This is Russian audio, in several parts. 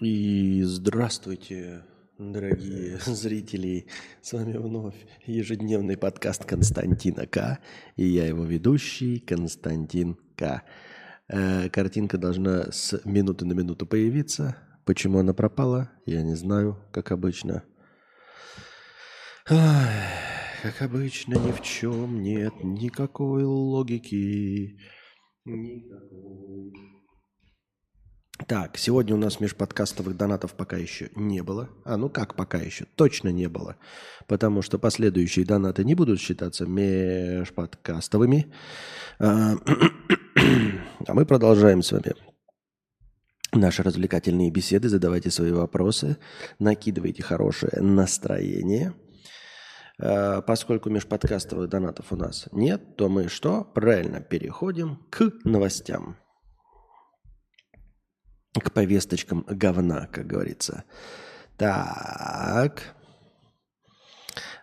И здравствуйте, дорогие зрители. С вами вновь ежедневный подкаст Константина К. И я его ведущий Константин К. Э, картинка должна с минуты на минуту появиться. Почему она пропала, я не знаю, как обычно. Как обычно, ни в чем нет никакой логики. Никакой. Так, сегодня у нас межподкастовых донатов пока еще не было. А, ну как пока еще? Точно не было. Потому что последующие донаты не будут считаться межподкастовыми. А, а мы продолжаем с вами наши развлекательные беседы. Задавайте свои вопросы, накидывайте хорошее настроение. А, поскольку межподкастовых донатов у нас нет, то мы что? Правильно переходим к новостям к повесточкам говна, как говорится. Так.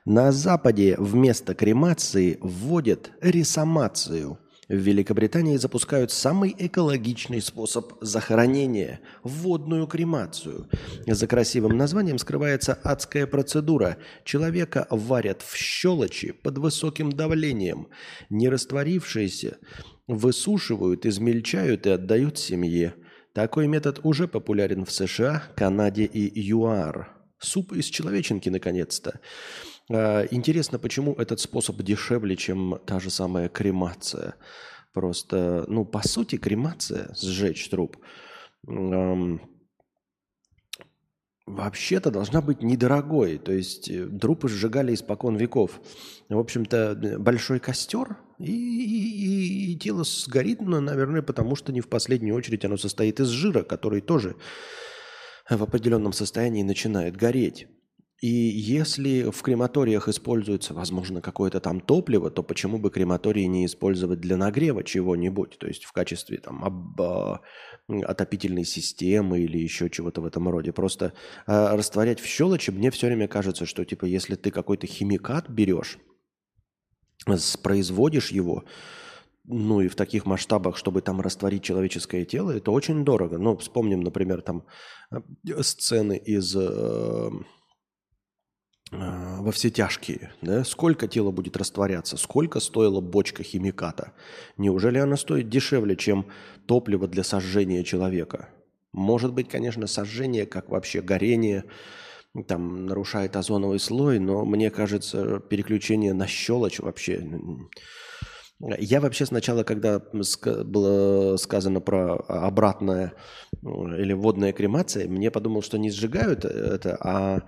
На Западе вместо кремации вводят ресомацию. В Великобритании запускают самый экологичный способ захоронения – водную кремацию. За красивым названием скрывается адская процедура. Человека варят в щелочи под высоким давлением. Не растворившиеся высушивают, измельчают и отдают семье – такой метод уже популярен в США, Канаде и ЮАР. Суп из человеченки, наконец-то. А, интересно, почему этот способ дешевле, чем та же самая кремация. Просто, ну, по сути, кремация, сжечь труп, вообще-то должна быть недорогой. То есть э, трупы сжигали испокон веков. В общем-то, большой костер, и, и, и тело сгорит, но, наверное, потому что не в последнюю очередь оно состоит из жира, который тоже в определенном состоянии начинает гореть. И если в крематориях используется, возможно, какое-то там топливо, то почему бы крематории не использовать для нагрева чего-нибудь, то есть в качестве там об, а, отопительной системы или еще чего-то в этом роде. Просто э, растворять в щелочи, мне все время кажется, что типа если ты какой-то химикат берешь, производишь его, ну и в таких масштабах, чтобы там растворить человеческое тело, это очень дорого. Ну, вспомним, например, там сцены из э, а, во все тяжкие, да? Сколько тело будет растворяться? Сколько стоила бочка химиката? Неужели она стоит дешевле, чем топливо для сожжения человека? Может быть, конечно, сожжение, как вообще горение, там нарушает озоновый слой, но мне кажется, переключение на щелочь вообще... Я вообще сначала, когда было сказано про обратное или водная кремация, мне подумал, что не сжигают это, а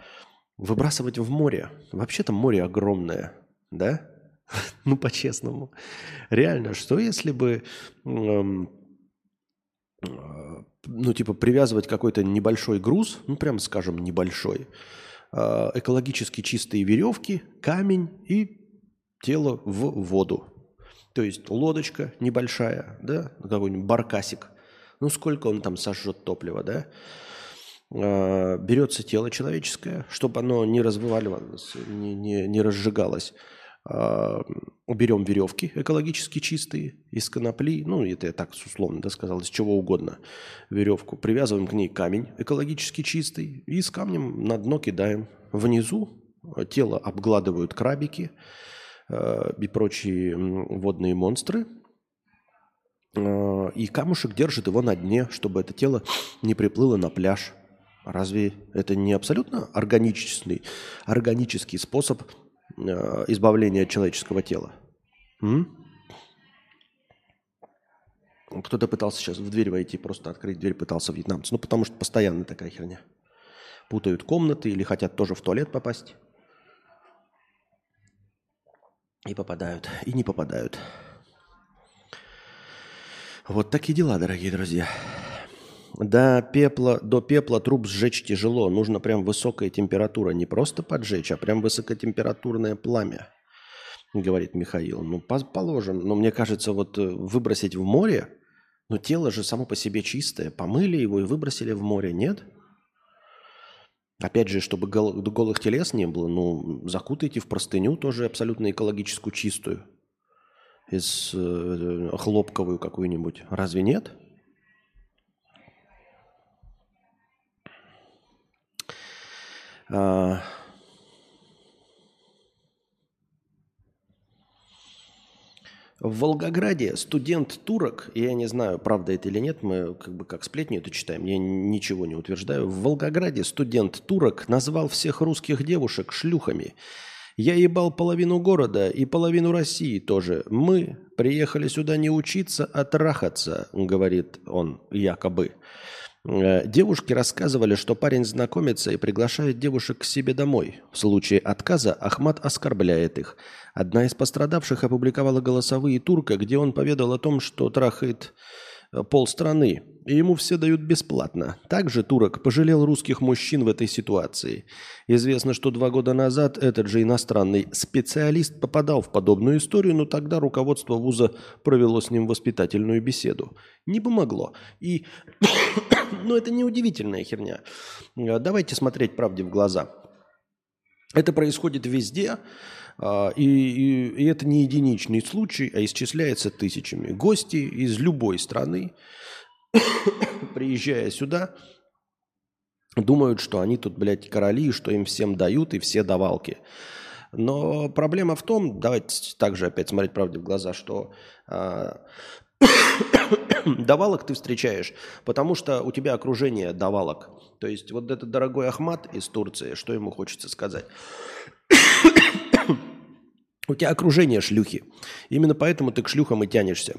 Выбрасывать в море. Вообще-то море огромное, да? ну, по-честному. Реально, что если бы, эм, э, ну, типа, привязывать какой-то небольшой груз, ну, прям скажем, небольшой, э, экологически чистые веревки, камень и тело в воду. То есть лодочка небольшая, да, какой-нибудь баркасик. Ну, сколько он там сожжет топлива, да? Э, берется тело человеческое, чтобы оно не разваливалось, не, не, не разжигалось. Э, берем веревки экологически чистые из конопли, ну, это я так условно да, сказал, из чего угодно, веревку, привязываем к ней камень экологически чистый и с камнем на дно кидаем. Внизу тело обгладывают крабики э, и прочие водные монстры, э, и камушек держит его на дне, чтобы это тело не приплыло на пляж. Разве это не абсолютно органический, органический способ э, избавления человеческого тела? Кто-то пытался сейчас в дверь войти, просто открыть дверь пытался вьетнамцы. Ну, потому что постоянно такая херня. Путают комнаты или хотят тоже в туалет попасть. И попадают, и не попадают. Вот такие дела, дорогие друзья. До пепла, до пепла труп сжечь тяжело. Нужно прям высокая температура. Не просто поджечь, а прям высокотемпературное пламя, говорит Михаил. Ну, положим. Но мне кажется, вот э, выбросить в море, но тело же само по себе чистое. Помыли его и выбросили в море, нет? Опять же, чтобы гол- голых телес не было, ну, закутайте в простыню тоже абсолютно экологическую чистую. Из э, хлопковую какую-нибудь. Разве нет? А, В Волгограде студент-турок, я не знаю, правда это или нет, мы как бы как сплетни это читаем, я ничего не утверждаю. В Волгограде студент-турок назвал всех русских девушек шлюхами. Я ебал половину города и половину России тоже. Мы приехали сюда не учиться, а трахаться, говорит он якобы. Э, девушки рассказывали, что парень знакомится и приглашает девушек к себе домой. В случае отказа Ахмат оскорбляет их. Одна из пострадавших опубликовала голосовые турка, где он поведал о том, что трахает полстраны, и ему все дают бесплатно. Также турок пожалел русских мужчин в этой ситуации. Известно, что два года назад этот же иностранный специалист попадал в подобную историю, но тогда руководство вуза провело с ним воспитательную беседу. Не помогло. И, но это не удивительная херня. Э, давайте смотреть правде в глаза. Это происходит везде. А, и, и, и это не единичный случай, а исчисляется тысячами. Гости из любой страны, приезжая сюда, думают, что они тут, блядь, короли, что им всем дают и все давалки. Но проблема в том, давайте также опять смотреть правде в глаза, что а, давалок ты встречаешь, потому что у тебя окружение давалок. То есть вот этот дорогой Ахмат из Турции, что ему хочется сказать? У тебя окружение шлюхи. Именно поэтому ты к шлюхам и тянешься.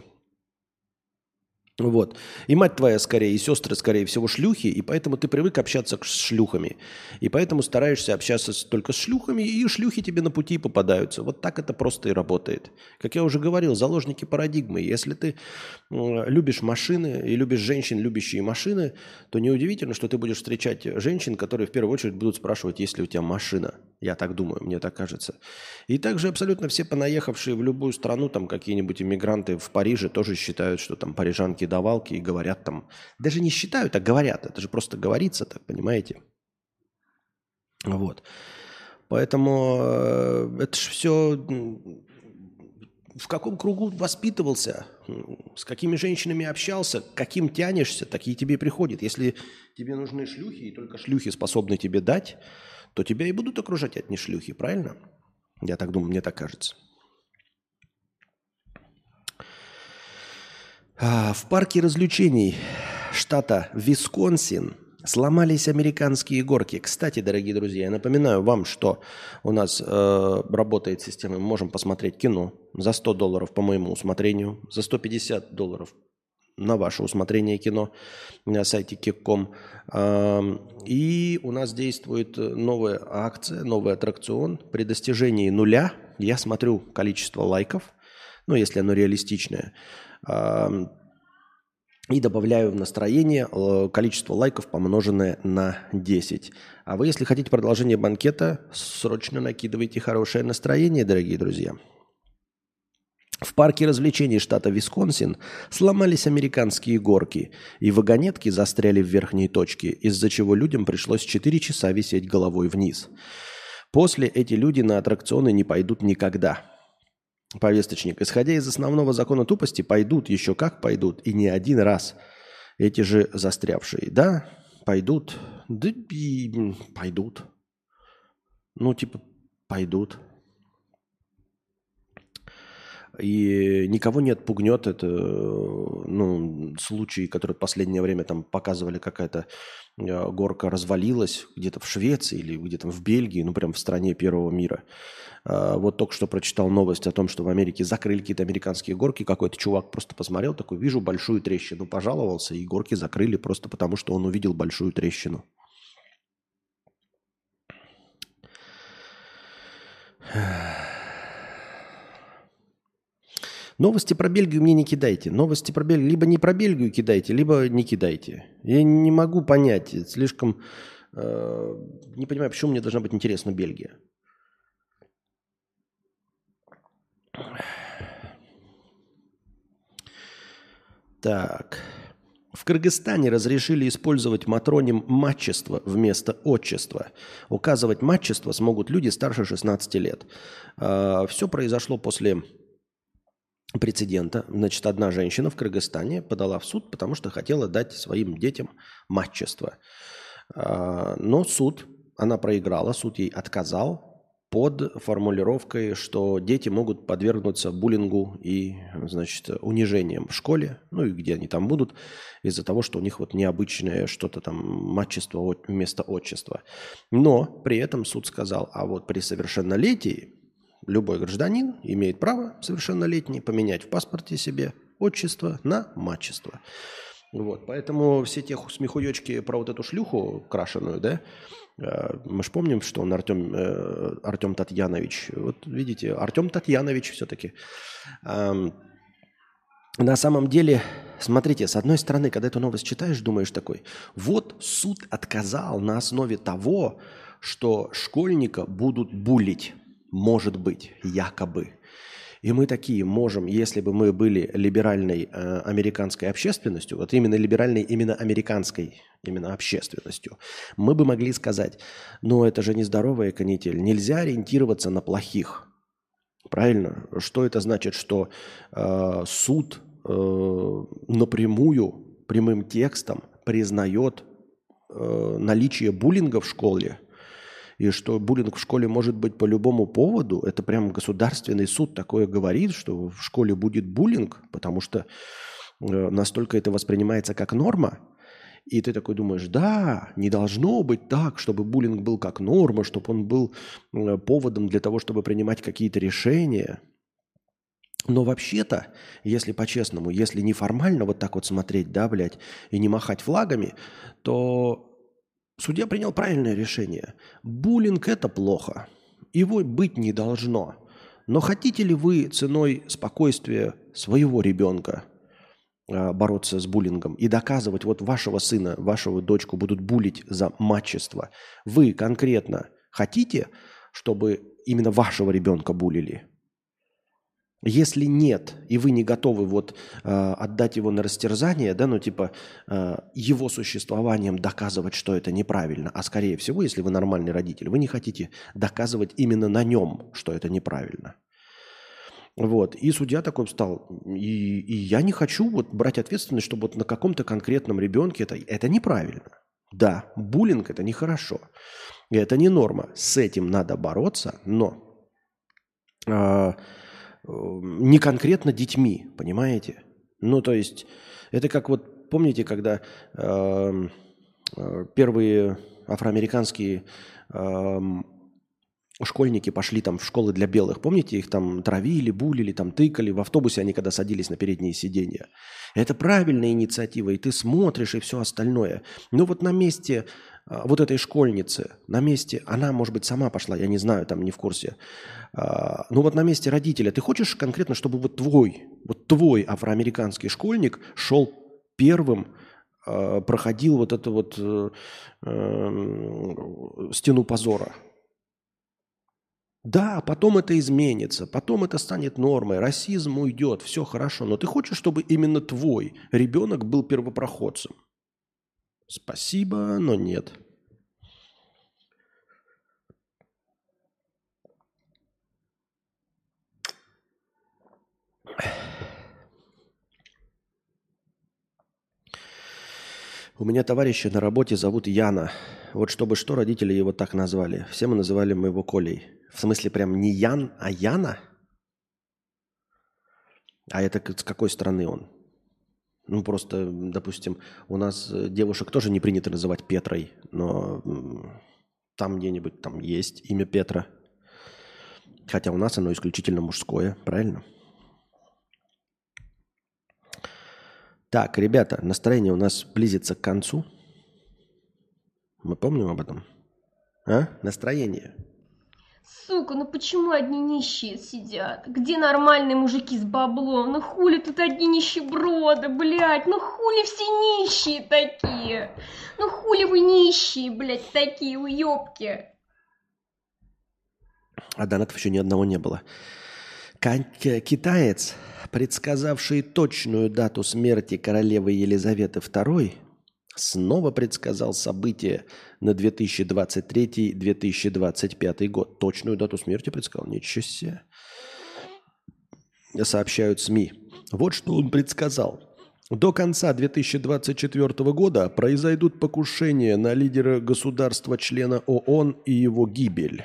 Вот. И мать твоя скорее, и сестры, скорее всего, шлюхи, и поэтому ты привык общаться с шлюхами. И поэтому стараешься общаться только с шлюхами, и шлюхи тебе на пути попадаются. Вот так это просто и работает. Как я уже говорил, заложники парадигмы. Если ты любишь машины и любишь женщин, любящие машины, то неудивительно, что ты будешь встречать женщин, которые в первую очередь будут спрашивать, есть ли у тебя машина. Я так думаю, мне так кажется. И также абсолютно все понаехавшие в любую страну, там какие-нибудь иммигранты в Париже тоже считают, что там парижанки давалки и говорят там, даже не считают, а говорят, это же просто говорится так, понимаете? Вот. Поэтому э, это же все в каком кругу воспитывался, с какими женщинами общался, каким тянешься, такие тебе и приходят. Если тебе нужны шлюхи, и только шлюхи способны тебе дать, то тебя и будут окружать от них шлюхи, правильно? Я так думаю, мне так кажется. В парке развлечений штата Висконсин сломались американские горки. Кстати, дорогие друзья, я напоминаю вам, что у нас э, работает система, мы можем посмотреть кино за 100 долларов по моему усмотрению, за 150 долларов на ваше усмотрение кино на сайте Кикком. И у нас действует новая акция, новый аттракцион. При достижении нуля я смотрю количество лайков, ну, если оно реалистичное, и добавляю в настроение э, количество лайков, помноженное на 10. А вы, если хотите продолжение банкета, срочно накидывайте хорошее настроение, дорогие друзья. В парке развлечений штата Висконсин сломались американские горки, и вагонетки застряли в верхней точке, из-за чего людям пришлось 4 часа висеть головой вниз. После эти люди на аттракционы не пойдут никогда. Повесточник. Исходя из основного закона тупости, пойдут, еще как пойдут, и не один раз. Эти же застрявшие. Да, пойдут. Да и пойдут. Ну, типа, пойдут. И никого не отпугнет это, ну, случаи, которые в последнее время там показывали, какая-то э, горка развалилась где-то в Швеции или где-то в Бельгии, ну, прям в стране первого мира. А, вот только что прочитал новость о том, что в Америке закрыли какие-то американские горки. Какой-то чувак просто посмотрел, такой, вижу большую трещину, пожаловался, и горки закрыли просто потому, что он увидел большую трещину. Новости про Бельгию мне не кидайте. Новости про Бельгию либо не про Бельгию кидайте, либо не кидайте. Я не могу понять. Слишком... Э, не понимаю, почему мне должна быть интересна Бельгия. Так. В Кыргызстане разрешили использовать матроним матчество вместо отчества. Указывать матчество смогут люди старше 16 лет. Э, Все произошло после прецедента. Значит, одна женщина в Кыргызстане подала в суд, потому что хотела дать своим детям матчество. А, но суд она проиграла, суд ей отказал под формулировкой, что дети могут подвергнуться буллингу и, значит, унижениям в школе, ну и где они там будут, из-за того, что у них вот необычное что-то там матчество вместо отчества. Но при этом суд сказал, а вот при совершеннолетии любой гражданин имеет право совершеннолетний поменять в паспорте себе отчество на матчество. Вот, поэтому все те смехуёчки про вот эту шлюху крашеную, да, мы же помним, что он Артем, э, Артем Татьянович. Вот видите, Артем Татьянович все-таки. На самом деле, смотрите, с одной стороны, когда эту новость читаешь, думаешь такой, вот суд отказал на основе того, что школьника будут булить, может быть, якобы. И мы такие можем, если бы мы были либеральной э, американской общественностью, вот именно либеральной, именно американской, именно общественностью, мы бы могли сказать, ну это же нездоровая канитель, нельзя ориентироваться на плохих. Правильно? Что это значит, что э, суд э, напрямую, прямым текстом признает э, наличие буллинга в школе? И что буллинг в школе может быть по любому поводу, это прям государственный суд такое говорит, что в школе будет буллинг, потому что э, настолько это воспринимается как норма, и ты такой думаешь, да, не должно быть так, чтобы буллинг был как норма, чтобы он был э, поводом для того, чтобы принимать какие-то решения. Но вообще-то, если по-честному, если неформально вот так вот смотреть, да, блядь, и не махать флагами, то Судья принял правильное решение. Буллинг – это плохо. Его быть не должно. Но хотите ли вы ценой спокойствия своего ребенка а, бороться с буллингом и доказывать, вот вашего сына, вашего дочку будут булить за мачество? Вы конкретно хотите, чтобы именно вашего ребенка булили? Если нет, и вы не готовы вот э, отдать его на растерзание, да, ну типа э, его существованием доказывать, что это неправильно, а скорее всего, если вы нормальный родитель, вы не хотите доказывать именно на нем, что это неправильно. Вот. И судья такой встал. И, и я не хочу вот брать ответственность, чтобы вот на каком-то конкретном ребенке это, это неправильно. Да, буллинг это нехорошо. Это не норма. С этим надо бороться, но э, не конкретно детьми, понимаете? Ну, то есть, это как вот, помните, когда э, э, первые афроамериканские э, школьники пошли там в школы для белых, помните, их там травили, булили, там тыкали, в автобусе они когда садились на передние сиденья. Это правильная инициатива, и ты смотришь, и все остальное. Но вот на месте а, вот этой школьницы, на месте, она, может быть, сама пошла, я не знаю, там не в курсе, а, но вот на месте родителя, ты хочешь конкретно, чтобы вот твой, вот твой афроамериканский школьник шел первым, а, проходил вот эту вот э, э, стену позора? Да, потом это изменится, потом это станет нормой, расизм уйдет, все хорошо, но ты хочешь, чтобы именно твой ребенок был первопроходцем? Спасибо, но нет. У меня товарища на работе зовут Яна. Вот чтобы что, родители его так назвали. Все мы называли мы его Колей. В смысле прям не Ян, а Яна? А это с какой страны он? Ну, просто, допустим, у нас э, девушек тоже не принято называть Петрой, но там где-нибудь там есть имя Петра. Хотя у нас оно исключительно мужское, правильно? Так, ребята, настроение у нас близится к концу. Мы помним об этом? А? Настроение. Сука, ну почему одни нищие сидят? Где нормальные мужики с баблом? Ну хули тут одни нищеброды, блядь? Ну хули все нищие такие? Ну хули вы нищие, блядь, такие уёбки? А донатов еще ни одного не было. Китаец, предсказавший точную дату смерти королевы Елизаветы II, снова предсказал события на 2023-2025 год. Точную дату смерти предсказал? Ничего себе. Сообщают СМИ. Вот что он предсказал. До конца 2024 года произойдут покушения на лидера государства-члена ООН и его гибель.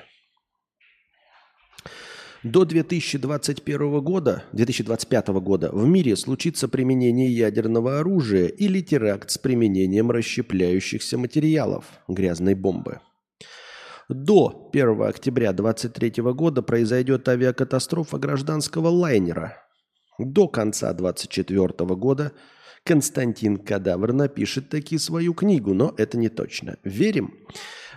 До 2021 года, 2025 года в мире случится применение ядерного оружия или теракт с применением расщепляющихся материалов, грязной бомбы. До 1 октября 2023 года произойдет авиакатастрофа гражданского лайнера. До конца 2024 года Константин Кадавр напишет таки свою книгу, но это не точно. Верим?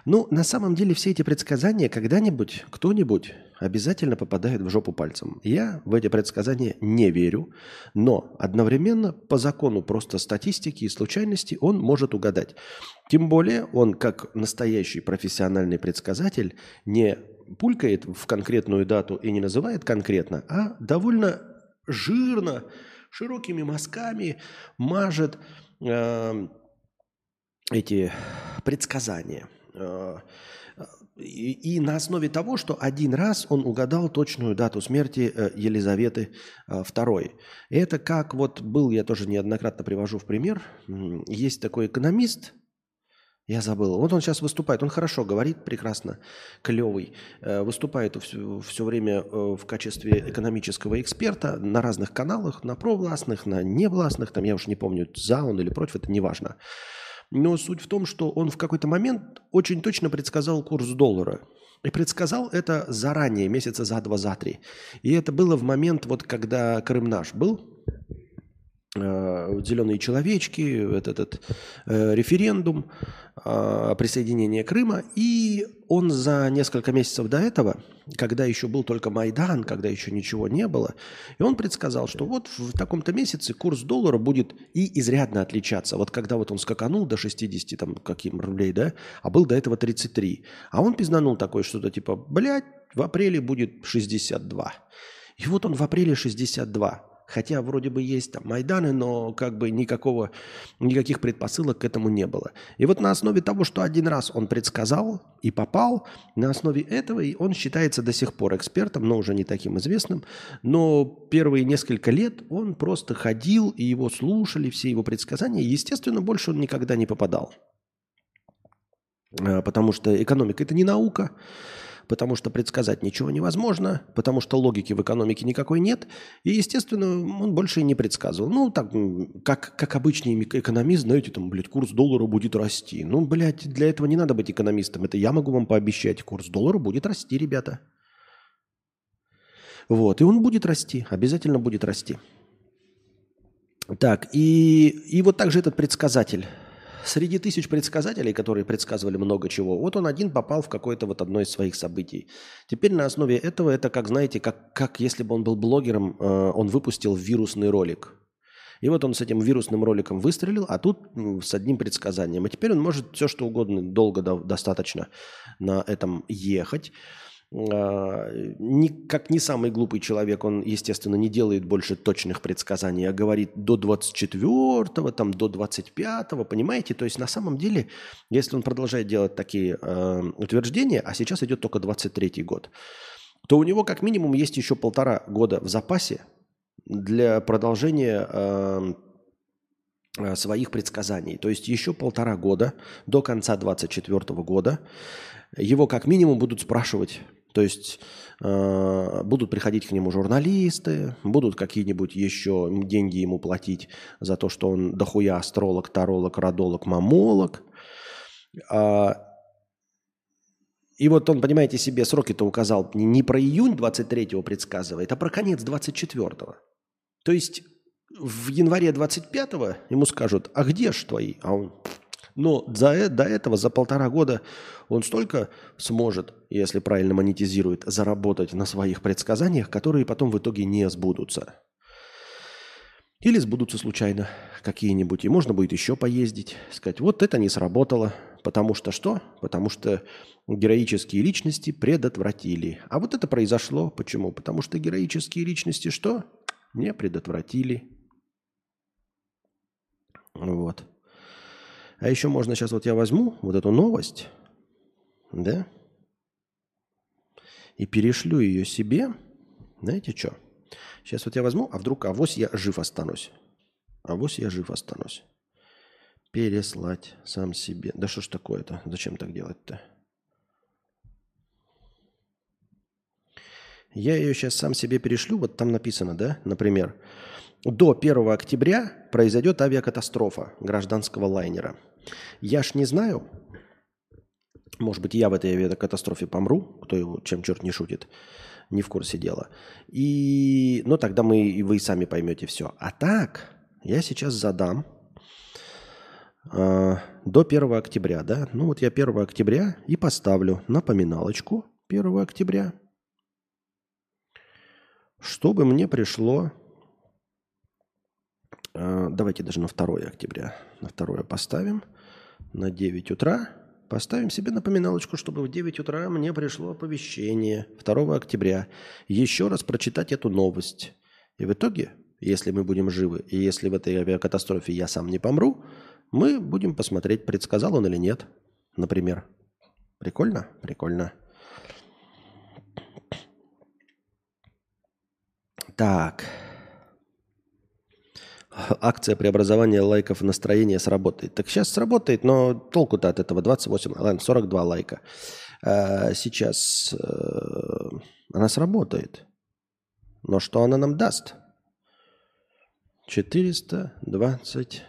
Ну, на самом деле все эти предсказания когда-нибудь кто-нибудь обязательно попадает в жопу пальцем. Я в эти предсказания не верю, но одновременно по закону просто статистики и случайности он может угадать. Тем более он, как настоящий профессиональный предсказатель, не пулькает в конкретную дату и не называет конкретно, а довольно жирно, широкими мазками мажет э, эти предсказания. Э, и, на основе того, что один раз он угадал точную дату смерти э, Елизаветы II. Э, это как вот был, я тоже неоднократно привожу в пример, есть такой экономист, я забыл. Вот он сейчас выступает. Он хорошо говорит, прекрасно, клевый. Выступает все, все время в качестве экономического эксперта на разных каналах, на провластных, на невластных. Там я уж не помню, за он или против, это не важно. Но суть в том, что он в какой-то момент очень точно предсказал курс доллара. И предсказал это заранее, месяца за два, за три. И это было в момент, вот когда Крым наш был, зеленые человечки, этот, этот э, референдум, э, присоединение Крыма. И он за несколько месяцев до этого, когда еще был только Майдан, когда еще ничего не было, и он предсказал, что вот в таком-то месяце курс доллара будет и изрядно отличаться. Вот когда вот он скаканул до 60 там, каким рублей, да, а был до этого 33. А он пизнанул такое что-то типа, блядь, в апреле будет 62. И вот он в апреле 62. Хотя вроде бы есть там Майданы, но как бы никакого, никаких предпосылок к этому не было. И вот на основе того, что один раз он предсказал и попал, на основе этого он считается до сих пор экспертом, но уже не таким известным. Но первые несколько лет он просто ходил, и его слушали, все его предсказания. Естественно, больше он никогда не попадал. А, потому что экономика – это не наука потому что предсказать ничего невозможно, потому что логики в экономике никакой нет, и, естественно, он больше и не предсказывал. Ну, так, как, как обычный экономист, знаете, там, блядь, курс доллара будет расти. Ну, блядь, для этого не надо быть экономистом, это я могу вам пообещать, курс доллара будет расти, ребята. Вот, и он будет расти, обязательно будет расти. Так, и, и вот также этот предсказатель – среди тысяч предсказателей, которые предсказывали много чего, вот он один попал в какое-то вот одно из своих событий. Теперь на основе этого это, как знаете, как, как если бы он был блогером, э, он выпустил вирусный ролик. И вот он с этим вирусным роликом выстрелил, а тут с одним предсказанием. И теперь он может все, что угодно, долго достаточно на этом ехать а, как не самый глупый человек, он, естественно, не делает больше точных предсказаний, а говорит до 24-го, там, до 25-го, понимаете? То есть на самом деле, если он продолжает делать такие э, утверждения, а сейчас идет только 23-й год, то у него как минимум есть еще полтора года в запасе для продолжения э, своих предсказаний. То есть еще полтора года до конца 24 года его как минимум будут спрашивать то есть э, будут приходить к нему журналисты, будут какие-нибудь еще деньги ему платить за то, что он дохуя астролог, таролог, родолог, мамолог. А, и вот он, понимаете, себе сроки-то указал не, про июнь 23-го предсказывает, а про конец 24-го. То есть в январе 25-го ему скажут, а где ж твои? А он, но за, э, до этого, за полтора года, он столько сможет, если правильно монетизирует, заработать на своих предсказаниях, которые потом в итоге не сбудутся. Или сбудутся случайно какие-нибудь. И можно будет еще поездить, сказать, вот это не сработало. Потому что что? Потому что героические личности предотвратили. А вот это произошло. Почему? Потому что героические личности что? Не предотвратили. Вот. А еще можно сейчас вот я возьму вот эту новость, да, и перешлю ее себе. Знаете что? Сейчас вот я возьму, а вдруг авось я жив останусь. А вось я жив останусь. Переслать сам себе. Да что ж такое-то? Зачем так делать-то? Я ее сейчас сам себе перешлю. Вот там написано, да, например, до 1 октября произойдет авиакатастрофа гражданского лайнера. Я ж не знаю, может быть, я в этой авиакатастрофе помру, кто его, чем черт не шутит, не в курсе дела. И, ну, тогда мы, и вы сами поймете все. А так, я сейчас задам э, до 1 октября, да? Ну, вот я 1 октября и поставлю напоминалочку 1 октября, чтобы мне пришло давайте даже на 2 октября. На 2 поставим. На 9 утра. Поставим себе напоминалочку, чтобы в 9 утра мне пришло оповещение 2 октября. Еще раз прочитать эту новость. И в итоге, если мы будем живы, и если в этой авиакатастрофе я сам не помру, мы будем посмотреть, предсказал он или нет, например. Прикольно? Прикольно. Так. Акция преобразования лайков в настроение сработает. Так сейчас сработает, но толку-то от этого 28, ладно, 42 лайка. А сейчас э, она сработает. Но что она нам даст? 420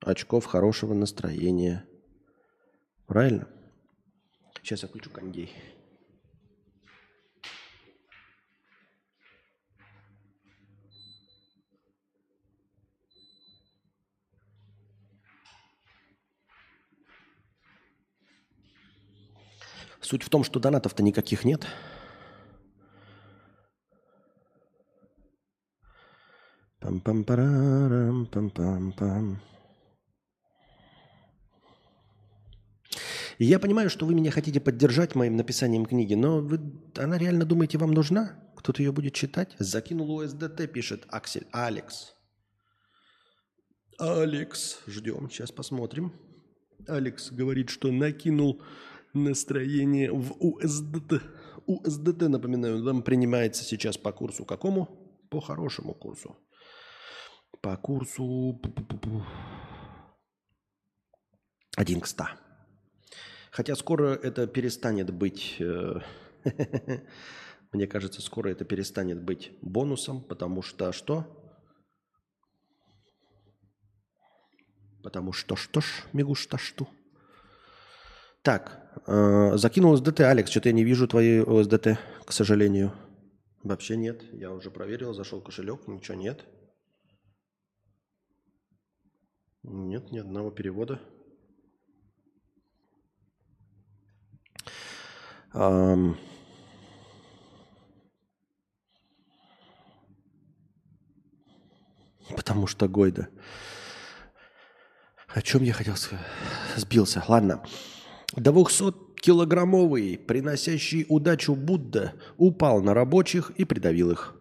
очков хорошего настроения. Правильно? Сейчас я включу кондей. Суть в том, что донатов-то никаких нет. Пам-пам-парам, пам-пам-пам. Я понимаю, что вы меня хотите поддержать моим написанием книги, но вы, она реально думаете, вам нужна? Кто-то ее будет читать? Закинул УСДТ, пишет Аксель. Алекс. Алекс. Ждем, сейчас посмотрим. Алекс говорит, что накинул настроение в УСДТ. УСДТ, напоминаю, там принимается сейчас по курсу какому? По хорошему курсу. По курсу... Один к ста. Хотя скоро это перестанет быть... Э, мне кажется, скоро это перестанет быть бонусом, потому что что? Потому что что ж, мигуш-то что? Так, э, закинул СДТ. Алекс, что-то я не вижу твоей СДТ, к сожалению. Вообще нет. Я уже проверил, зашел кошелек, ничего нет. Нет ни одного перевода. Um, потому что Гойда. О чем я хотел сказать? Сбился. Ладно. 200-килограммовый, приносящий удачу Будда, упал на рабочих и придавил их.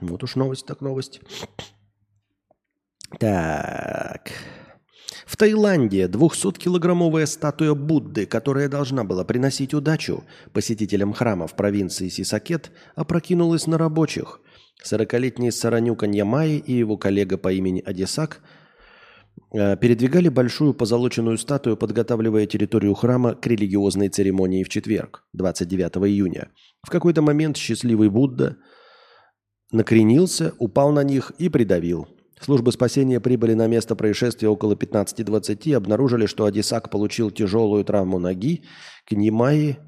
Вот уж новость так новость. Так. В Таиланде 200-килограммовая статуя Будды, которая должна была приносить удачу посетителям храма в провинции Сисакет, опрокинулась на рабочих. 40-летний Саранюка Ньямай и его коллега по имени Э, передвигали большую позолоченную статую, подготавливая территорию храма к религиозной церемонии в четверг, 29 июня. В какой-то момент счастливый Будда накренился, упал на них и придавил. Службы спасения прибыли на место происшествия около 15.20 и обнаружили, что Адисак получил тяжелую травму ноги. К Нимаи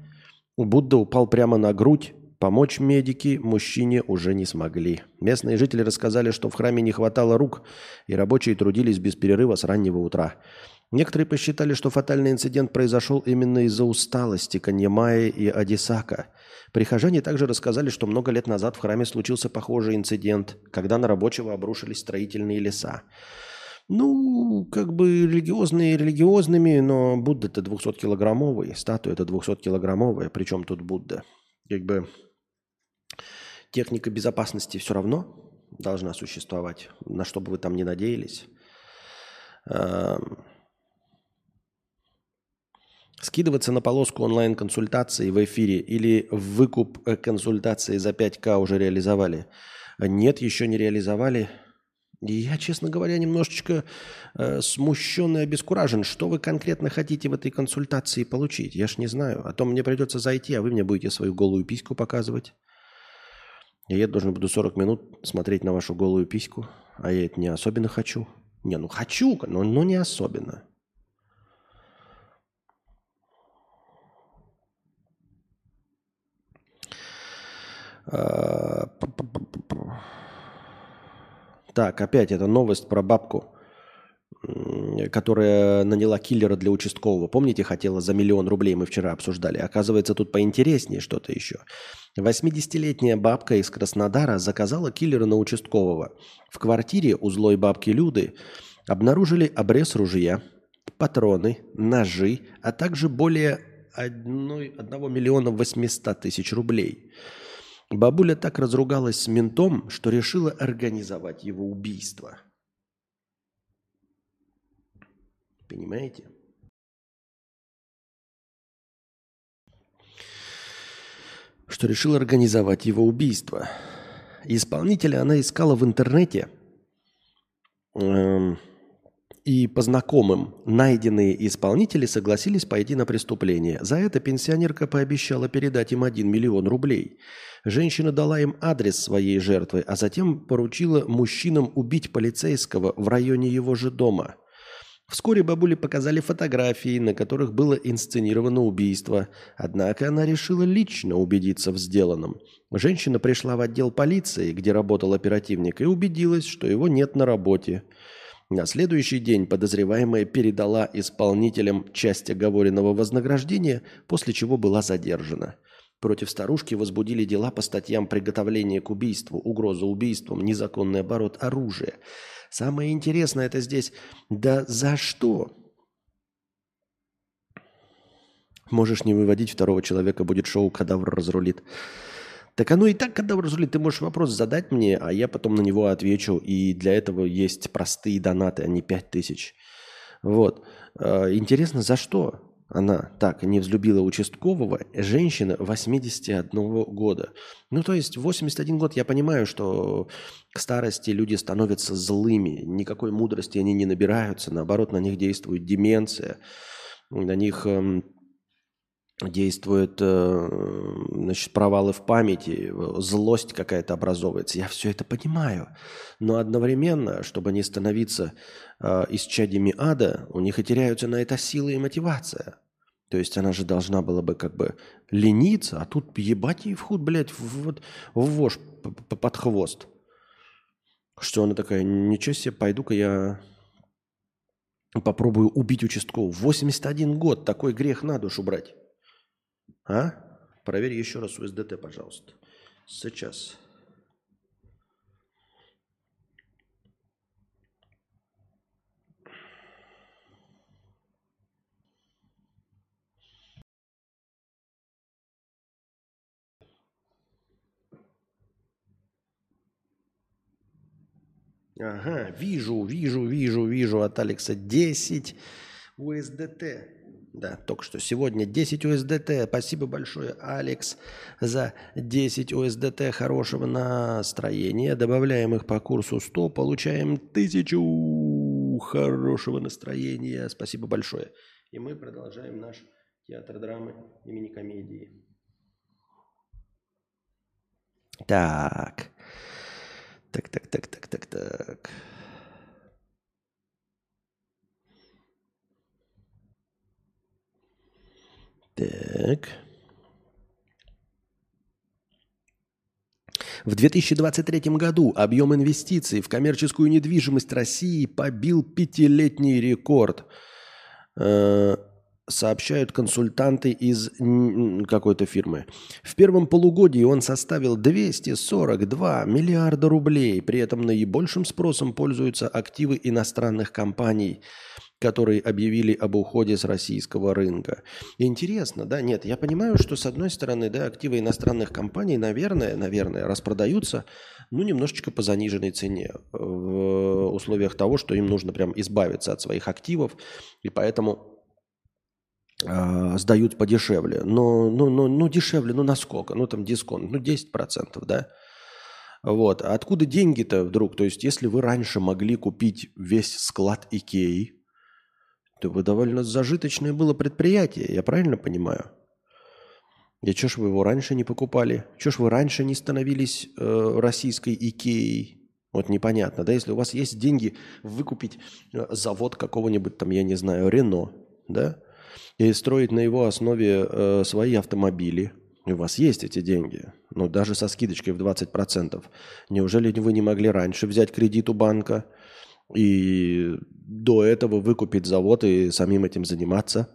Будда упал прямо на грудь, Помочь медики мужчине уже не смогли. Местные жители рассказали, что в храме не хватало рук, и рабочие трудились без перерыва с раннего утра. Некоторые посчитали, что фатальный инцидент произошел именно из-за усталости Каньямаи и Адисака. Прихожане также рассказали, что много лет назад в храме случился похожий инцидент, когда на рабочего обрушились строительные леса. Ну, как бы религиозные религиозными, но Будда-то 200-килограммовый, статуя-то 200-килограммовая, причем тут Будда. Как бы Техника безопасности все равно должна существовать, на что бы вы там ни надеялись. Скидываться на полоску онлайн-консультации в эфире или выкуп э, консультации за 5К уже реализовали? Нет, еще не реализовали. Я, честно говоря, немножечко э, смущен и обескуражен. Что вы конкретно хотите в этой консультации получить? Я ж не знаю. А то мне придется зайти, а вы мне будете свою голую письку показывать. И я должен буду 40 минут смотреть на вашу голую письку. А я это не особенно хочу. Не, ну хочу, но, но не особенно. А, так, опять это новость про бабку, которая наняла киллера для участкового. Помните, хотела за миллион рублей, мы вчера обсуждали. Оказывается, тут поинтереснее что-то еще. 80-летняя бабка из Краснодара заказала киллера на участкового. В квартире у злой бабки Люды обнаружили обрез ружья, патроны, ножи, а также более 1, 1 миллиона 800 тысяч рублей – Бабуля так разругалась с ментом, что решила организовать его убийство. Понимаете? Что решила организовать его убийство. Исполнителя она искала в интернете. Эм, и по знакомым найденные исполнители согласились пойти на преступление. За это пенсионерка пообещала передать им 1 миллион рублей. Женщина дала им адрес своей жертвы, а затем поручила мужчинам убить полицейского в районе его же дома. Вскоре бабуле показали фотографии, на которых было инсценировано убийство. Однако она решила лично убедиться в сделанном. Женщина пришла в отдел полиции, где работал оперативник, и убедилась, что его нет на работе. На следующий день подозреваемая передала исполнителям часть оговоренного вознаграждения, после чего была задержана. Против старушки возбудили дела по статьям приготовления к убийству, угроза убийством, незаконный оборот оружия. Самое интересное это здесь, да за что? Можешь не выводить второго человека, будет шоу «Кадавр разрулит». Так оно и так, когда разрулит, ты можешь вопрос задать мне, а я потом на него отвечу. И для этого есть простые донаты, а не 5 тысяч. Вот. А, интересно, за что она так не взлюбила участкового женщина 81 года. Ну, то есть 81 год, я понимаю, что к старости люди становятся злыми, никакой мудрости они не набираются, наоборот, на них действует деменция, на них эм, действуют э, значит, провалы в памяти, злость какая-то образовывается. Я все это понимаю. Но одновременно, чтобы не становиться э, исчадьями ада, у них и теряются на это силы и мотивация. То есть она же должна была бы как бы лениться, а тут ебать ей вход, блядь, в, в, в вож под хвост. Что она такая, ничего себе, пойду-ка я попробую убить участкового. 81 год, такой грех на душу брать. А? Проверь еще раз у СДТ, пожалуйста. Сейчас. Ага, вижу, вижу, вижу, вижу от Алекса 10 USDT. Да, только что сегодня 10 USDT. Спасибо большое, Алекс, за 10 USDT хорошего настроения. Добавляем их по курсу 100, получаем 1000 хорошего настроения. Спасибо большое. И мы продолжаем наш театр драмы имени комедии. Так. Так, так, так, так, так, так. Так. В 2023 году объем инвестиций в коммерческую недвижимость России побил пятилетний рекорд. Э, сообщают консультанты из какой-то фирмы. В первом полугодии он составил 242 миллиарда рублей. При этом наибольшим спросом пользуются активы иностранных компаний – которые объявили об уходе с российского рынка. Интересно, да? Нет, я понимаю, что с одной стороны, да, активы иностранных компаний, наверное, наверное, распродаются, ну, немножечко по заниженной цене в условиях того, что им нужно прям избавиться от своих активов, и поэтому э, сдают подешевле. Но, ну, ну, ну, дешевле, ну, насколько? Ну, там дисконт, ну, 10%, да? Вот. А откуда деньги-то вдруг? То есть, если вы раньше могли купить весь склад Икеи, то вы довольно зажиточное было предприятие, я правильно понимаю? И что ж вы его раньше не покупали? Что ж вы раньше не становились э, российской Икеей? Вот непонятно, да, если у вас есть деньги выкупить э, завод какого-нибудь там, я не знаю, Рено, да, и строить на его основе э, свои автомобили, у вас есть эти деньги, но даже со скидочкой в 20%, неужели вы не могли раньше взять кредит у банка и до этого выкупить завод и самим этим заниматься?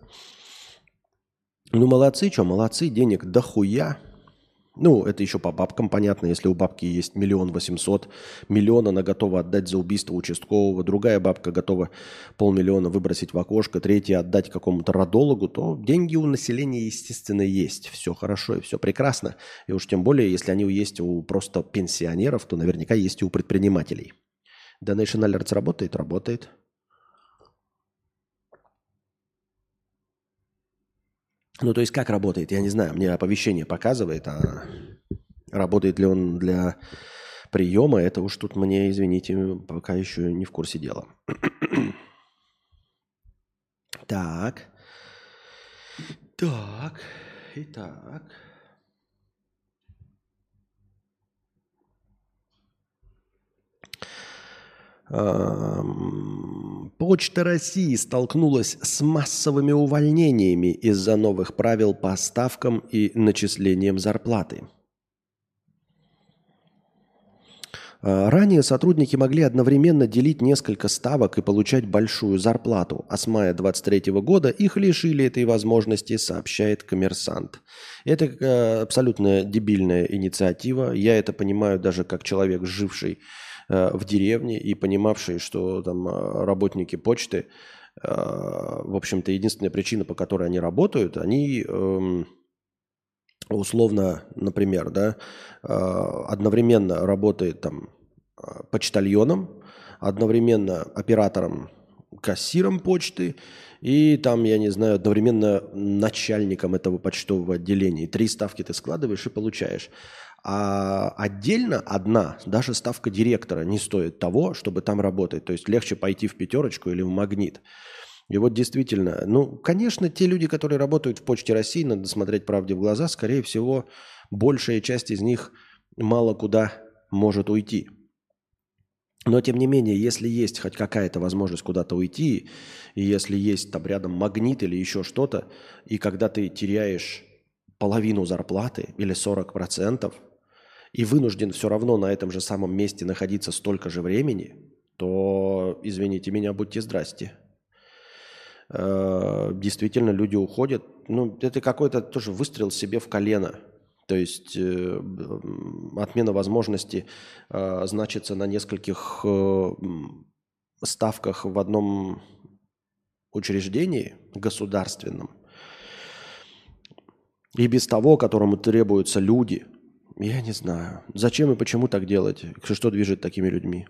Ну, молодцы, что, молодцы, денег дохуя. Ну, это еще по бабкам понятно, если у бабки есть миллион восемьсот, миллион она готова отдать за убийство участкового, другая бабка готова полмиллиона выбросить в окошко, третья отдать какому-то родологу, то деньги у населения, естественно, есть. Все хорошо и все прекрасно. И уж тем более, если они есть у просто пенсионеров, то наверняка есть и у предпринимателей. Donation Alerts работает? Работает. Ну, то есть как работает, я не знаю. Мне оповещение показывает, а работает ли он для приема, это уж тут мне, извините, пока еще не в курсе дела. так. Так. Итак. Почта России столкнулась с массовыми увольнениями из-за новых правил по ставкам и начислением зарплаты. А, ранее сотрудники могли одновременно делить несколько ставок и получать большую зарплату, а с мая 2023 года их лишили этой возможности, сообщает коммерсант. Это э, абсолютно дебильная инициатива. Я это понимаю даже как человек, живший в деревне и понимавшие, что там э, работники почты, э, в общем-то, единственная причина, по которой они работают, они эм, условно, например, да, одновременно работает там почтальоном, одновременно оператором, кассиром почты и там, я не знаю, одновременно начальником этого почтового отделения. Три ставки ты складываешь и получаешь. А отдельно одна, даже ставка директора не стоит того, чтобы там работать. То есть легче пойти в пятерочку или в магнит. И вот действительно, ну, конечно, те люди, которые работают в Почте России, надо смотреть правде в глаза, скорее всего, большая часть из них мало куда может уйти. Но, тем не менее, если есть хоть какая-то возможность куда-то уйти, и если есть там рядом магнит или еще что-то, и когда ты теряешь половину зарплаты или 40%, и вынужден все равно на этом же самом месте находиться столько же времени, то, извините меня, будьте здрасте. Э, действительно, люди уходят. Ну, это какой-то тоже выстрел себе в колено. То есть э, отмена возможности э, значится на нескольких ставках в одном учреждении государственном. И без того, которому требуются люди – я не знаю. Зачем и почему так делать? Что движет такими людьми?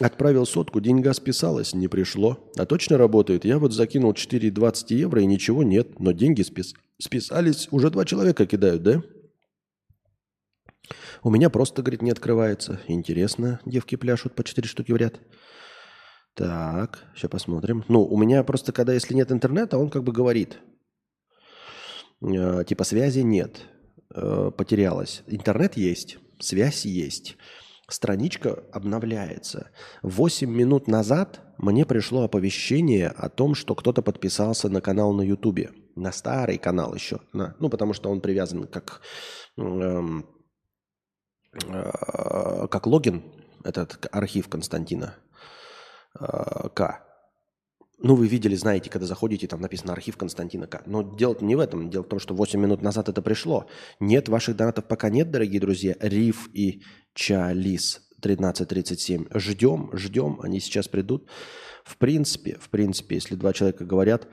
Отправил сотку, деньга списалась, не пришло. А точно работает? Я вот закинул 4,20 евро и ничего нет, но деньги спис... списались. Уже два человека кидают, да? У меня просто, говорит, не открывается. Интересно, девки пляшут по 4 штуки в ряд. Так, сейчас посмотрим. Ну, у меня просто, когда если нет интернета, он как бы говорит. Э, типа связи нет э, потерялась. Интернет есть, связь есть, страничка обновляется. 8 минут назад мне пришло оповещение о том, что кто-то подписался на канал на Ютубе. На старый канал еще. На, ну, потому что он привязан как, э, э, как логин, этот архив Константина э, К. Ну, вы видели, знаете, когда заходите, там написано архив Константина К. Но дело не в этом. Дело в том, что 8 минут назад это пришло. Нет, ваших донатов пока нет, дорогие друзья. Риф и Чалис 1337. Ждем, ждем. Они сейчас придут. В принципе, в принципе, если два человека говорят,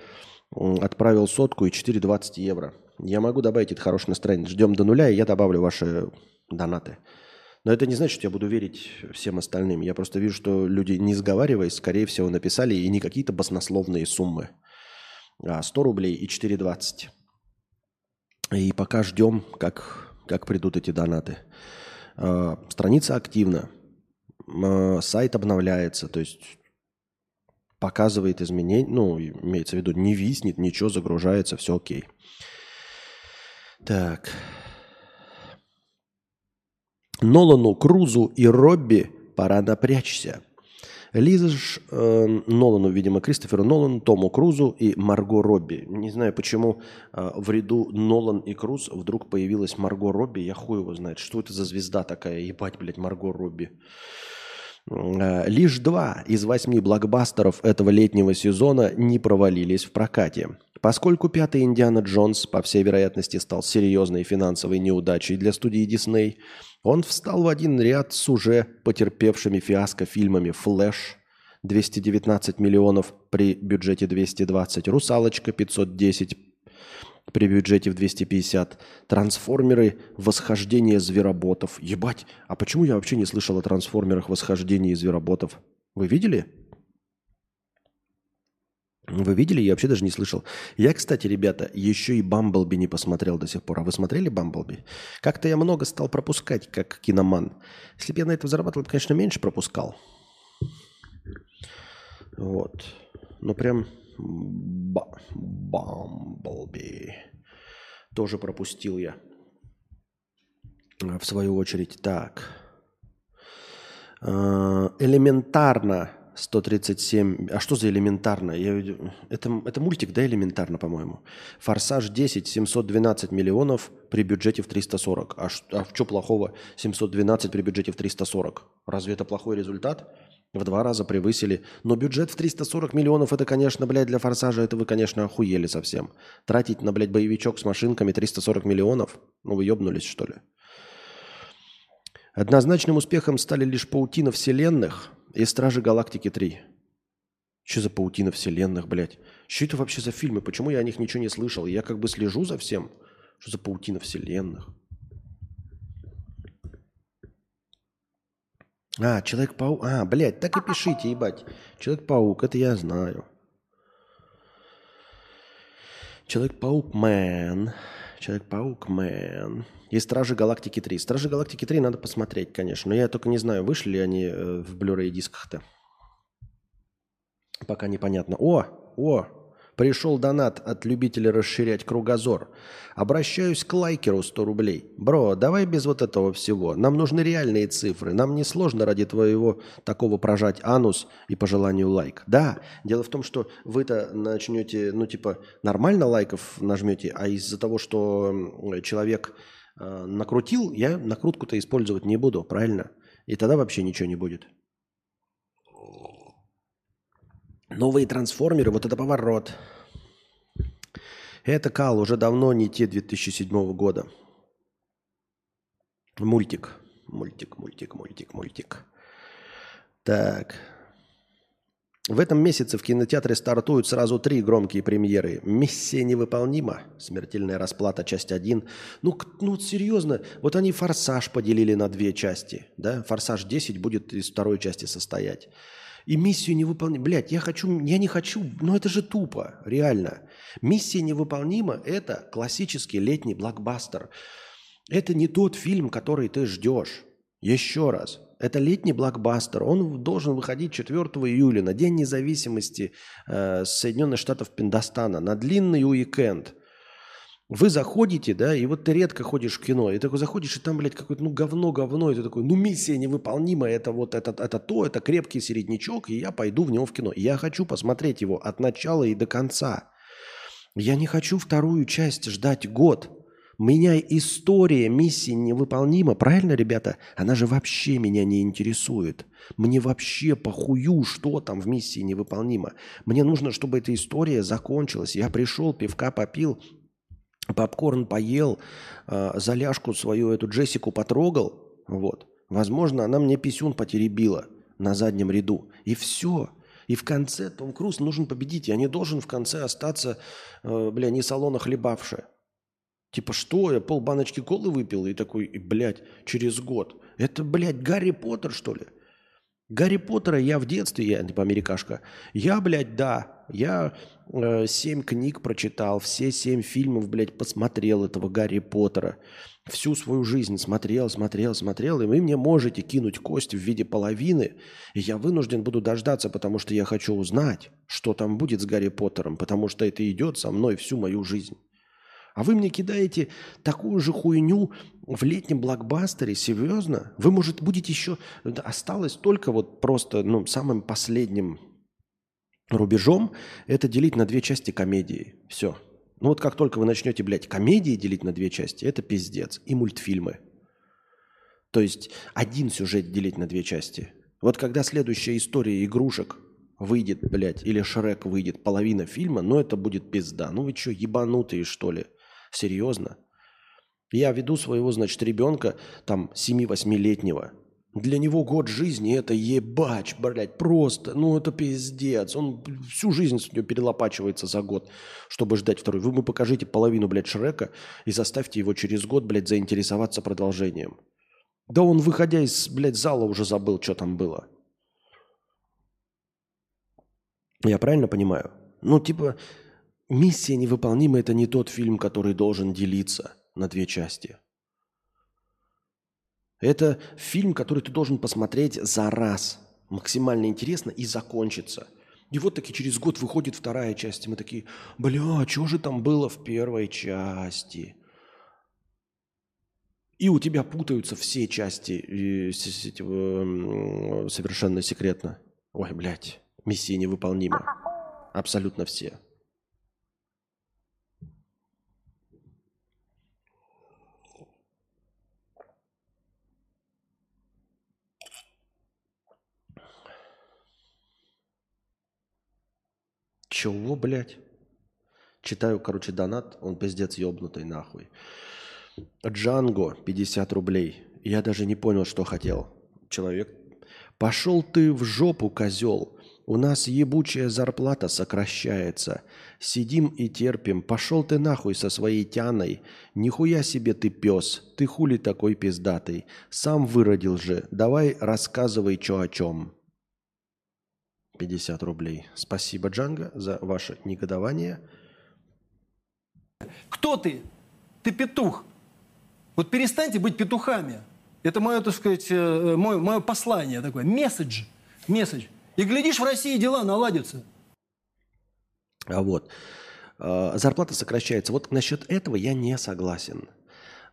отправил сотку и 4,20 евро. Я могу добавить это хорошее настроение. Ждем до нуля, и я добавлю ваши донаты. Но это не значит, что я буду верить всем остальным. Я просто вижу, что люди, не сговариваясь, скорее всего, написали и не какие-то баснословные суммы. А 100 рублей и 4,20. И пока ждем, как, как придут эти донаты. Э, страница активна. Э, сайт обновляется. То есть показывает изменения. Ну, имеется в виду, не виснет, ничего, загружается, все окей. Так. Нолану, Крузу и Робби пора напрячься. Лиза э, Нолану, видимо, Кристоферу Нолану, Тому Крузу и Марго Робби. Не знаю, почему э, в ряду Нолан и Круз вдруг появилась Марго Робби. Я хуй его знает. Что это за звезда такая? Ебать, блядь, Марго Робби. Э, лишь два из восьми блокбастеров этого летнего сезона не провалились в прокате. Поскольку пятый Индиана Джонс, по всей вероятности, стал серьезной финансовой неудачей для студии Дисней, он встал в один ряд с уже потерпевшими фиаско фильмами «Флэш» 219 миллионов при бюджете 220, «Русалочка» 510 при бюджете в 250, «Трансформеры. Восхождение звероботов». Ебать, а почему я вообще не слышал о «Трансформерах. Восхождение звероботов»? Вы видели? Вы видели? Я вообще даже не слышал. Я, кстати, ребята, еще и Бамблби не посмотрел до сих пор. А вы смотрели Бамблби? Как-то я много стал пропускать, как киноман. Если бы я на это зарабатывал, конечно, меньше пропускал. Вот. Ну, прям Бамблби. Тоже пропустил я. В свою очередь. Так. А, элементарно 137. А что за элементарно? Я... Это, это мультик, да, элементарно, по-моему. Форсаж 10, 712 миллионов при бюджете в 340. А, а в что плохого 712 при бюджете в 340? Разве это плохой результат? В два раза превысили. Но бюджет в 340 миллионов, это, конечно, блядь, для «Форсажа» это вы, конечно, охуели совсем. Тратить на, блядь, боевичок с машинками 340 миллионов? Ну вы ебнулись, что ли? Однозначным успехом стали лишь паутина вселенных – и Стражи Галактики 3. Что за паутина вселенных, блядь? Что это вообще за фильмы? Почему я о них ничего не слышал? Я как бы слежу за всем. Что за паутина вселенных? А, Человек-паук. А, блядь, так и пишите, ебать. Человек-паук, это я знаю. Человек-паук, мэн. Человек-паук, мэн. И Стражи Галактики 3. Стражи Галактики 3 надо посмотреть, конечно. Но я только не знаю, вышли ли они э, в Blu-ray дисках-то. Пока непонятно. О, о, Пришел донат от любителя расширять кругозор. Обращаюсь к лайкеру 100 рублей. Бро, давай без вот этого всего. Нам нужны реальные цифры. Нам не сложно ради твоего такого прожать анус и по желанию лайк. Да, дело в том, что вы-то начнете, ну типа, нормально лайков нажмете, а из-за того, что человек э, накрутил, я накрутку-то использовать не буду, правильно? И тогда вообще ничего не будет. Новые трансформеры, вот это поворот. Это Кал, уже давно не те 2007 года. Мультик. Мультик, мультик, мультик, мультик. Так. В этом месяце в кинотеатре стартуют сразу три громкие премьеры. «Миссия невыполнима», «Смертельная расплата», часть 1. Ну, ну серьезно, вот они «Форсаж» поделили на две части. Да? «Форсаж 10» будет из второй части состоять и миссию не выполнить. Блядь, я хочу, я не хочу, но это же тупо, реально. Миссия невыполнима – это классический летний блокбастер. Это не тот фильм, который ты ждешь. Еще раз, это летний блокбастер. Он должен выходить 4 июля на День независимости э, Соединенных Штатов Пиндостана, на длинный уикенд – вы заходите, да, и вот ты редко ходишь в кино, и такой заходишь, и там, блядь, какое-то, ну, говно, говно, и ты такой, ну, миссия невыполнима, это вот, это, это то, это крепкий середнячок, и я пойду в него в кино. я хочу посмотреть его от начала и до конца. Я не хочу вторую часть ждать год. Меня история миссии невыполнима, правильно, ребята? Она же вообще меня не интересует. Мне вообще похую, что там в миссии невыполнимо. Мне нужно, чтобы эта история закончилась. Я пришел, пивка попил, попкорн поел, э, заляжку свою эту Джессику потрогал, вот, возможно, она мне писюн потеребила на заднем ряду. И все. И в конце Том Круз нужен победить. Я не должен в конце остаться, э, бля, не салона хлебавши. Типа, что, я пол баночки колы выпил и такой, блядь, через год. Это, блядь, Гарри Поттер, что ли? Гарри Поттера я в детстве, я типа америкашка, я, блядь, да, я э, семь книг прочитал, все семь фильмов, блядь, посмотрел этого Гарри Поттера. всю свою жизнь смотрел, смотрел, смотрел, и вы мне можете кинуть кость в виде половины, и я вынужден буду дождаться, потому что я хочу узнать, что там будет с Гарри Поттером, потому что это идет со мной всю мою жизнь. А вы мне кидаете такую же хуйню в летнем блокбастере, серьезно? Вы, может, будете еще... Осталось только вот просто, ну, самым последним рубежом это делить на две части комедии. Все. Ну вот как только вы начнете, блядь, комедии делить на две части, это пиздец. И мультфильмы. То есть один сюжет делить на две части. Вот когда следующая история игрушек выйдет, блядь, или Шрек выйдет, половина фильма, ну это будет пизда. Ну вы что, ебанутые, что ли? Серьезно? Я веду своего, значит, ребенка, там, 7-8-летнего, для него год жизни это ебач, блядь, просто, ну это пиздец. Он всю жизнь с него перелопачивается за год, чтобы ждать второй. Вы ему покажите половину, блядь, Шрека и заставьте его через год, блядь, заинтересоваться продолжением. Да он, выходя из, блядь, зала, уже забыл, что там было. Я правильно понимаю? Ну, типа, миссия невыполнима – это не тот фильм, который должен делиться на две части – это фильм, который ты должен посмотреть за раз. Максимально интересно и закончится. И вот таки через год выходит вторая часть, и мы такие, бля, что же там было в первой части? И у тебя путаются все части э, совершенно секретно. Ой, блядь, миссия невыполнима. Абсолютно все. Чего, блядь? Читаю, короче, донат, он пиздец ебнутый нахуй. Джанго, 50 рублей. Я даже не понял, что хотел. Человек. Пошел ты в жопу, козел. У нас ебучая зарплата сокращается. Сидим и терпим. Пошел ты нахуй со своей тяной. Нихуя себе ты пес. Ты хули такой пиздатый. Сам выродил же. Давай рассказывай, что о чем. 50 рублей. Спасибо, Джанго, за ваше негодование. Кто ты? Ты петух. Вот перестаньте быть петухами. Это мое, так сказать, э, мое, мое послание такое. Месседж. Месседж. И глядишь, в России дела наладятся. А вот. Э, зарплата сокращается. Вот насчет этого я не согласен.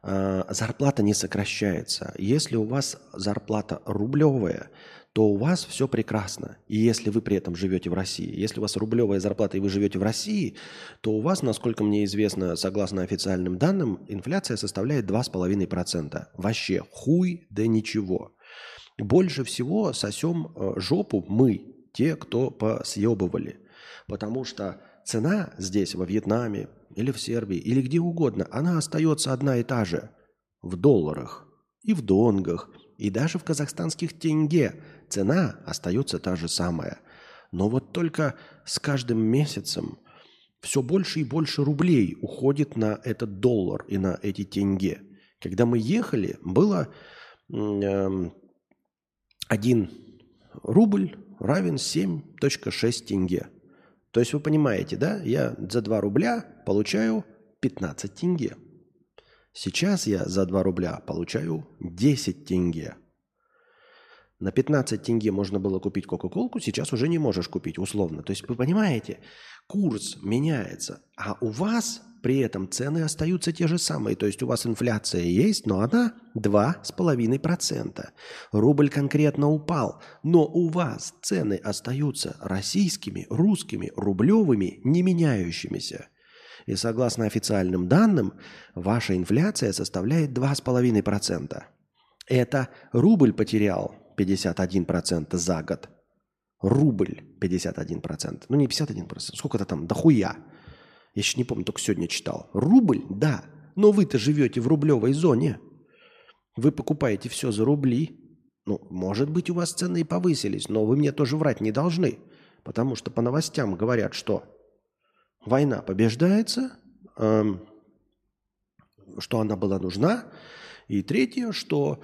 Э, зарплата не сокращается. Если у вас зарплата рублевая, то у вас все прекрасно. И если вы при этом живете в России, если у вас рублевая зарплата и вы живете в России, то у вас, насколько мне известно, согласно официальным данным, инфляция составляет 2,5%. Вообще хуй да ничего. Больше всего сосем э, жопу мы, те, кто посъебывали. Потому что цена здесь, во Вьетнаме или в Сербии, или где угодно, она остается одна и та же. В долларах и в донгах, и даже в казахстанских тенге – цена остается та же самая. Но вот только с каждым месяцем все больше и больше рублей уходит на этот доллар и на эти тенге. Когда мы ехали, было э, 1 рубль равен 7.6 тенге. То есть вы понимаете, да, я за 2 рубля получаю 15 тенге. Сейчас я за 2 рубля получаю 10 тенге. На 15 тенге можно было купить Кока-Колку, сейчас уже не можешь купить, условно. То есть вы понимаете, курс меняется, а у вас при этом цены остаются те же самые. То есть у вас инфляция есть, но она 2,5%. Рубль конкретно упал, но у вас цены остаются российскими, русскими, рублевыми, не меняющимися. И согласно официальным данным, ваша инфляция составляет 2,5%. Это рубль потерял 51% за год. Рубль 51%. Ну, не 51%. Сколько-то там, дохуя. Я еще не помню, только сегодня читал. Рубль, да. Но вы-то живете в рублевой зоне. Вы покупаете все за рубли. Ну, может быть, у вас цены и повысились, но вы мне тоже врать не должны. Потому что по новостям говорят, что война побеждается, эм, что она была нужна. И третье, что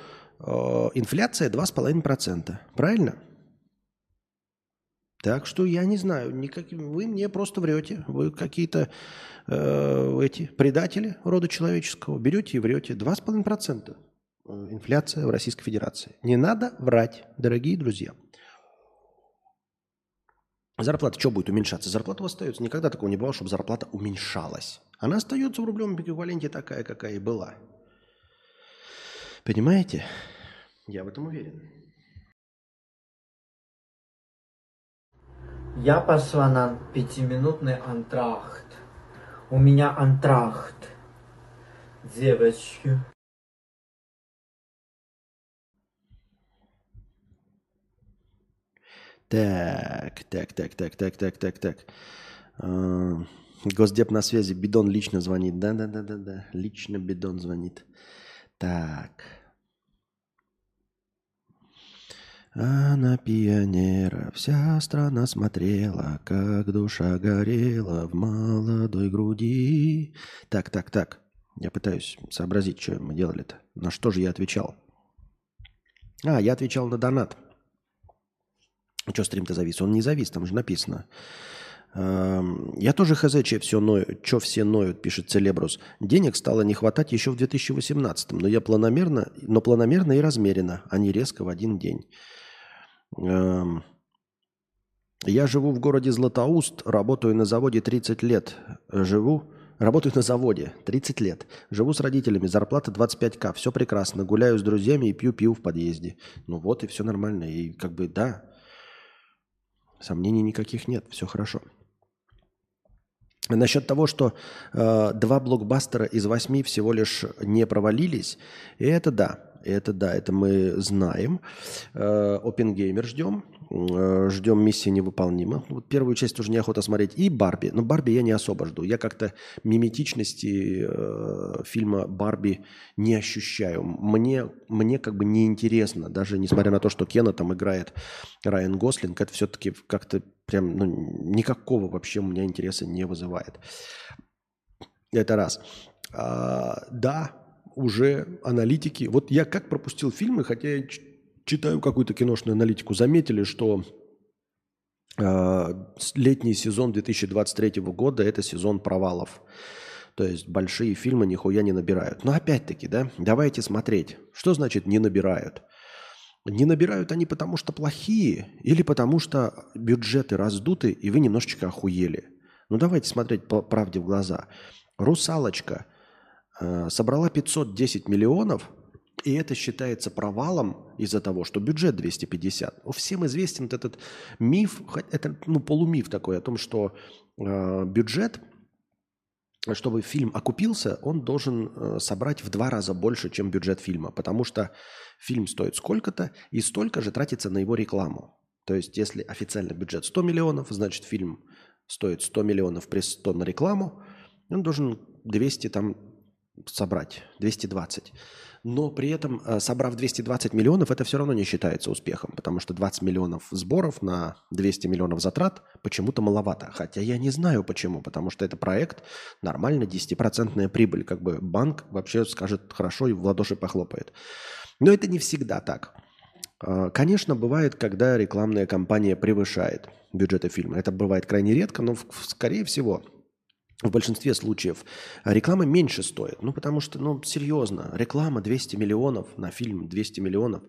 инфляция 2,5%. Правильно? Так что я не знаю, никак... вы мне просто врете. Вы какие-то э, эти предатели рода человеческого. Берете и врете. 2,5% инфляция в Российской Федерации. Не надо врать, дорогие друзья. Зарплата что будет уменьшаться? Зарплата у вас остается. Никогда такого не бывало, чтобы зарплата уменьшалась. Она остается в рублевом эквиваленте такая, какая и была. Понимаете? Я в этом уверен. Я пошла на пятиминутный антрахт. У меня антрахт. Девочки. Так, так, так, так, так, так, так, так. А, Госдеп на связи. Бидон лично звонит. Да-да-да-да-да. Лично Бидон звонит. Так. А на пионера вся страна смотрела, как душа горела в молодой груди. Так, так, так. Я пытаюсь сообразить, что мы делали-то. На что же я отвечал? А, я отвечал на донат. Что стрим-то завис? Он не завис, там же написано. Я тоже хз, че все ноют, что все ноют, пишет Целебрус. Денег стало не хватать еще в 2018, но я планомерно, но планомерно и размеренно, а не резко в один день. Я живу в городе Златоуст, работаю на заводе 30 лет. Живу, работаю на заводе 30 лет. Живу с родителями, зарплата 25к, все прекрасно. Гуляю с друзьями и пью пиво в подъезде. Ну вот и все нормально. И как бы да, сомнений никаких нет, все хорошо. Насчет того, что э, два блокбастера из восьми всего лишь не провалились, это да, это да, это мы знаем. Э, Опенгеймер ждем, э, ждем миссии невыполнима. Вот первую часть уже неохота смотреть. И Барби. Но Барби я не особо жду. Я как-то миметичности э, фильма Барби не ощущаю. Мне, мне как бы неинтересно, даже несмотря на то, что Кена там играет Райан Гослинг, это все-таки как-то прям ну, никакого вообще у меня интереса не вызывает. Это раз. А, да, уже аналитики. Вот я как пропустил фильмы, хотя я читаю какую-то киношную аналитику, заметили, что э, летний сезон 2023 года это сезон провалов. То есть большие фильмы нихуя не набирают. Но опять-таки, да, давайте смотреть. Что значит не набирают? Не набирают они потому, что плохие, или потому, что бюджеты раздуты, и вы немножечко охуели. Ну давайте смотреть по правде в глаза. «Русалочка» собрала 510 миллионов, и это считается провалом из-за того, что бюджет 250. Всем известен этот миф, это ну, полумиф такой о том, что э, бюджет, чтобы фильм окупился, он должен э, собрать в два раза больше, чем бюджет фильма, потому что фильм стоит сколько-то, и столько же тратится на его рекламу. То есть, если официальный бюджет 100 миллионов, значит, фильм стоит 100 миллионов при 100 на рекламу, он должен 200 там собрать, 220. Но при этом, э, собрав 220 миллионов, это все равно не считается успехом, потому что 20 миллионов сборов на 200 миллионов затрат почему-то маловато. Хотя я не знаю почему, потому что это проект, нормально 10% прибыль. Как бы банк вообще скажет хорошо и в ладоши похлопает. Но это не всегда так. Э, конечно, бывает, когда рекламная кампания превышает бюджеты фильма. Это бывает крайне редко, но скорее всего в большинстве случаев реклама меньше стоит. Ну, потому что, ну, серьезно, реклама 200 миллионов на фильм 200 миллионов.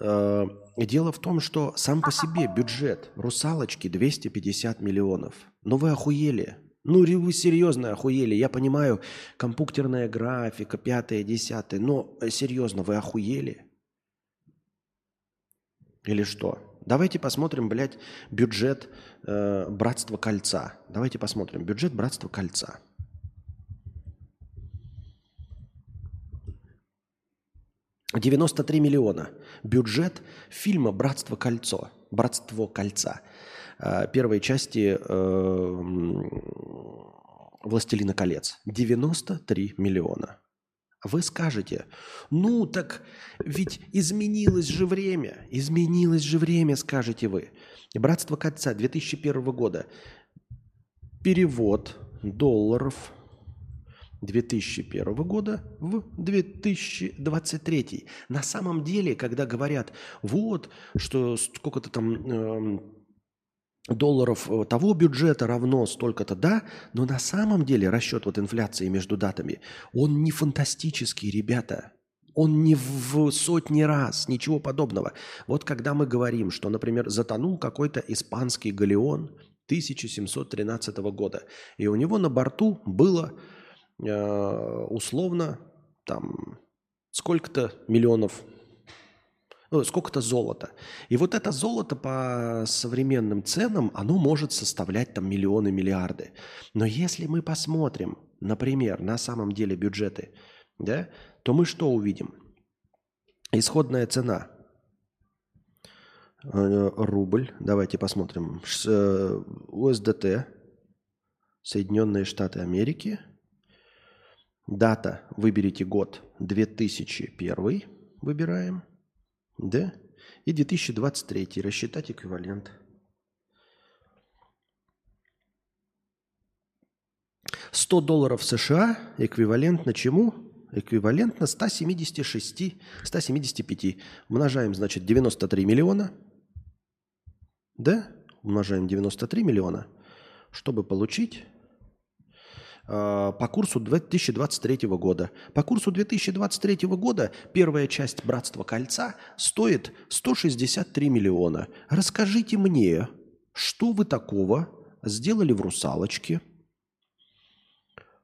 Э, дело в том, что сам по себе бюджет «Русалочки» 250 миллионов. Ну вы охуели. Ну вы серьезно охуели. Я понимаю, компьютерная графика, пятое, десятое. Но э, серьезно, вы охуели? Или что? Давайте посмотрим, блядь, бюджет э, Братства Кольца. Давайте посмотрим. Бюджет Братства Кольца. Девяносто три миллиона. Бюджет фильма «Братство кольцо». «Братство кольца». Э, первой части э, «Властелина колец». 93 миллиона. Вы скажете, ну так ведь изменилось же время, изменилось же время, скажете вы. Братство Кольца 2001 года. Перевод долларов 2001 года в 2023. На самом деле, когда говорят, вот, что сколько-то там э, долларов э, того бюджета равно столько-то, да, но на самом деле расчет вот инфляции между датами, он не фантастический, ребята. Он не в сотни раз, ничего подобного. Вот когда мы говорим, что, например, затонул какой-то испанский галеон 1713 года, и у него на борту было э, условно там сколько-то миллионов сколько-то золота. И вот это золото по современным ценам, оно может составлять там миллионы, миллиарды. Но если мы посмотрим, например, на самом деле бюджеты, да, то мы что увидим? Исходная цена. Э, рубль, давайте посмотрим, э, УСДТ, Соединенные Штаты Америки, дата, выберите год, 2001, выбираем – да? И 2023 рассчитать эквивалент. Сто долларов США эквивалентно чему? Эквивалентно 176, 175. Умножаем, значит, 93 миллиона. Да? Умножаем 93 миллиона, чтобы получить по курсу 2023 года. По курсу 2023 года первая часть «Братства кольца» стоит 163 миллиона. Расскажите мне, что вы такого сделали в «Русалочке»,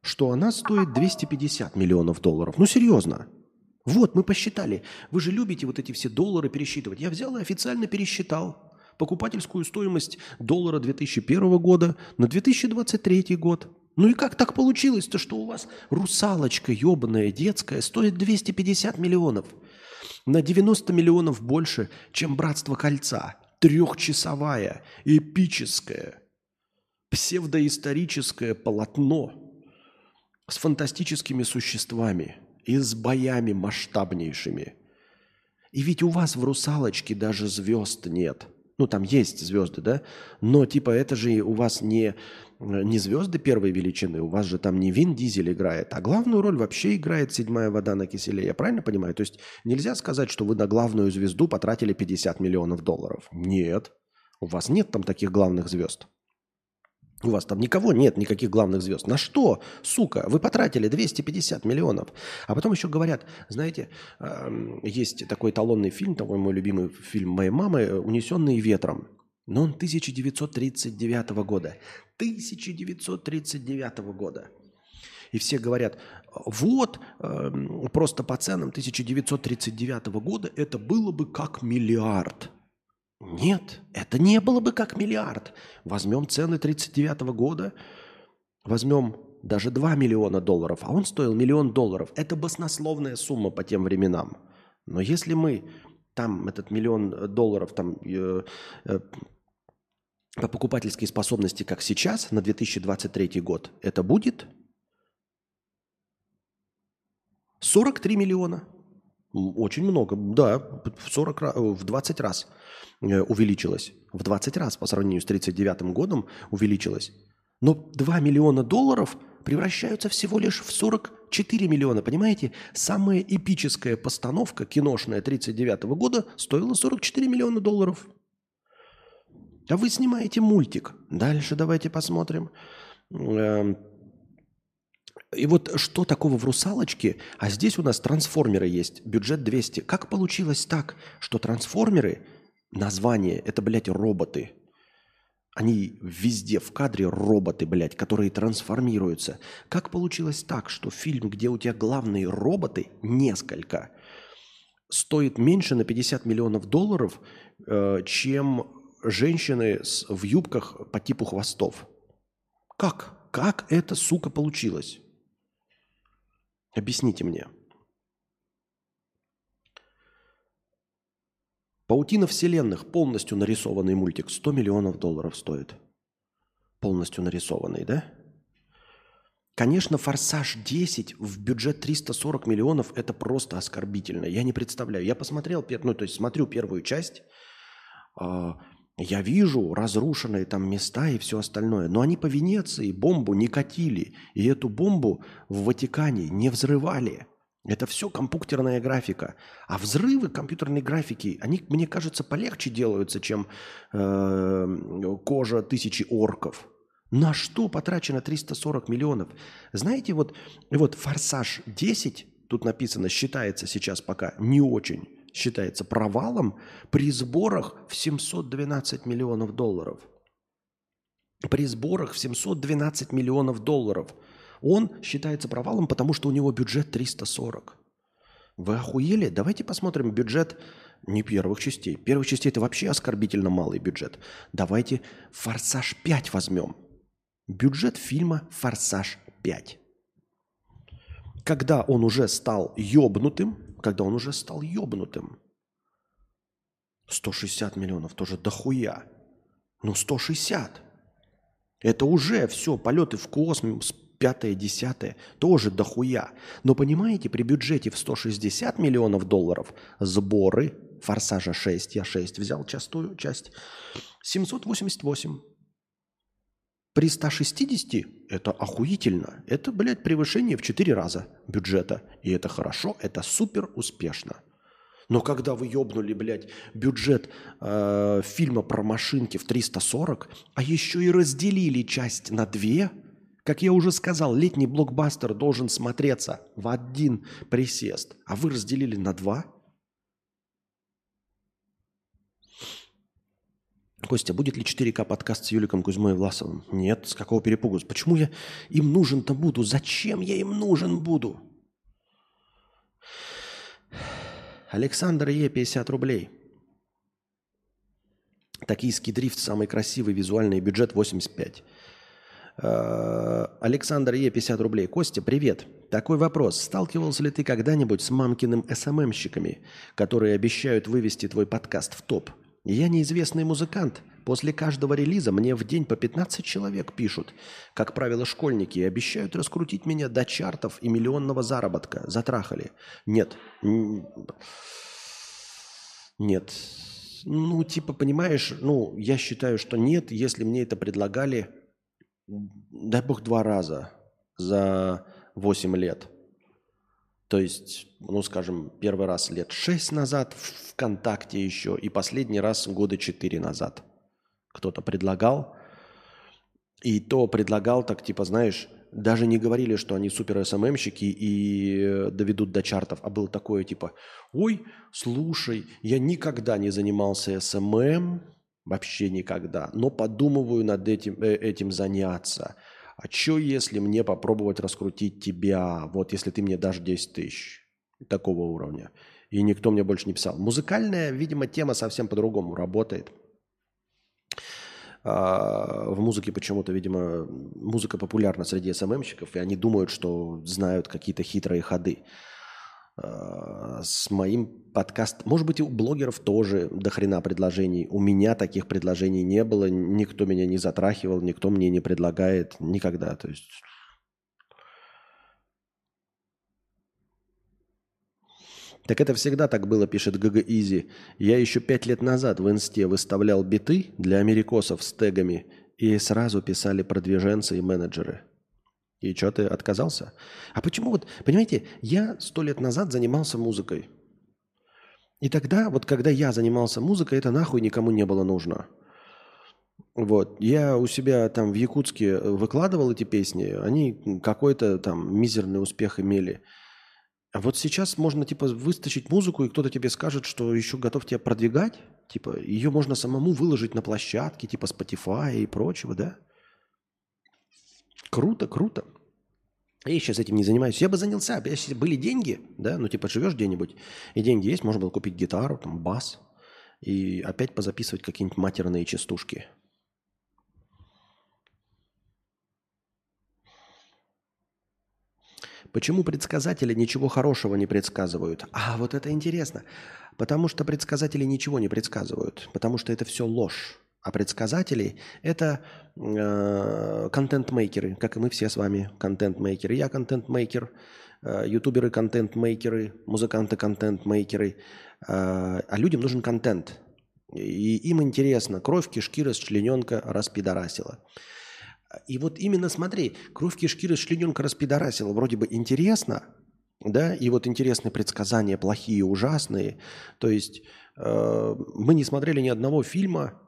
что она стоит 250 миллионов долларов? Ну, серьезно. Вот, мы посчитали. Вы же любите вот эти все доллары пересчитывать. Я взял и официально пересчитал покупательскую стоимость доллара 2001 года на 2023 год. Ну и как так получилось-то, что у вас русалочка ебаная детская стоит 250 миллионов? На 90 миллионов больше, чем «Братство кольца». Трехчасовая, эпическое, псевдоисторическое полотно с фантастическими существами и с боями масштабнейшими. И ведь у вас в «Русалочке» даже звезд нет. Ну, там есть звезды, да? Но типа это же у вас не не звезды первой величины, у вас же там не Вин Дизель играет, а главную роль вообще играет седьмая вода на киселе. Я правильно понимаю? То есть нельзя сказать, что вы на главную звезду потратили 50 миллионов долларов. Нет. У вас нет там таких главных звезд. У вас там никого нет, никаких главных звезд. На что, сука, вы потратили 250 миллионов? А потом еще говорят, знаете, есть такой талонный фильм, такой мой любимый фильм моей мамы «Унесенные ветром». Но он 1939 года. 1939 года. И все говорят, вот, э, просто по ценам 1939 года это было бы как миллиард. Нет, это не было бы как миллиард. Возьмем цены 1939 года, возьмем даже 2 миллиона долларов, а он стоил миллион долларов. Это баснословная сумма по тем временам. Но если мы там этот миллион долларов там э, э, по покупательской способности, как сейчас, на 2023 год, это будет 43 миллиона. Очень много, да, в, 40, в 20 раз э, увеличилось. В 20 раз по сравнению с 1939 годом увеличилось. Но 2 миллиона долларов превращаются всего лишь в 44 миллиона. Понимаете, самая эпическая постановка киношная 1939 года стоила 44 миллиона долларов. А вы снимаете мультик. Дальше давайте посмотрим. Эм, и вот что такого в «Русалочке», а здесь у нас трансформеры есть, бюджет 200. Как получилось так, что трансформеры, название, это, блядь, роботы. Они везде в кадре роботы, блядь, которые трансформируются. Как получилось так, что фильм, где у тебя главные роботы, несколько, стоит меньше на 50 миллионов долларов, э, чем женщины в юбках по типу хвостов. Как? Как это, сука, получилось? Объясните мне. Паутина вселенных, полностью нарисованный мультик, 100 миллионов долларов стоит. Полностью нарисованный, да? Конечно, «Форсаж 10» в бюджет 340 миллионов – это просто оскорбительно. Я не представляю. Я посмотрел, ну, то есть смотрю первую часть, а, я вижу разрушенные там места и все остальное. Но они по Венеции бомбу не катили. И эту бомбу в Ватикане не взрывали. Это все компьютерная графика. А взрывы компьютерной графики, они, мне кажется, полегче делаются, чем э, кожа тысячи орков. На что потрачено 340 миллионов? Знаете, вот, вот «Форсаж 10», тут написано, считается сейчас пока не очень, считается провалом при сборах в 712 миллионов долларов. При сборах в 712 миллионов долларов – он считается провалом, потому что у него бюджет 340. Вы охуели? Давайте посмотрим бюджет не первых частей. Первых частей это вообще оскорбительно малый бюджет. Давайте «Форсаж 5» возьмем. Бюджет фильма «Форсаж 5». Когда он уже стал ёбнутым, когда он уже стал ёбнутым, 160 миллионов тоже дохуя. Ну, 160. Это уже все, полеты в космос, пятое, десятое, тоже дохуя. Но понимаете, при бюджете в 160 миллионов долларов сборы «Форсажа 6», я 6 взял частую часть, 788. При 160 это охуительно. Это, блядь, превышение в 4 раза бюджета. И это хорошо, это супер успешно. Но когда вы ёбнули, блядь, бюджет э, фильма про машинки в 340, а еще и разделили часть на две – как я уже сказал, летний блокбастер должен смотреться в один присест, а вы разделили на два. Костя, будет ли 4К подкаст с Юликом Кузьмой Власовым? Нет, с какого перепугу? Почему я им нужен-то буду? Зачем я им нужен буду? Александр Е, 50 рублей. Токийский дрифт, самый красивый визуальный бюджет 85. Э, Александр Е, 50 рублей. Костя, привет. Такой вопрос. Сталкивался ли ты когда-нибудь с мамкиным СММщиками, которые обещают вывести твой подкаст в топ? Я неизвестный музыкант. После каждого релиза мне в день по 15 человек пишут. Как правило, школьники обещают раскрутить меня до чартов и миллионного заработка. Затрахали. Нет. Нет. Ну, типа, понимаешь, ну, я считаю, что нет, если мне это предлагали дай бог, два раза за 8 лет. То есть, ну, скажем, первый раз лет 6 назад в ВКонтакте еще, и последний раз года 4 назад. Кто-то предлагал, и то предлагал так, типа, знаешь, даже не говорили, что они супер SMM щики и доведут до чартов, а было такое, типа, ой, слушай, я никогда не занимался SMM, Вообще никогда. Но подумываю над этим, э, этим заняться. А что, если мне попробовать раскрутить тебя? Вот если ты мне дашь 10 тысяч. Такого уровня. И никто мне больше не писал. Музыкальная, видимо, тема совсем по-другому работает. А, в музыке почему-то, видимо, музыка популярна среди СММщиков, и они думают, что знают какие-то хитрые ходы. Э, с моим подкастом. Может быть, и у блогеров тоже до хрена предложений. У меня таких предложений не было. Никто меня не затрахивал, никто мне не предлагает никогда. То есть... Так это всегда так было, пишет ГГ Изи. Я еще пять лет назад в инсте выставлял биты для америкосов с тегами, и сразу писали продвиженцы и менеджеры – и что, ты отказался? А почему вот, понимаете, я сто лет назад занимался музыкой. И тогда, вот когда я занимался музыкой, это нахуй никому не было нужно. Вот. Я у себя там в Якутске выкладывал эти песни, они какой-то там мизерный успех имели. А вот сейчас можно типа выстачить музыку, и кто-то тебе скажет, что еще готов тебя продвигать. Типа ее можно самому выложить на площадке, типа Spotify и прочего, да? Круто, круто. Я сейчас этим не занимаюсь. Я бы занялся, если были деньги, да, ну типа живешь где-нибудь, и деньги есть, можно было купить гитару, там, бас, и опять позаписывать какие-нибудь матерные частушки. Почему предсказатели ничего хорошего не предсказывают? А вот это интересно. Потому что предсказатели ничего не предсказывают. Потому что это все ложь. А предсказатели – это э, контент-мейкеры, как и мы все с вами контент-мейкеры. Я контент-мейкер, э, ютуберы контент-мейкеры, музыканты контент-мейкеры. Э, а людям нужен контент. И им интересно, кровь кишки расчлененка распидорасила. И вот именно смотри, кровь кишки расчлененка распидорасила, вроде бы интересно, да, и вот интересные предсказания, плохие, ужасные. То есть э, мы не смотрели ни одного фильма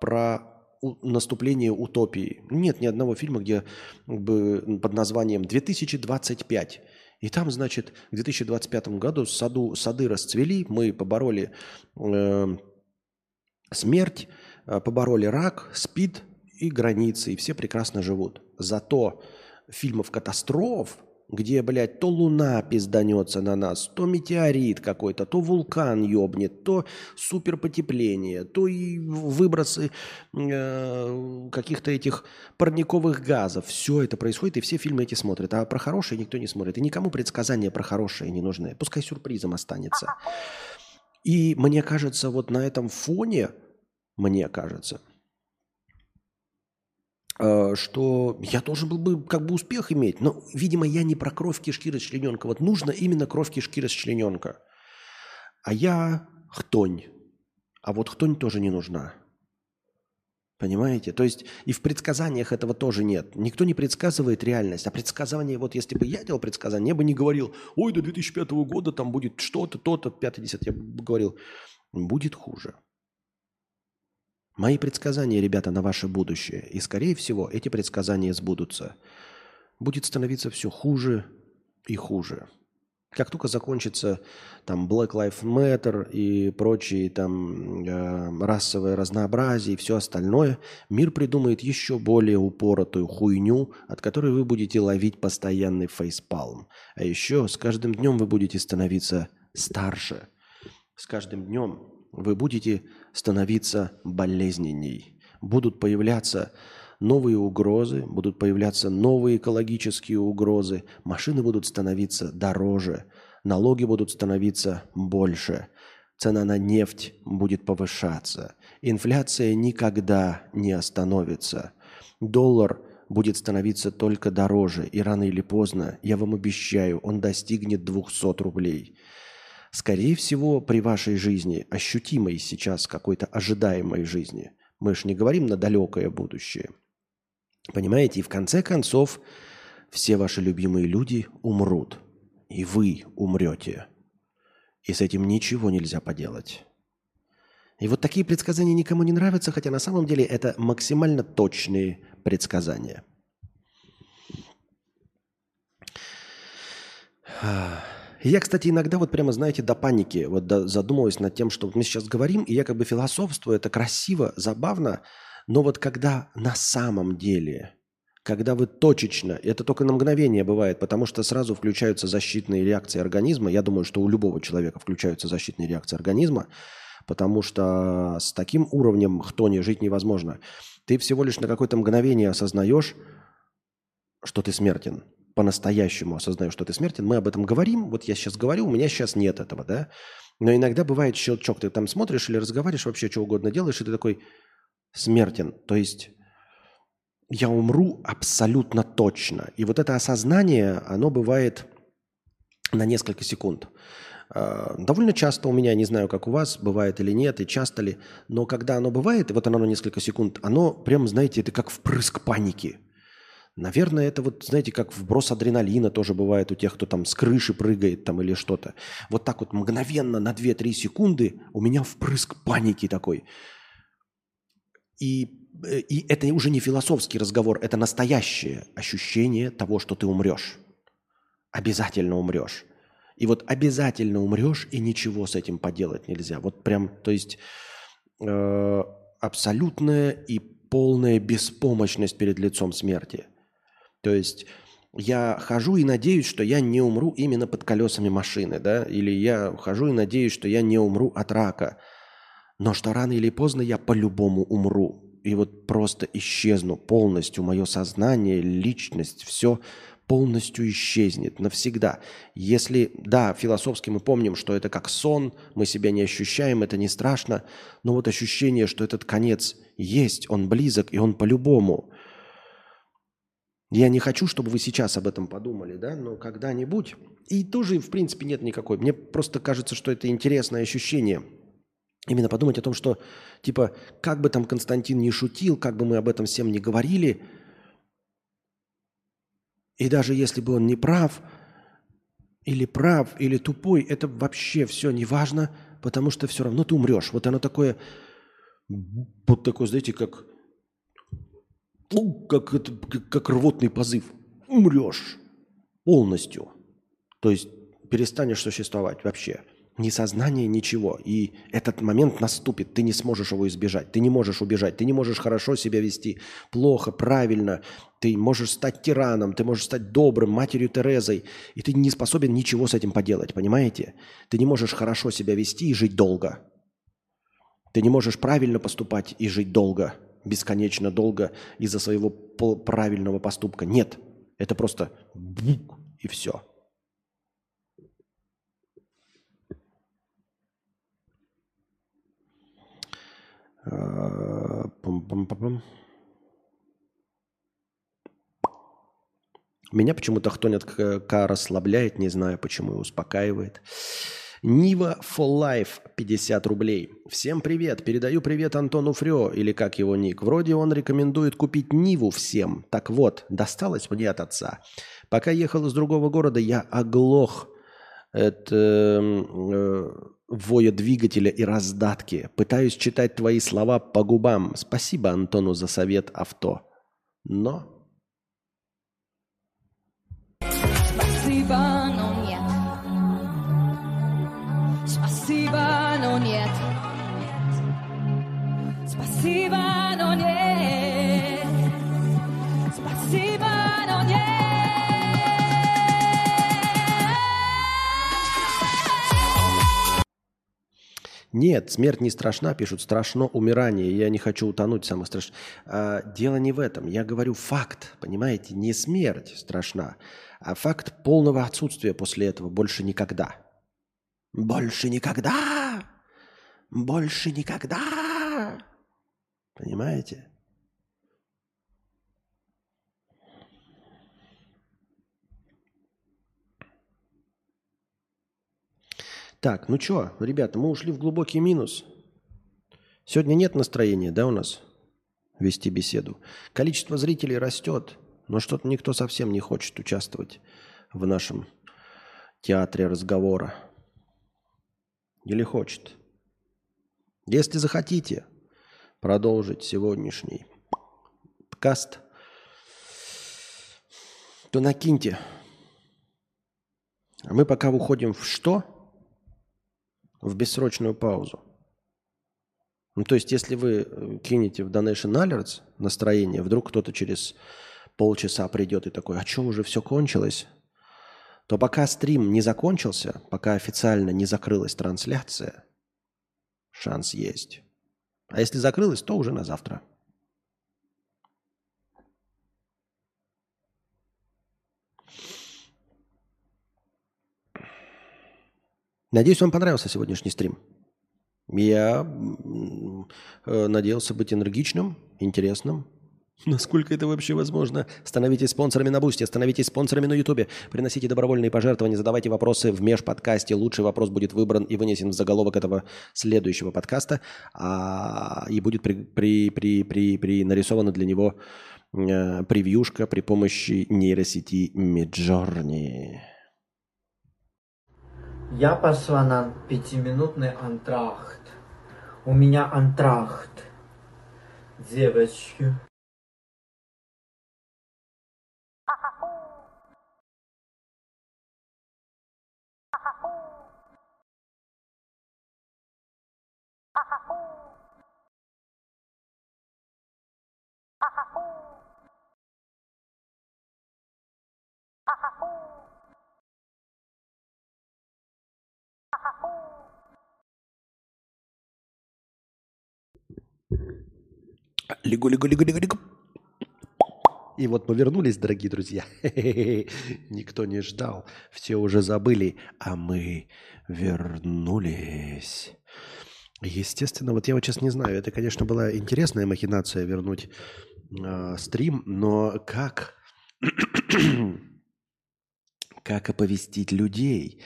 про у- наступление утопии. Нет ни одного фильма, где как бы, под названием «2025». И там, значит, к 2025 году саду, сады расцвели, мы побороли э, смерть, э, побороли рак, спид и границы, и все прекрасно живут. Зато фильмов катастроф, где, блядь, то луна пизданется на нас, то метеорит какой-то, то вулкан ёбнет, то суперпотепление, то и выбросы э, каких-то этих парниковых газов. Все это происходит, и все фильмы эти смотрят. А про хорошие никто не смотрит. И никому предсказания про хорошие не нужны. Пускай сюрпризом останется. И мне кажется, вот на этом фоне, мне кажется, что я должен был бы как бы успех иметь. Но, видимо, я не про кровь кишки расчлененка. Вот нужно именно кровь кишки расчлененка. А я хтонь. А вот хтонь тоже не нужна. Понимаете? То есть и в предсказаниях этого тоже нет. Никто не предсказывает реальность. А предсказание, вот если бы я делал предсказание, я бы не говорил, ой, до 2005 года там будет что-то, то-то, 5-10. Я бы говорил, будет хуже. Мои предсказания, ребята, на ваше будущее. И, скорее всего, эти предсказания сбудутся. Будет становиться все хуже и хуже. Как только закончится там Black Lives Matter и прочие там э, расовое разнообразие и все остальное, мир придумает еще более упоротую хуйню, от которой вы будете ловить постоянный фейспалм. А еще с каждым днем вы будете становиться старше. С каждым днем вы будете становиться болезненней. Будут появляться новые угрозы, будут появляться новые экологические угрозы, машины будут становиться дороже, налоги будут становиться больше, цена на нефть будет повышаться, инфляция никогда не остановится, доллар будет становиться только дороже, и рано или поздно, я вам обещаю, он достигнет 200 рублей. Скорее всего, при вашей жизни, ощутимой сейчас какой-то ожидаемой жизни, мы же не говорим на далекое будущее – Понимаете? И в конце концов все ваши любимые люди умрут. И вы умрете. И с этим ничего нельзя поделать. И вот такие предсказания никому не нравятся, хотя на самом деле это максимально точные предсказания. Я, кстати, иногда вот прямо, знаете, до паники вот до, задумываюсь над тем, что мы сейчас говорим, и я как бы философствую, это красиво, забавно, но вот когда на самом деле, когда вы точечно, это только на мгновение бывает, потому что сразу включаются защитные реакции организма, я думаю, что у любого человека включаются защитные реакции организма, потому что с таким уровнем хтони жить невозможно. Ты всего лишь на какое-то мгновение осознаешь, что ты смертен. По-настоящему осознаешь, что ты смертен. Мы об этом говорим. Вот я сейчас говорю, у меня сейчас нет этого, да? Но иногда бывает щелчок. Ты там смотришь или разговариваешь, вообще что угодно делаешь, и ты такой смертен. То есть я умру абсолютно точно. И вот это осознание, оно бывает на несколько секунд. А, Довольно часто у меня, не знаю, как у вас, бывает или нет, и часто ли, но когда оно бывает, и вот оно на несколько секунд, оно прям, знаете, это как впрыск паники. Наверное, это вот, знаете, как вброс адреналина тоже бывает у тех, кто там с крыши прыгает там или что-то. Вот так вот мгновенно на 2-3 секунды у меня впрыск паники такой. И, э, и это уже не философский разговор, это настоящее ощущение того, что ты умрешь. Обязательно умрешь. И вот обязательно умрешь, и ничего с этим поделать нельзя. Вот прям, то есть э, абсолютная и полная беспомощность перед лицом смерти. То есть я хожу и надеюсь, что я не умру именно под колесами машины, да, или я хожу и надеюсь, что я не умру от рака, но что рано или поздно я по-любому умру. И вот просто исчезну полностью, мое сознание, личность, все полностью исчезнет навсегда. Если, да, философски мы помним, что это как сон, мы себя не ощущаем, это не страшно, но вот ощущение, что этот конец есть, он близок, и он по-любому. Я не хочу, чтобы вы сейчас об этом подумали, да, но когда-нибудь, и тоже, в принципе, нет никакой. Мне просто кажется, что это интересное ощущение. Именно подумать о том, что, типа, как бы там Константин не шутил, как бы мы об этом всем не говорили – и даже если бы он не прав, или прав, или тупой, это вообще все не важно, потому что все равно ты умрешь. Вот оно такое, вот такое, знаете, как, как, это, как, рвотный позыв. Умрешь полностью. То есть перестанешь существовать вообще. Ни сознание, ничего. И этот момент наступит, ты не сможешь его избежать. Ты не можешь убежать, ты не можешь хорошо себя вести, плохо, правильно. Ты можешь стать тираном, ты можешь стать добрым, матерью Терезой. И ты не способен ничего с этим поделать, понимаете? Ты не можешь хорошо себя вести и жить долго. Ты не можешь правильно поступать и жить долго, бесконечно долго из-за своего правильного поступка. Нет, это просто и все. Пам-пам-пам. Меня почему-то хтонет К расслабляет, не знаю почему, и успокаивает. Нива for Life 50 рублей. Всем привет. Передаю привет Антону Фрё, или как его ник. Вроде он рекомендует купить Ниву всем. Так вот, досталось мне от отца. Пока ехал из другого города, я оглох это э, воя двигателя и раздатки. Пытаюсь читать твои слова по губам. Спасибо Антону за совет авто. Но... Спасибо, Спасибо, но нет. Спасибо, но нет. Спасибо, но нет. Нет, смерть не страшна, пишут, страшно умирание. Я не хочу утонуть, самое страшное. А, дело не в этом. Я говорю факт, понимаете? Не смерть страшна, а факт полного отсутствия после этого больше никогда. Больше никогда! Больше никогда! Понимаете? Так, ну что, ребята, мы ушли в глубокий минус. Сегодня нет настроения, да, у нас вести беседу. Количество зрителей растет, но что-то никто совсем не хочет участвовать в нашем театре разговора. Или хочет. Если захотите продолжить сегодняшний подкаст, то накиньте. А мы пока уходим в что? в бессрочную паузу. Ну, то есть, если вы э, кинете в Donation Alerts настроение, вдруг кто-то через полчаса придет и такой, а что, уже все кончилось? То пока стрим не закончился, пока официально не закрылась трансляция, шанс есть. А если закрылась, то уже на завтра. Надеюсь, вам понравился сегодняшний стрим. Я э, надеялся быть энергичным, интересным. Насколько это вообще возможно? Становитесь спонсорами на Бусте, становитесь спонсорами на Ютубе, приносите добровольные пожертвования, задавайте вопросы в межподкасте. Лучший вопрос будет выбран и вынесен в заголовок этого следующего подкаста, а, и будет при, при, при, при, при нарисована для него э, превьюшка при помощи нейросети Midjourney. Я пошла на пятиминутный антрахт. У меня антрахт. Девочки. Лигу, лигу, лигу, лигу, лигу. И вот мы вернулись, дорогие друзья. Никто не ждал, все уже забыли, а мы вернулись. Естественно, вот я вот сейчас не знаю, это, конечно, была интересная махинация вернуть э, стрим, но как, как оповестить людей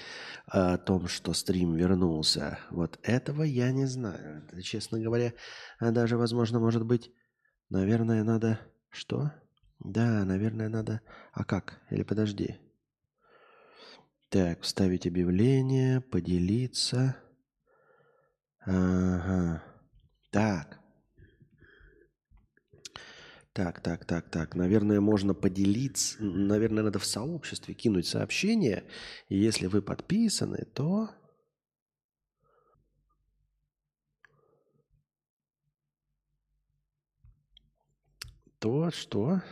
о том, что стрим вернулся, вот этого я не знаю. Это, честно говоря, даже, возможно, может быть, Наверное, надо... Что? Да, наверное, надо... А как? Или подожди. Так, вставить объявление, поделиться. Ага. Так. Так, так, так, так. Наверное, можно поделиться. Наверное, надо в сообществе кинуть сообщение. И если вы подписаны, то... То что?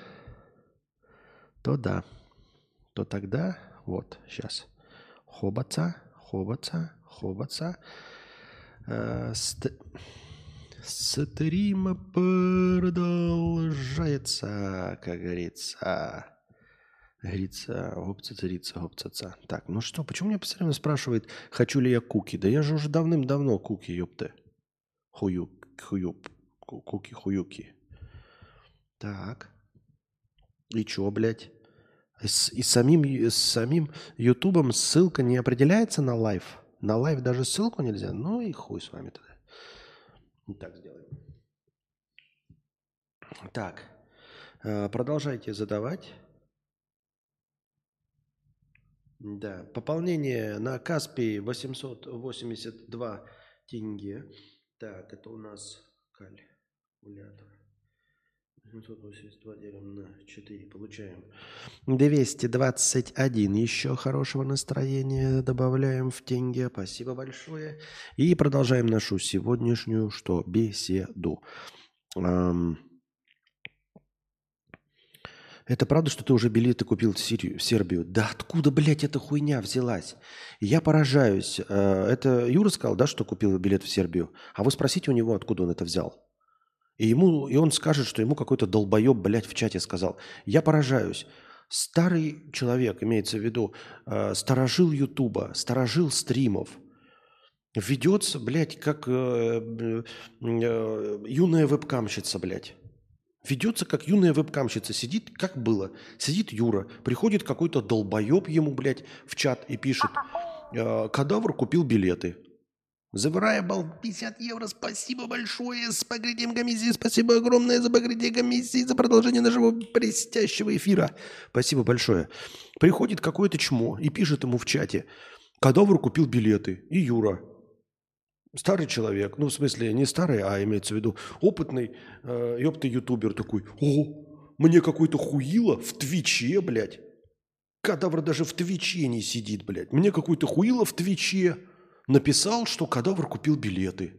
То да. То тогда... Вот, сейчас. Хобаца, хобаца, хобаца. Э, ст- Стрим продолжается, как говорится. Говорится, гопца-царица, гопца Так, ну что, почему меня постоянно спрашивает, хочу ли я куки? Да я же уже давным-давно куки, ёпты. Хуюк, хуюп, ку- куки-хуюки. Так. И чё, блядь? И, с, самим, с самим Ютубом ссылка не определяется на live? На live даже ссылку нельзя? Ну и хуй с вами тогда. Так сделаем. Так. э, Продолжайте задавать. Да. Пополнение на Kaspi 882 тенге. Так, это у нас калькулятор. 782 делим на 4. Получаем 221. Еще хорошего настроения добавляем в тенге. Спасибо большое. И продолжаем нашу сегодняшнюю что? Беседу. Ам, Это правда, что ты уже билеты купил в, Сирию, в Сербию? Да откуда, блядь, эта хуйня взялась? Я поражаюсь. Э, Это Юра сказал, да, что купил билет в Сербию? А вы спросите у него, откуда он это взял. И, ему, и он скажет, что ему какой-то долбоеб, блядь, в чате сказал. Я поражаюсь. Старый человек, имеется в виду, э, старожил Ютуба, старожил стримов, ведется, блядь, как э, э, юная вебкамщица, блядь. Ведется как юная вебкамщица. Сидит, как было. Сидит Юра. Приходит какой-то долбоеб ему, блядь, в чат и пишет. э, Кадавр купил билеты. Забирая бал 50 евро. Спасибо большое с покрытием комиссии. Спасибо огромное за покрытие комиссии, за продолжение нашего блестящего эфира. Спасибо большое. Приходит какое-то чмо и пишет ему в чате. Кадавр купил билеты. И Юра. Старый человек, ну, в смысле, не старый, а имеется в виду опытный, э, ютубер такой, о, мне какой-то хуило в Твиче, блядь. Кадавр даже в Твиче не сидит, блядь. Мне какой-то хуило в Твиче написал, что Кадавр купил билеты.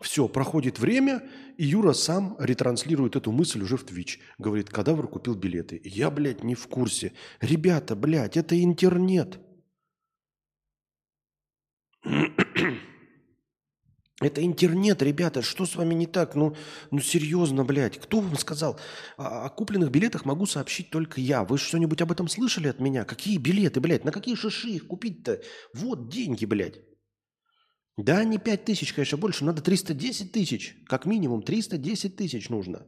Все, проходит время, и Юра сам ретранслирует эту мысль уже в Твич. Говорит, Кадавр купил билеты. Я, блядь, не в курсе. Ребята, блядь, это интернет. Это интернет, ребята, что с вами не так? Ну, ну серьезно, блядь. Кто вам сказал? О, о купленных билетах могу сообщить только я. Вы что-нибудь об этом слышали от меня? Какие билеты, блядь? На какие шиши их купить-то? Вот деньги, блядь. Да, не 5 тысяч, конечно, больше. Надо 310 тысяч. Как минимум 310 тысяч нужно.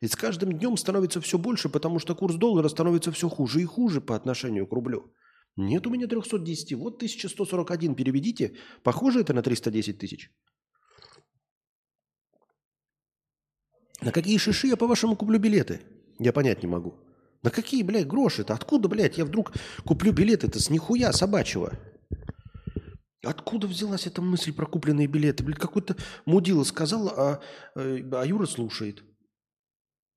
И с каждым днем становится все больше, потому что курс доллара становится все хуже и хуже по отношению к рублю. Нет у меня 310. Вот 1141 переведите. Похоже это на 310 тысяч? На какие шиши я, по-вашему, куплю билеты? Я понять не могу. На какие, блядь, гроши-то? Откуда, блядь, я вдруг куплю билеты-то с нихуя собачьего? Откуда взялась эта мысль про купленные билеты? Блядь, какой-то мудила сказал, а, э, а Юра слушает.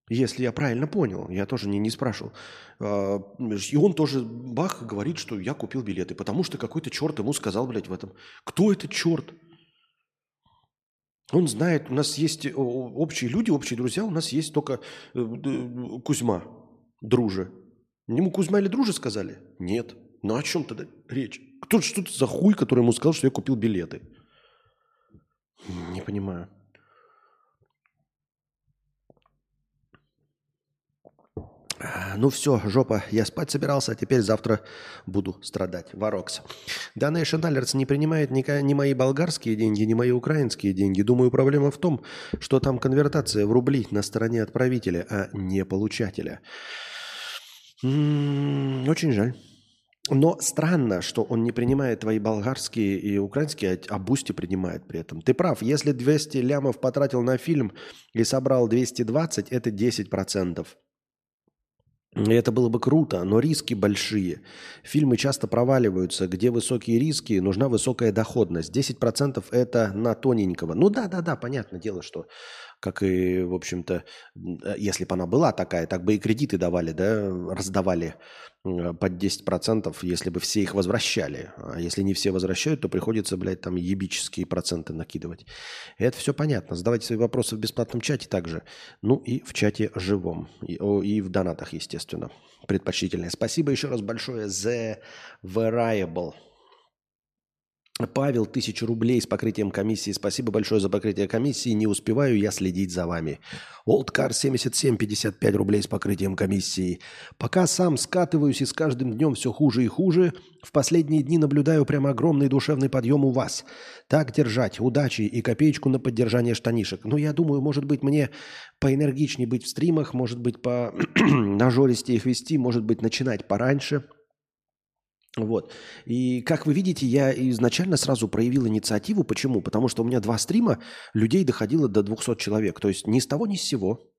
Если я правильно понял, я тоже не, не спрашивал. А, И он тоже бах говорит, что я купил билеты, потому что какой-то черт ему сказал, блядь, в этом. Кто этот черт? Он знает, у нас есть общие люди, общие друзья, у нас есть только э, Кузьма, друже. Ему Кузьма или друже сказали? Нет. Ну о чем тогда речь? Кто что это за хуй, который ему сказал, что я купил билеты? Не понимаю. А, Ну все, жопа, я спать собирался, а теперь завтра буду страдать. Варокс. Donation Alerts не принимает ни, ни мои болгарские деньги, ни мои украинские деньги. Думаю, проблема в том, что там конвертация в рубли на стороне отправителя, а не получателя. М, Очень жаль. Но странно, что он не принимает твои болгарские и украинские, а- а Boosty принимает при этом. Ты прав, если 200 лямов потратил на фильм и собрал 220, это 10%. И это было бы круто, но риски большие. Фильмы часто проваливаются. Где высокие риски, нужна высокая доходность. 10% это на тоненького. Ну да, да, да, понятное дело, что как и, в общем-то, э, если бы она была такая, так бы и кредиты давали, да, раздавали э, под 10%, если бы все их возвращали. А если не все возвращают, то приходится, блядь, там ебические проценты накидывать. Это все понятно. Задавайте свои вопросы в бесплатном чате также. Ну и в чате живом. И, и в донатах, естественно. Предпочтительнее. Спасибо еще раз большое The Variable. Павел, тысячу рублей с покрытием комиссии. Спасибо большое за покрытие комиссии. Не успеваю я следить за вами. Олдкар 77, 55 рублей с покрытием комиссии. Пока сам скатываюсь и с каждым днем все хуже и хуже, в последние дни наблюдаю прямо огромный душевный подъем у вас. Так держать. Удачи и копеечку на поддержание штанишек. Но я думаю, может быть, мне поэнергичнее быть в стримах, может быть, по нажористее их вести, может быть, начинать пораньше – вот. И как вы видите, я изначально сразу проявил инициативу. Почему? Потому что у меня два стрима, людей доходило до 200 человек. То есть ни с того, ни с сего.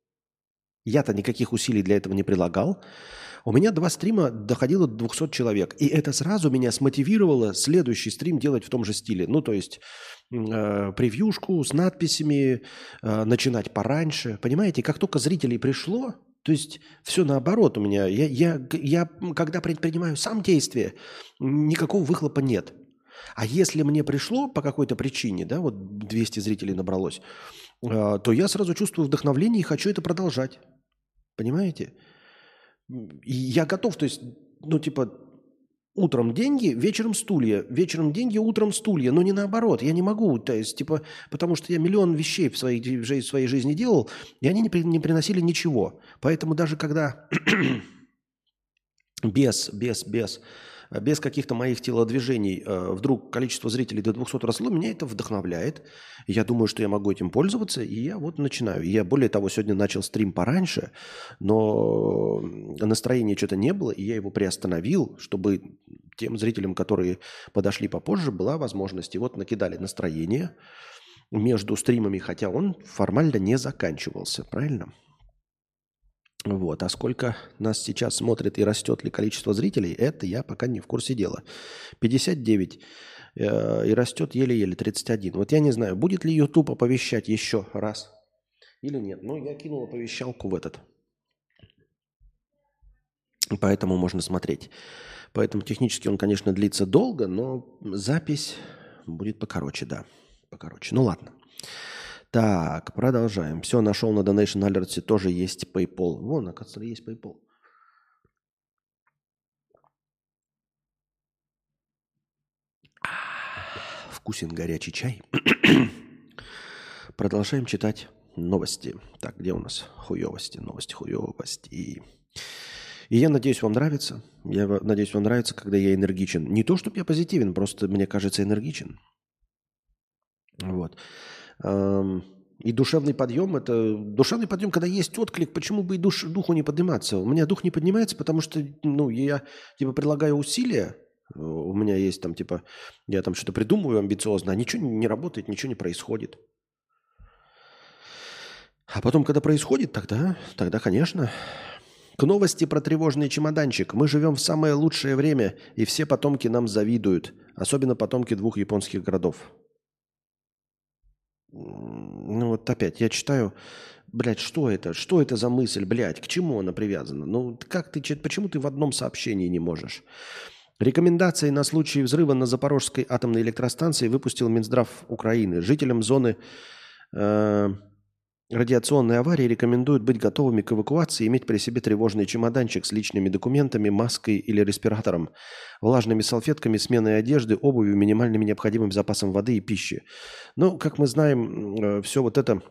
Я-то никаких усилий для этого не прилагал. У меня два стрима доходило до 200 человек. И это сразу меня смотивировало следующий стрим делать в том же стиле. Ну, то есть э, превьюшку с надписями, э, начинать пораньше. Понимаете, как только зрителей пришло, то есть все наоборот у меня. Я, я, я когда предпринимаю сам действие, никакого выхлопа нет. А если мне пришло по какой-то причине, да, вот 200 зрителей набралось, э, то я сразу чувствую вдохновление и хочу это продолжать. Понимаете? И я готов, то есть, ну, типа, утром деньги, вечером стулья, вечером деньги, утром стулья, но не наоборот. Я не могу, то есть, типа, потому что я миллион вещей в своей, в своей жизни делал, и они не, при- не приносили ничего. Поэтому даже когда без, без, без, без каких-то моих телодвижений э, вдруг количество зрителей до 200 росло, меня это вдохновляет. Я думаю, что я могу этим пользоваться, и я вот начинаю. Я, более того, сегодня начал стрим пораньше, но настроения что-то не было, и я его приостановил, чтобы тем зрителям, которые подошли попозже, была возможность. И вот накидали настроение между стримами, хотя он формально не заканчивался, правильно? Вот. А сколько нас сейчас смотрит и растет ли количество зрителей, это я пока не в курсе дела. 59 э, и растет еле-еле 31. Вот я не знаю, будет ли YouTube оповещать еще раз или нет. Ну, я кинул оповещалку в этот. Поэтому можно смотреть. Поэтому технически он, конечно, длится долго, но запись будет покороче, да. Покороче. Ну ладно. Так, продолжаем. Все, нашел на Donation Alerts, тоже есть PayPal. Вон, оказывается, есть PayPal. А, Вкусен горячий чай. Продолжаем читать новости. Так, где у нас хуевости? Новости, хуевости. И я надеюсь, вам нравится. Я надеюсь, вам нравится, когда я энергичен. Не то, чтобы я позитивен, просто мне кажется энергичен. Вот. И душевный подъем – это душевный подъем, когда есть отклик, почему бы и душ, духу не подниматься? У меня дух не поднимается, потому что ну, я типа прилагаю усилия, у меня есть там типа, я там что-то придумываю амбициозно, а ничего не работает, ничего не происходит. А потом, когда происходит, тогда, тогда, конечно. К новости про тревожный чемоданчик. Мы живем в самое лучшее время, и все потомки нам завидуют. Особенно потомки двух японских городов. Ну вот опять, я читаю, блядь, что это? Что это за мысль, блядь? К чему она привязана? Ну как ты, почему ты в одном сообщении не можешь? Рекомендации на случай взрыва на Запорожской атомной электростанции выпустил Минздрав Украины. Жителям зоны э, радиационной аварии рекомендуют быть готовыми к эвакуации и иметь при себе тревожный чемоданчик с личными документами, маской или респиратором, влажными салфетками, сменой одежды, обувью, минимальным необходимым запасом воды и пищи. Ну, как мы знаем, все вот это,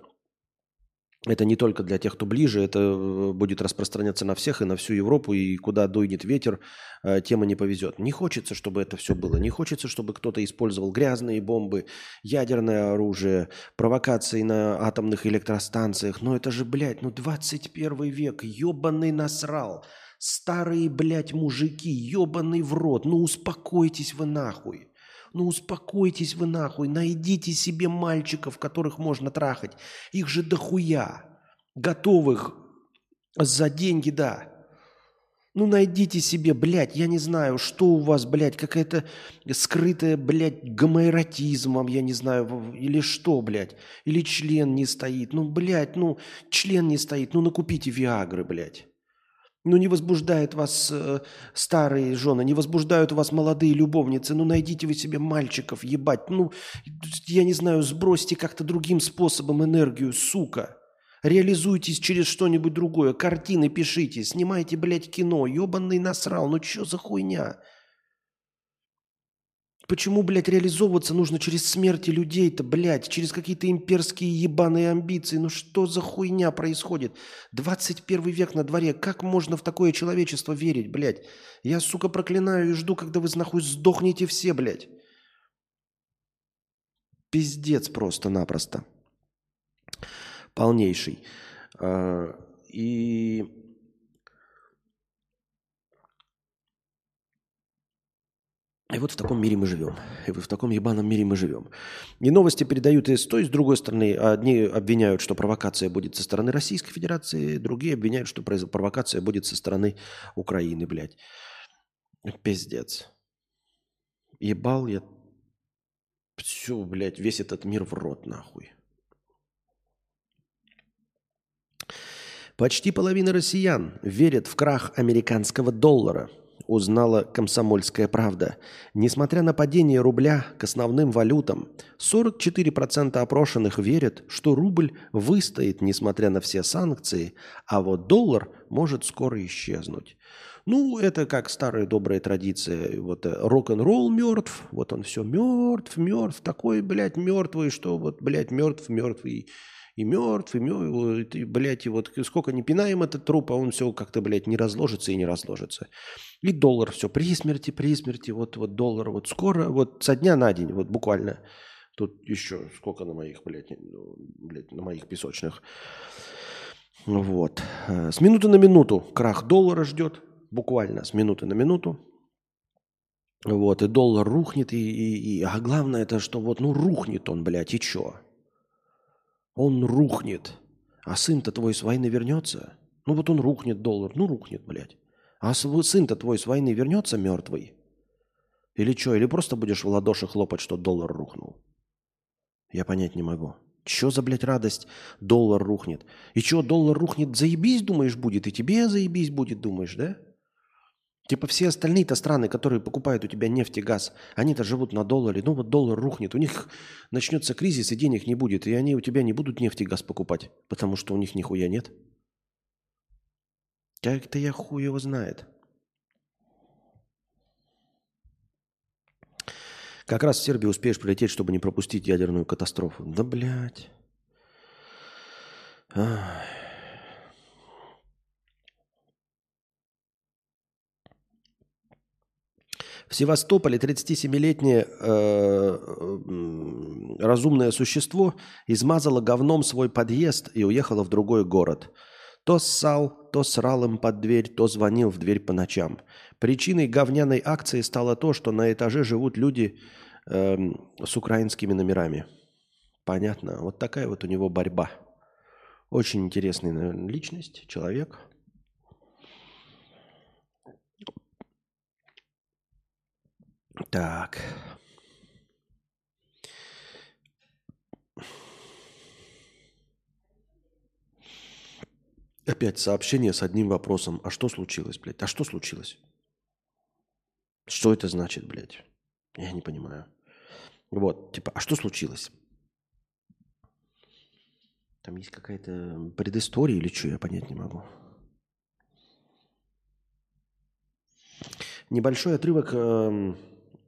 это не только для тех, кто ближе, это э, будет распространяться на всех и на всю Европу, и куда дует ветер, э, тема не повезет. Не хочется, чтобы это все было. Не хочется, чтобы кто-то использовал грязные бомбы, ядерное оружие, провокации на атомных электростанциях. Ну это же, блядь, ну 21 век, ебаный насрал. Старые, блядь, мужики, ебаный в рот. Ну успокойтесь вы нахуй. Ну успокойтесь вы нахуй, найдите себе мальчиков, которых можно трахать. Их же дохуя. Готовых за деньги, да. Ну, найдите себе, блядь, я не знаю, что у вас, блядь, какая-то скрытая, блядь, гомоэротизмом, я не знаю, или что, блядь. Или член не стоит. Ну, блядь, ну, член не стоит. Ну, накупите Виагры, блядь. Ну, не возбуждает вас э, старые жены, не возбуждают вас молодые любовницы. Ну, найдите вы себе мальчиков, ебать. Ну, я не знаю, сбросьте как-то другим способом энергию, сука. Реализуйтесь через что-нибудь другое. Картины пишите, снимайте, блядь, кино. Ебаный насрал. Ну, что за хуйня? Почему, блядь, реализовываться нужно через смерти людей-то, блядь, через какие-то имперские ебаные амбиции? Ну что за хуйня происходит? 21 век на дворе. Как можно в такое человечество верить, блядь? Я, сука, проклинаю и жду, когда вы нахуй сдохнете все, блядь. Пиздец просто-напросто. Полнейший. А, И И вот в таком мире мы живем. И вот в таком ебаном мире мы живем. И новости передают и с той, и с другой стороны. Одни обвиняют, что провокация будет со стороны Российской Федерации, другие обвиняют, что провокация будет со стороны Украины, блядь. Пиздец. Ебал я все, блядь, весь этот мир в рот, нахуй. Почти половина россиян верят в крах американского доллара, узнала «Комсомольская правда». Несмотря на падение рубля к основным валютам, 44% опрошенных верят, что рубль выстоит, несмотря на все санкции, а вот доллар может скоро исчезнуть. Ну, это как старая добрая традиция. Вот э, рок-н-ролл мертв, вот он все мертв, мертв, такой, блядь, мертвый, что вот, блядь, мертв, мертвый и мертв, и мертв, и, блядь, и вот сколько не пинаем этот труп, а он все как-то, блядь, не разложится и не разложится. И доллар все при смерти, при смерти, вот, вот доллар, вот скоро, вот со дня на день, вот буквально. Тут еще сколько на моих, блядь, ну, блядь на моих песочных. Вот. Э, С минуты на минуту крах доллара ждет, буквально с минуты на минуту. Вот, и доллар рухнет, и, и, и- а главное это, что вот, ну, рухнет он, блядь, и чё? Он рухнет. А сын-то твой с войны вернется? Ну вот он рухнет, доллар, ну рухнет, блядь. А сын-то твой с войны вернется мертвый? Или что? Или просто будешь в ладоши хлопать, что доллар рухнул? Я понять не могу. Че за, блядь, радость? Доллар рухнет. И что, доллар рухнет, заебись, думаешь, будет? И тебе заебись будет, думаешь, да? Типа все остальные-то страны, которые покупают у тебя нефть и газ, они-то живут на долларе. Ну вот доллар рухнет, у них начнется кризис и денег не будет, и они у тебя не будут нефть и газ покупать, потому что у них нихуя нет. Как-то я хуй его знает. Как раз в Сербию успеешь прилететь, чтобы не пропустить ядерную катастрофу. Да, блядь. Ах. В Севастополе 37-летнее э, разумное существо измазало говном свой подъезд и уехало в другой город. То ссал, то срал им под дверь, то звонил в дверь по ночам. Причиной говняной акции стало то, что на этаже живут люди эм, с украинскими номерами. Понятно. Вот такая вот у него борьба. Очень интересная личность, человек. Так. Опять сообщение с одним вопросом. А что случилось, блядь? А что случилось? Что это значит, блядь? Я не понимаю. Вот, типа, а что случилось? Там есть какая-то предыстория или что, я понять не могу. Небольшой отрывок эм,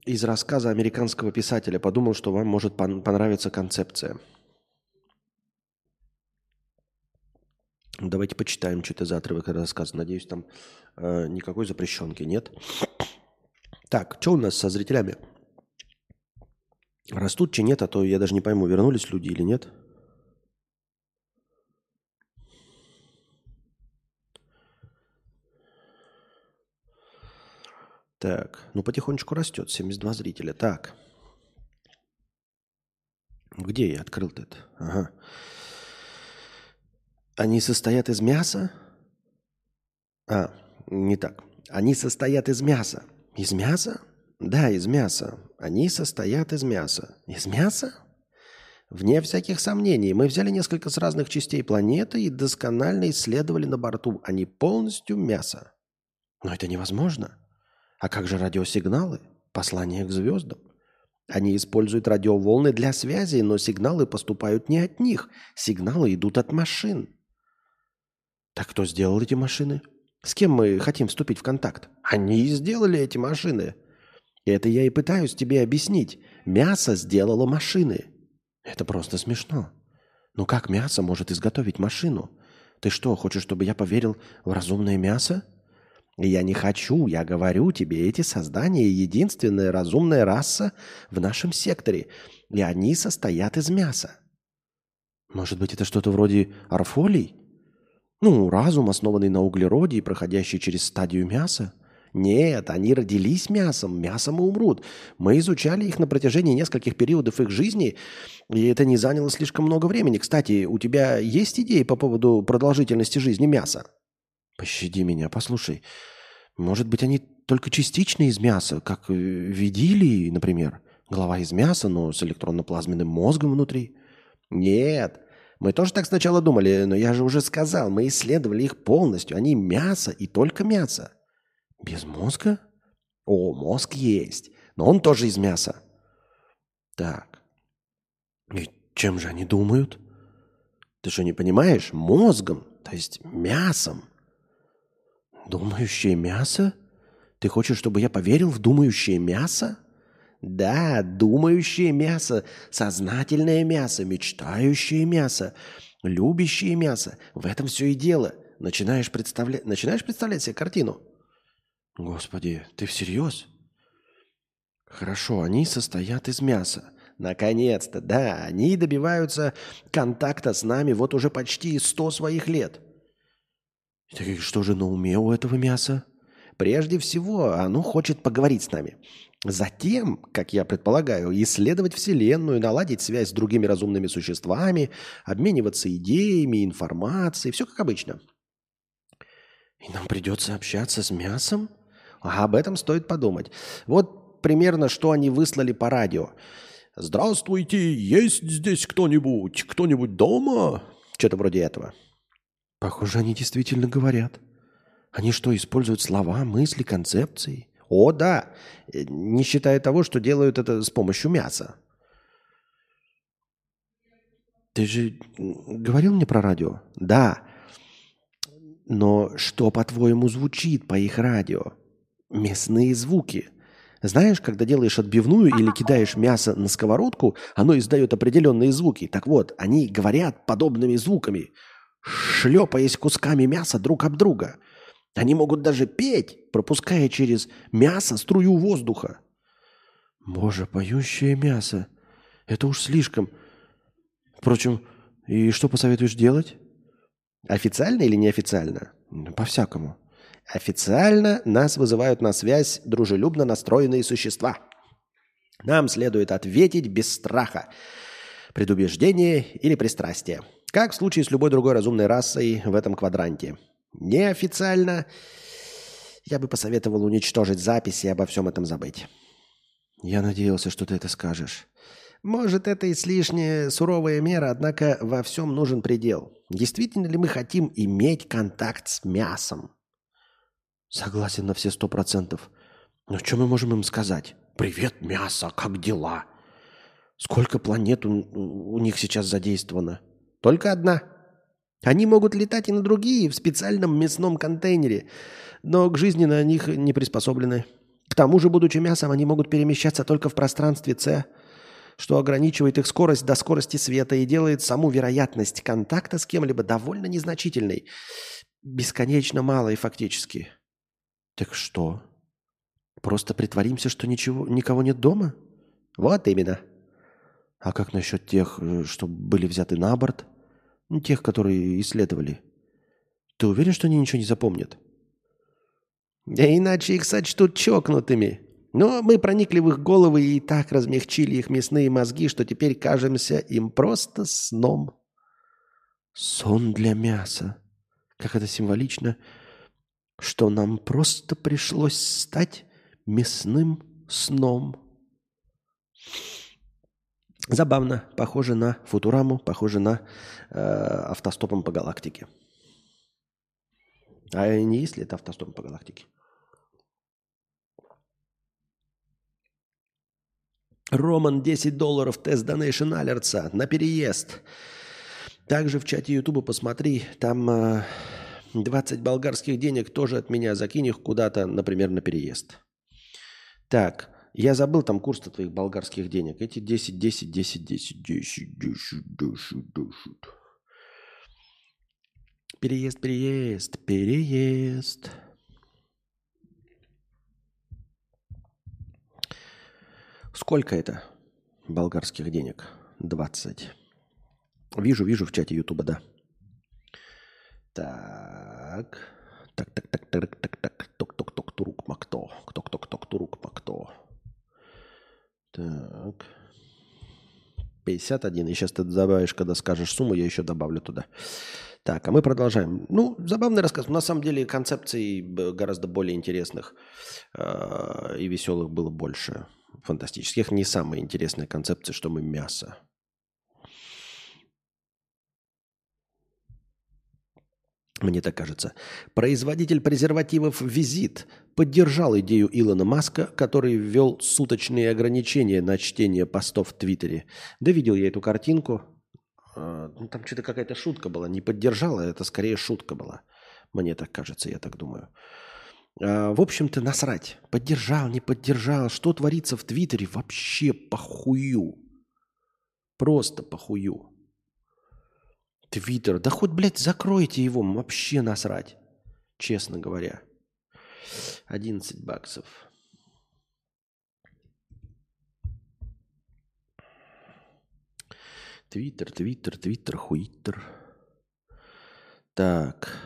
из рассказа американского писателя. Подумал, что вам может пон- понравиться концепция. Давайте почитаем, что это за отрывок рассказа. Надеюсь, там э, никакой запрещенки нет. Так, что у нас со зрителями? Растут, чи нет, а то я даже не пойму, вернулись люди или нет. Так, ну потихонечку растет, 72 зрителя. Так. Где я открыл-то это? Ага. Они состоят из мяса? А, не так. Они состоят из мяса. Из мяса? Да, из мяса. Они состоят из мяса. Из мяса? Вне всяких сомнений, мы взяли несколько с разных частей планеты и досконально исследовали на борту. Они полностью мясо. Но это невозможно. А как же радиосигналы? Послания к звездам? Они используют радиоволны для связи, но сигналы поступают не от них. Сигналы идут от машин. Так кто сделал эти машины? С кем мы хотим вступить в контакт? Они и сделали эти машины. Это я и пытаюсь тебе объяснить. Мясо сделало машины. Это просто смешно. Ну как мясо может изготовить машину? Ты что, хочешь, чтобы я поверил в разумное мясо? Я не хочу, я говорю тебе, эти создания единственная разумная раса в нашем секторе, и они состоят из мяса. Может быть, это что-то вроде орфолий? Ну, разум, основанный на углероде и проходящий через стадию мяса? Нет, они родились мясом, мясом и умрут. Мы изучали их на протяжении нескольких периодов их жизни, и это не заняло слишком много времени. Кстати, у тебя есть идеи по поводу продолжительности жизни мяса? Пощади меня, послушай. Может быть, они только частично из мяса, как э, видили, например. Голова из мяса, но с электронно-плазменным мозгом внутри. Нет, мы тоже так сначала думали, но я же уже сказал, мы исследовали их полностью. Они мясо и только мясо. Без мозга? О, мозг есть, но он тоже из мяса. Так. И чем же они думают? Ты что, не понимаешь? Мозгом, то есть мясом. Думающее мясо? Ты хочешь, чтобы я поверил в думающее мясо? Да, думающее мясо, сознательное мясо, мечтающее мясо, любящее мясо. В этом все и дело. Начинаешь представлять, начинаешь представлять себе картину? Господи, ты всерьез? Хорошо, они состоят из мяса. Наконец-то, да, они добиваются контакта с нами вот уже почти сто своих лет. И что же на уме у этого мяса? Прежде всего, оно хочет поговорить с нами. Затем, как я предполагаю, исследовать Вселенную, наладить связь с другими разумными существами, обмениваться идеями, информацией, все как обычно. И нам придется общаться с мясом? А об этом стоит подумать. Вот примерно, что они выслали по радио. «Здравствуйте, есть здесь кто-нибудь? Кто-нибудь дома?» Что-то вроде этого. Похоже, они действительно говорят. Они что, используют слова, мысли, концепции? О, да, э, не считая того, что делают это с помощью мяса. Ты же говорил мне про радио? Да. Но что, по-твоему, звучит по их радио? Мясные звуки. Знаешь, когда делаешь отбивную или кидаешь мясо на сковородку, оно издает определенные звуки. Так вот, они говорят подобными звуками – шлепаясь кусками мяса друг об друга. Они могут даже петь, пропуская через мясо струю воздуха. Боже, поющее мясо. Это уж слишком. Впрочем, и что посоветуешь делать? Официально или неофициально? По-всякому. Официально нас вызывают на связь дружелюбно настроенные существа. Нам следует ответить без страха, предубеждения или пристрастия. Как в случае с любой другой разумной расой в этом квадранте. Неофициально я бы посоветовал уничтожить записи и обо всем этом забыть. Я надеялся, что ты это скажешь. Может, это излишне суровая мера, однако во всем нужен предел. Действительно ли мы хотим иметь контакт с мясом? Согласен на все сто процентов. Но что мы можем им сказать? «Привет, мясо, как дела?» Сколько планет у, у них сейчас задействовано? Только одна. Они могут летать и на другие в специальном мясном контейнере, но к жизни на них не приспособлены. К тому же, будучи мясом, они могут перемещаться только в пространстве С, что ограничивает их скорость до скорости света и делает саму вероятность контакта с кем-либо довольно незначительной, бесконечно малой фактически. Так что? Просто притворимся, что ничего, никого нет дома? Вот именно. А как насчет тех, э, что были взяты на борт? Ну, тех, которые исследовали. Ты уверен, что они ничего не запомнят? Да иначе их сочтут чокнутыми. Но мы проникли в их головы и так размягчили их мясные мозги, что теперь кажемся им просто сном. Сон для мяса. Как это символично. что нам просто пришлось стать мясным сном. Забавно. Похоже на Футураму, похоже на э, автостопом по галактике. А не есть ли это автостопом по галактике? Роман, 10 долларов, тест Donation Алерца на переезд. Также в чате Ютуба посмотри, там э, 20 болгарских денег тоже от меня, закинь их куда-то, например, на переезд. Так, я забыл там курс-то твоих болгарских денег. Эти 10, 10, 10, 10, 10, 10, 10, 10. Переезд, переезд, переезд. Сколько это болгарских денег? 20. Вижу, вижу в чате Ютуба, да. Так. Так, так, так, так, так, так. Ток-ток-ток, турук, макто. Ток-ток-ток, турук, макто. Так. 51. И сейчас ты добавишь, когда скажешь сумму, я еще добавлю туда. Так, а мы продолжаем. Ну, забавный рассказ. На самом деле концепций гораздо более интересных э, и веселых было больше. Фантастических. Не самые интересные концепции, что мы мясо. Мне так кажется. Производитель презервативов «Визит» поддержал идею Илона Маска, который ввел суточные ограничения на чтение постов в Твиттере. Да видел я эту картинку. А, ну, Там что-то какая-то шутка была. Не поддержала, это скорее шутка была. Мне так кажется, я так думаю. А, В общем-то, насрать. Поддержал, не поддержал. Что творится в Твиттере, вообще похую. Просто похую. Твиттер. Да хоть, блядь, закройте его, вообще насрать. Честно говоря. 11 баксов. Твиттер, твиттер, твиттер, хуиттер. Так.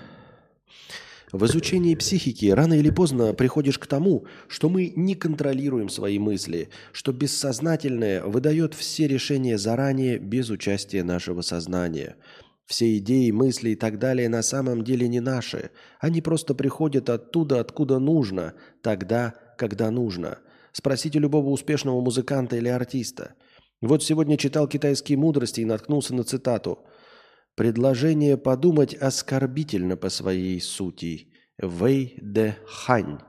В изучении психики рано или поздно приходишь к тому, что мы не контролируем свои мысли, что бессознательное выдает все решения заранее без участия нашего сознания. Все идеи, мысли и так далее на самом деле не наши. Они просто приходят оттуда, откуда нужно, тогда, когда нужно. Спросите любого успешного музыканта или артиста. Вот сегодня читал китайские мудрости и наткнулся на цитату – Предложение подумать оскорбительно по своей сути. Вэй де Хань.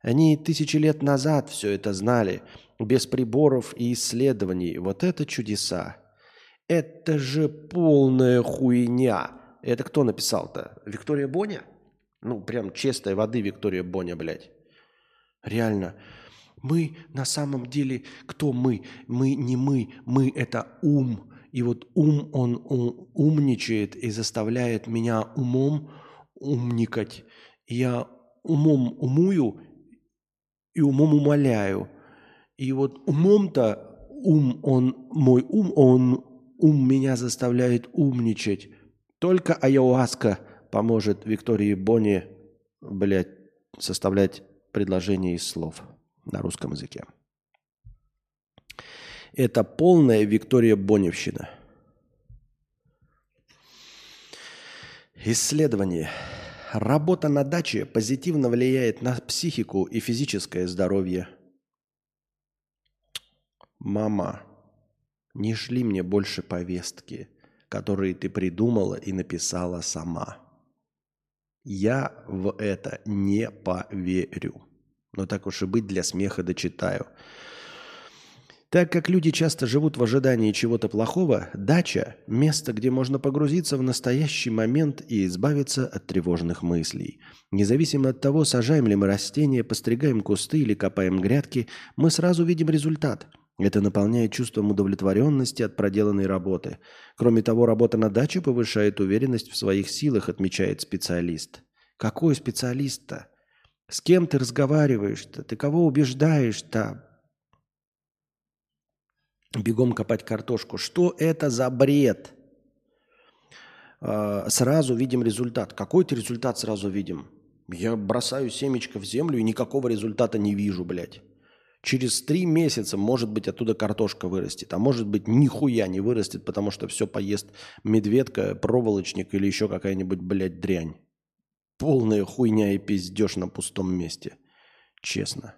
Они тысячи лет назад все это знали, без приборов и исследований. Вот это чудеса. Это же полная хуйня. Это кто написал-то? Виктория Боня? Ну, прям чистой воды Виктория Боня, блядь. Реально. Мы на самом деле, кто мы? Мы не мы, мы это ум. И вот ум, он у- умничает и заставляет меня умом умникать. Я умом умую и умом умоляю. И вот умом-то ум, он, мой ум, он ум меня заставляет умничать. Только айоаска поможет Виктории Бонни, блядь, составлять предложения из слов на русском языке. Это полная Виктория Боневщина. Исследование. Работа на даче позитивно влияет на психику и физическое здоровье. Мама, не шли мне больше повестки, которые ты придумала и написала сама. Я в это не поверю. Но так уж и быть, для смеха дочитаю. Так как люди часто живут в ожидании чего-то плохого, дача – место, где можно погрузиться в настоящий момент и избавиться от тревожных мыслей. Независимо от того, сажаем ли мы растения, постригаем кусты или копаем грядки, мы сразу видим результат. Это наполняет чувством удовлетворенности от проделанной работы. Кроме того, работа на даче повышает уверенность в своих силах, отмечает специалист. Какой специалист-то? С кем ты разговариваешь-то? Ты кого убеждаешь-то? бегом копать картошку. Что это за бред? А, Сразу видим результат. Какой-то результат сразу видим. Я бросаю семечко в землю и никакого результата не вижу, блядь. Через три месяца, может быть, оттуда картошка вырастет, а может быть, нихуя не вырастет, потому что все поест медведка, проволочник или еще какая-нибудь, блядь, дрянь. Полная хуйня и пиздеж на пустом месте. Честно.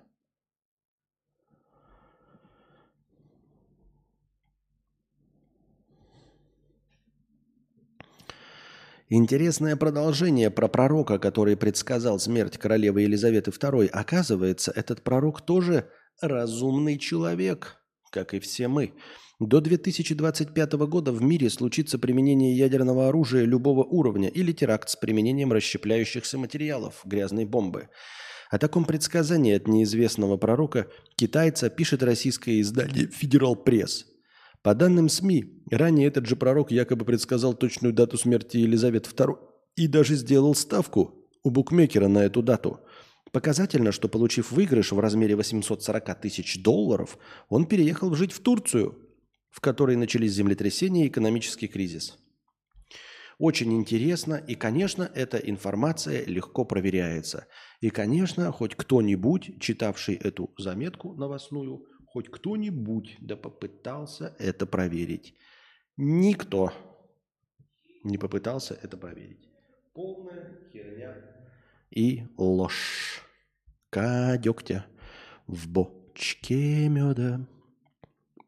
Интересное продолжение про пророка, который предсказал смерть королевы Елизаветы II. Оказывается, этот пророк тоже разумный человек, как и все мы. До 2025 года в мире случится применение ядерного оружия любого уровня или теракт с применением расщепляющихся материалов, грязной бомбы. О таком предсказании от неизвестного пророка китайца пишет российское издание «Федерал Пресс». По данным СМИ, ранее этот же пророк якобы предсказал точную дату смерти Елизаветы II и даже сделал ставку у букмекера на эту дату. Показательно, что получив выигрыш в размере 840 тысяч долларов, он переехал жить в Турцию, в которой начались землетрясения и экономический кризис. Очень интересно, и, конечно, эта информация легко проверяется. И, конечно, хоть кто-нибудь, читавший эту заметку новостную, хоть кто-нибудь да попытался это проверить. Никто не попытался это проверить. Полная херня и ложь. Кадёктя в бочке меда.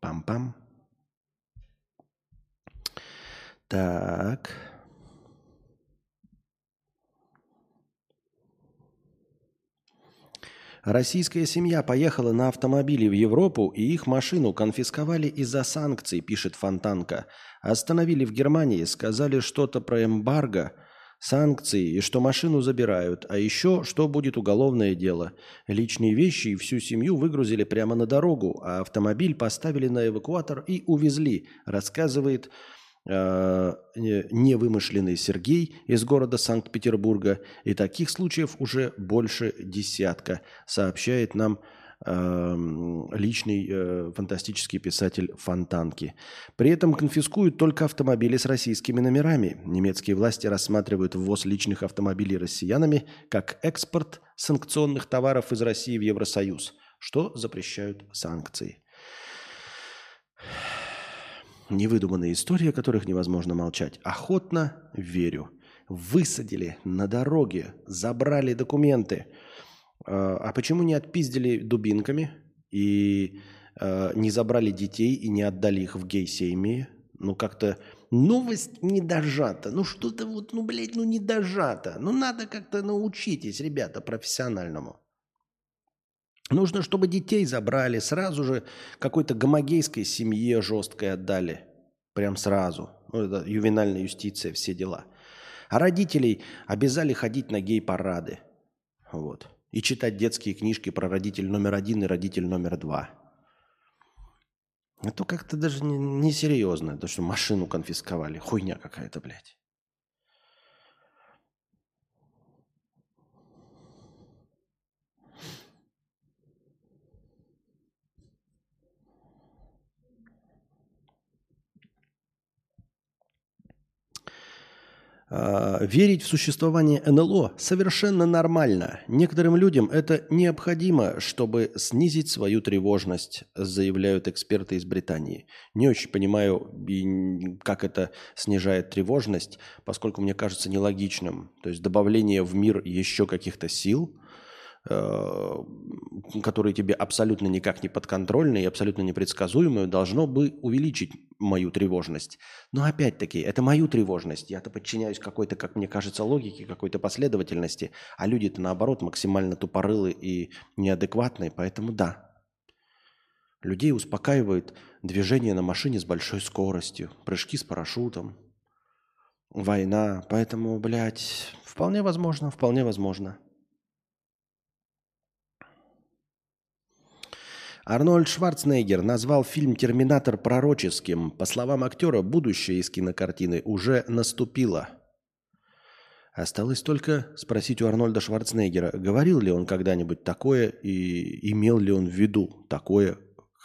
Пам-пам. Так. Российская семья поехала на автомобиле в Европу, и их машину конфисковали из-за санкций, пишет Фонтанка. Остановили в Германии, сказали что-то про эмбарго, санкции, и что машину забирают. А еще, что будет уголовное дело. Личные вещи и всю семью выгрузили прямо на дорогу, а автомобиль поставили на эвакуатор и увезли, рассказывает э, не- невымышленный Сергей из города Санкт-Петербурга. И таких случаев уже больше десятка, сообщает нам эм, личный э, фантастический писатель Фонтанки. При этом конфискуют только автомобили с российскими номерами. Немецкие власти рассматривают ввоз личных автомобилей россиянами как экспорт санкционных товаров из России в Евросоюз, что запрещают санкции. Невыдуманные истории, о которых невозможно молчать. Охотно верю. Высадили на дороге, забрали документы. Э, А почему не отпиздили дубинками и э, не забрали детей и не отдали их в гей-семьи? Ну, как-то новость не дожата. Ну, что-то вот, ну, блядь, ну, не дожата. Ну, надо как-то научитесь, ребята, профессиональному. Нужно, чтобы детей забрали, сразу же какой-то гомогейской семье жесткой отдали. Прям сразу. Ну, это ювенальная юстиция, все дела. А родителей обязали ходить на гей-парады. Вот. И читать детские книжки про родитель номер один и родитель номер два. Это как-то даже не- несерьезно, то, что машину конфисковали. Хуйня какая-то, блядь. А, Верить в существование НЛО совершенно нормально. Некоторым людям это необходимо, чтобы снизить свою тревожность, заявляют эксперты из Британии. Не очень понимаю, как это снижает тревожность, поскольку мне кажется нелогичным. То есть добавление в мир еще каких-то сил, которые тебе абсолютно никак не подконтрольны и абсолютно непредсказуемые, должно бы увеличить мою тревожность. Но опять-таки, это мою тревожность. Я-то подчиняюсь какой-то, как мне кажется, логике, какой-то последовательности, а люди-то наоборот максимально тупорылы и неадекватные, поэтому да. Людей успокаивает движение на машине с большой скоростью, прыжки с парашютом, война, поэтому, блядь, вполне возможно, вполне возможно. Арнольд Шварценеггер назвал фильм «Терминатор» пророческим. По словам актера, будущее из кинокартины уже наступило. Осталось только спросить у Арнольда Шварценеггера, говорил ли он когда-нибудь такое и имел ли он в виду такое,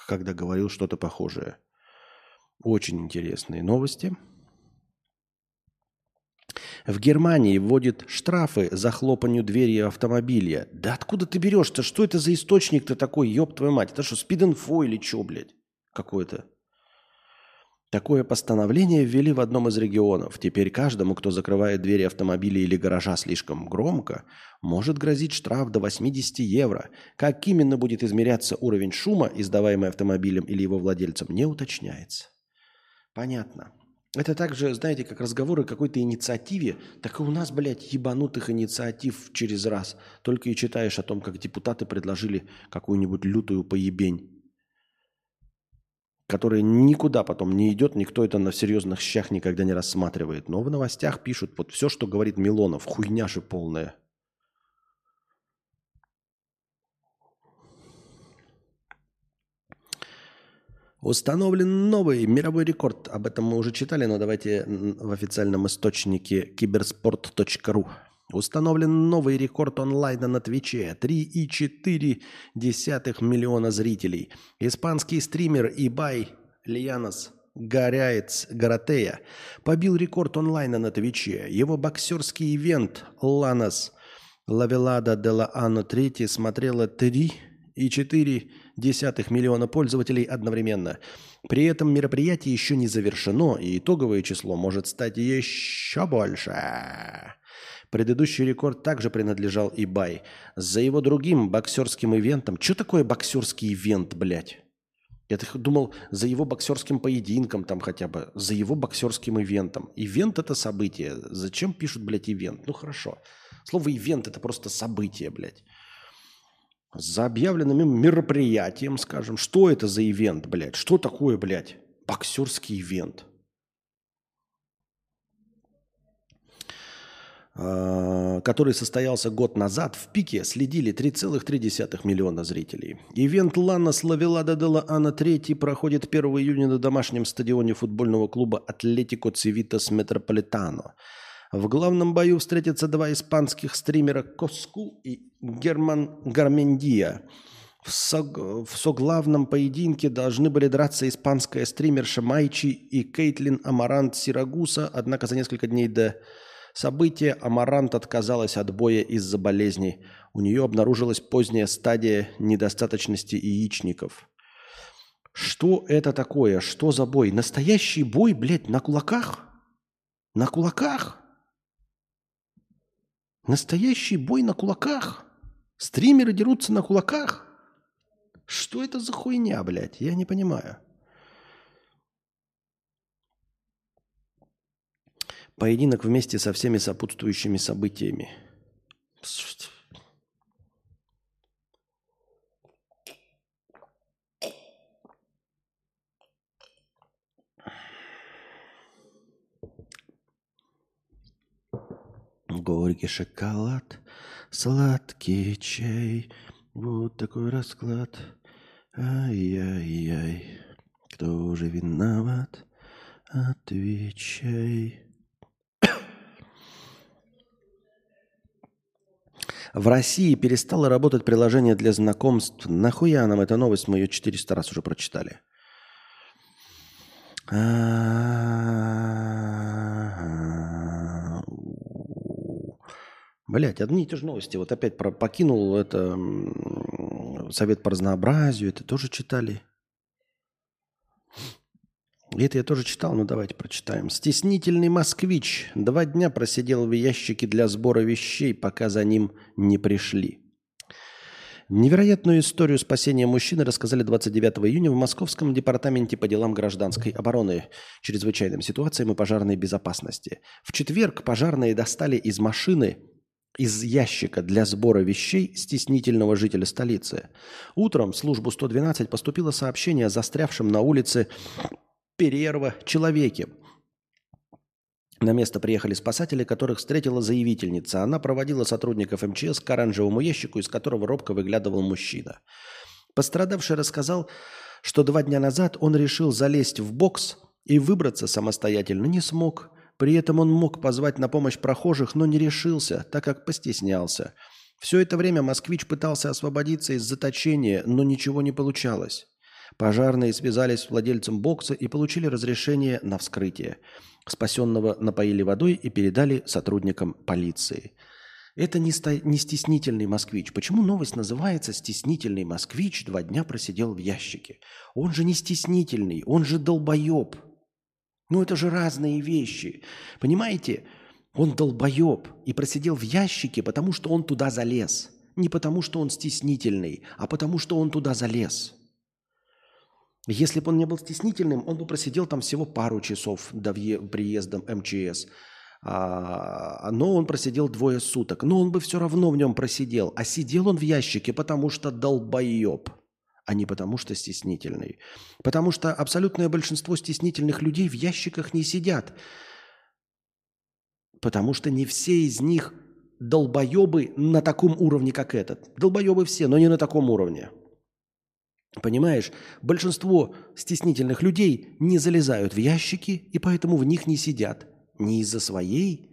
когда говорил что-то похожее. Очень интересные новости. В Германии вводит штрафы за хлопанью двери автомобиля. Да откуда ты берешь-то? Что это за источник-то такой, ёб твою мать? Это что, спид-инфо или что, блядь? Какое-то. Такое постановление ввели в одном из регионов. Теперь каждому, кто закрывает двери автомобиля или гаража слишком громко, может грозить штраф до 80 евро. Как именно будет измеряться уровень шума, издаваемый автомобилем или его владельцем, не уточняется. Понятно. Это также, знаете, как разговоры о какой-то инициативе, так и у нас, блядь, ебанутых инициатив через раз. Только и читаешь о том, как депутаты предложили какую-нибудь лютую поебень которая никуда потом не идет, никто это на серьезных щах никогда не рассматривает. Но в новостях пишут вот все, что говорит Милонов, хуйня же полная. Установлен новый мировой рекорд. Об этом мы уже читали, но давайте в официальном источнике киберспорт.ру. Установлен новый рекорд онлайна на Твиче. 3,4 миллиона зрителей. Испанский стример Ибай Лианос Горяец Гаратея побил рекорд онлайна на Твиче. Его боксерский ивент Ланос Лавелада де ла Анно 3 смотрело 3,4 миллиона пользователей одновременно. При этом мероприятие еще не завершено, и итоговое число может стать еще больше. Предыдущий рекорд также принадлежал Ибай. За его другим боксерским ивентом... Что такое боксерский ивент, блядь? Я думал, за его боксерским поединком там хотя бы, за его боксерским ивентом. Ивент – это событие. Зачем пишут, блядь, ивент? Ну, хорошо. Слово ивент – это просто событие, блядь. За объявленным мероприятием, скажем. Что это за ивент, блядь? Что такое, блядь? Боксерский ивент. А, который состоялся год назад, в пике следили 3,3 миллиона зрителей. Ивент Лана Славелада де Ана 3 проходит 1 июня на домашнем стадионе футбольного клуба Атлетико Цивитас Метрополитано. В главном бою встретятся два испанских стримера Коску и Герман Гармендия. В, сог- в соглавном поединке должны были драться испанская стримерша Майчи и Кейтлин Амарант Сирагуса, однако за несколько дней до события Амарант отказалась от боя из-за болезней. У нее обнаружилась поздняя стадия недостаточности яичников. Что это такое? Что за бой? Настоящий бой, блядь, на кулаках? На кулаках? Настоящий бой на кулаках? Стримеры дерутся на кулаках? Что это за хуйня, блядь? Я не понимаю. Поединок вместе со всеми сопутствующими событиями. Горький шоколад, сладкий чай. Вот такой расклад. Ай-яй-яй. Кто же виноват? Отвечай. В России перестало работать приложение для знакомств. Нахуя нам эта новость? Мы ее 400 раз уже прочитали. Блять, одни и те же новости. Вот опять про, покинул это совет по разнообразию. Это тоже читали. И Это я тоже читал, но давайте прочитаем. Стеснительный москвич два дня просидел в ящике для сбора вещей, пока за ним не пришли. Невероятную историю спасения мужчины рассказали 29 июня в Московском департаменте по делам гражданской обороны, чрезвычайным ситуациям и пожарной безопасности. В четверг пожарные достали из машины из ящика для сбора вещей стеснительного жителя столицы. Утром в службу 112 поступило сообщение о застрявшем на улице Перерва человеке. На место приехали спасатели, которых встретила заявительница. Она проводила сотрудников МЧС к оранжевому ящику, из которого робко выглядывал мужчина. Пострадавший рассказал, что два дня назад он решил залезть в бокс и выбраться самостоятельно не смог. При этом он мог позвать на помощь прохожих, но не решился, так как постеснялся. Все это время москвич пытался освободиться из заточения, но ничего не получалось. Пожарные связались с владельцем бокса и получили разрешение на вскрытие. Спасенного напоили водой и передали сотрудникам полиции. Это не, сто- не стеснительный москвич. Почему новость называется «Стеснительный москвич два дня просидел в ящике»? Он же не стеснительный, он же долбоеб. Ну это же разные вещи. Понимаете? Он долбоеб и просидел в ящике, потому что он туда залез. Не потому, что он стеснительный, а потому, что он туда залез. Если бы он не был стеснительным, он бы просидел там всего пару часов до приезда МЧС. А, но он просидел двое суток. Но он бы все равно в нем просидел. А сидел он в ящике, потому что долбоеб, а не потому что стеснительный. Потому что абсолютное большинство стеснительных людей в ящиках не сидят. Потому что не все из них долбоебы на таком уровне, как этот. Долбоебы все, но не на таком уровне. Понимаешь, большинство стеснительных людей не залезают в ящики и поэтому в них не сидят. Не из-за своей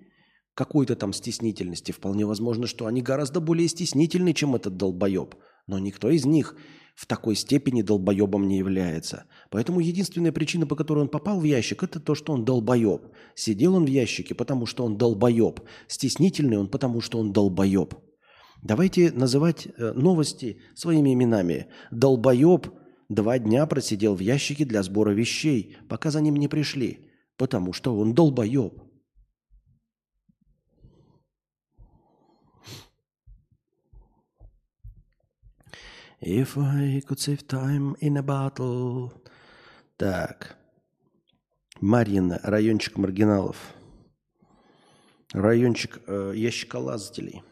какой-то там стеснительности. Вполне возможно, что они гораздо более стеснительны, чем этот долбоеб. Но никто из них в такой степени долбоебом не является. Поэтому единственная причина, по которой он попал в ящик, это то, что он долбоеб. Сидел он в ящике, потому что он долбоеб. Стеснительный он, потому что он долбоеб. Давайте называть э, новости своими именами. Долбоеб два дня просидел в ящике для сбора вещей, пока за ним не пришли, потому что он долбоеб. If I could save time in a battle. Так. Марьина, райончик маргиналов. Райончик э, ящиколазателей.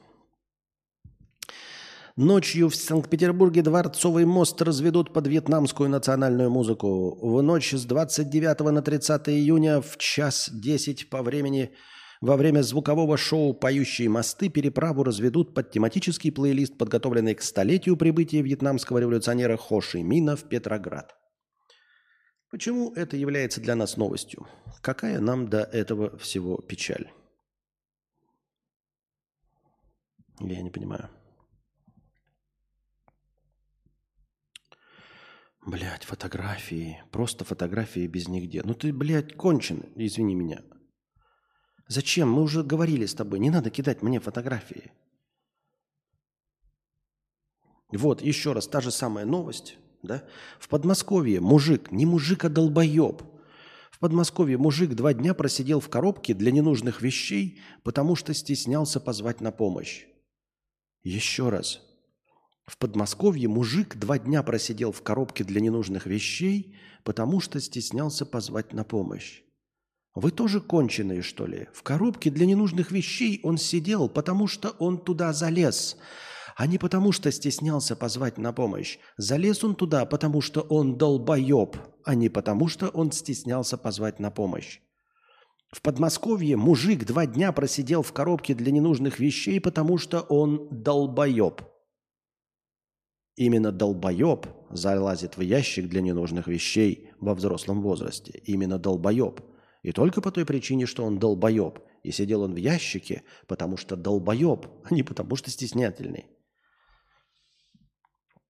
Ночью в Санкт-Петербурге Дворцовый мост разведут под вьетнамскую национальную музыку. В ночь с 29 на 30 июня в час 10 по времени во время звукового шоу «Поющие мосты» переправу разведут под тематический плейлист, подготовленный к столетию прибытия вьетнамского революционера Хо Ши Мина в Петроград. Почему это является для нас новостью? Какая нам до этого всего печаль? Я не понимаю. Блять, фотографии. Просто фотографии без нигде. Ну ты, блядь, кончен, извини меня. Зачем? Мы уже говорили с тобой. Не надо кидать мне фотографии. Вот, еще раз, та же самая новость. Да? В Подмосковье мужик, не мужик, а долбоеб. В Подмосковье мужик два дня просидел в коробке для ненужных вещей, потому что стеснялся позвать на помощь. Еще раз. В Подмосковье мужик два дня просидел в коробке для ненужных вещей, потому что стеснялся позвать на помощь. Вы тоже конченые, что ли? В коробке для ненужных вещей он сидел, потому что он туда залез, а не потому что стеснялся позвать на помощь. Залез он туда, потому что он долбоеб, а не потому что он стеснялся позвать на помощь. В Подмосковье мужик два дня просидел в коробке для ненужных вещей, потому что он долбоеб. Именно долбоеб залазит в ящик для ненужных вещей во взрослом возрасте. Именно долбоеб. И только по той причине, что он долбоеб. И сидел он в ящике, потому что долбоеб, а не потому что стеснятельный.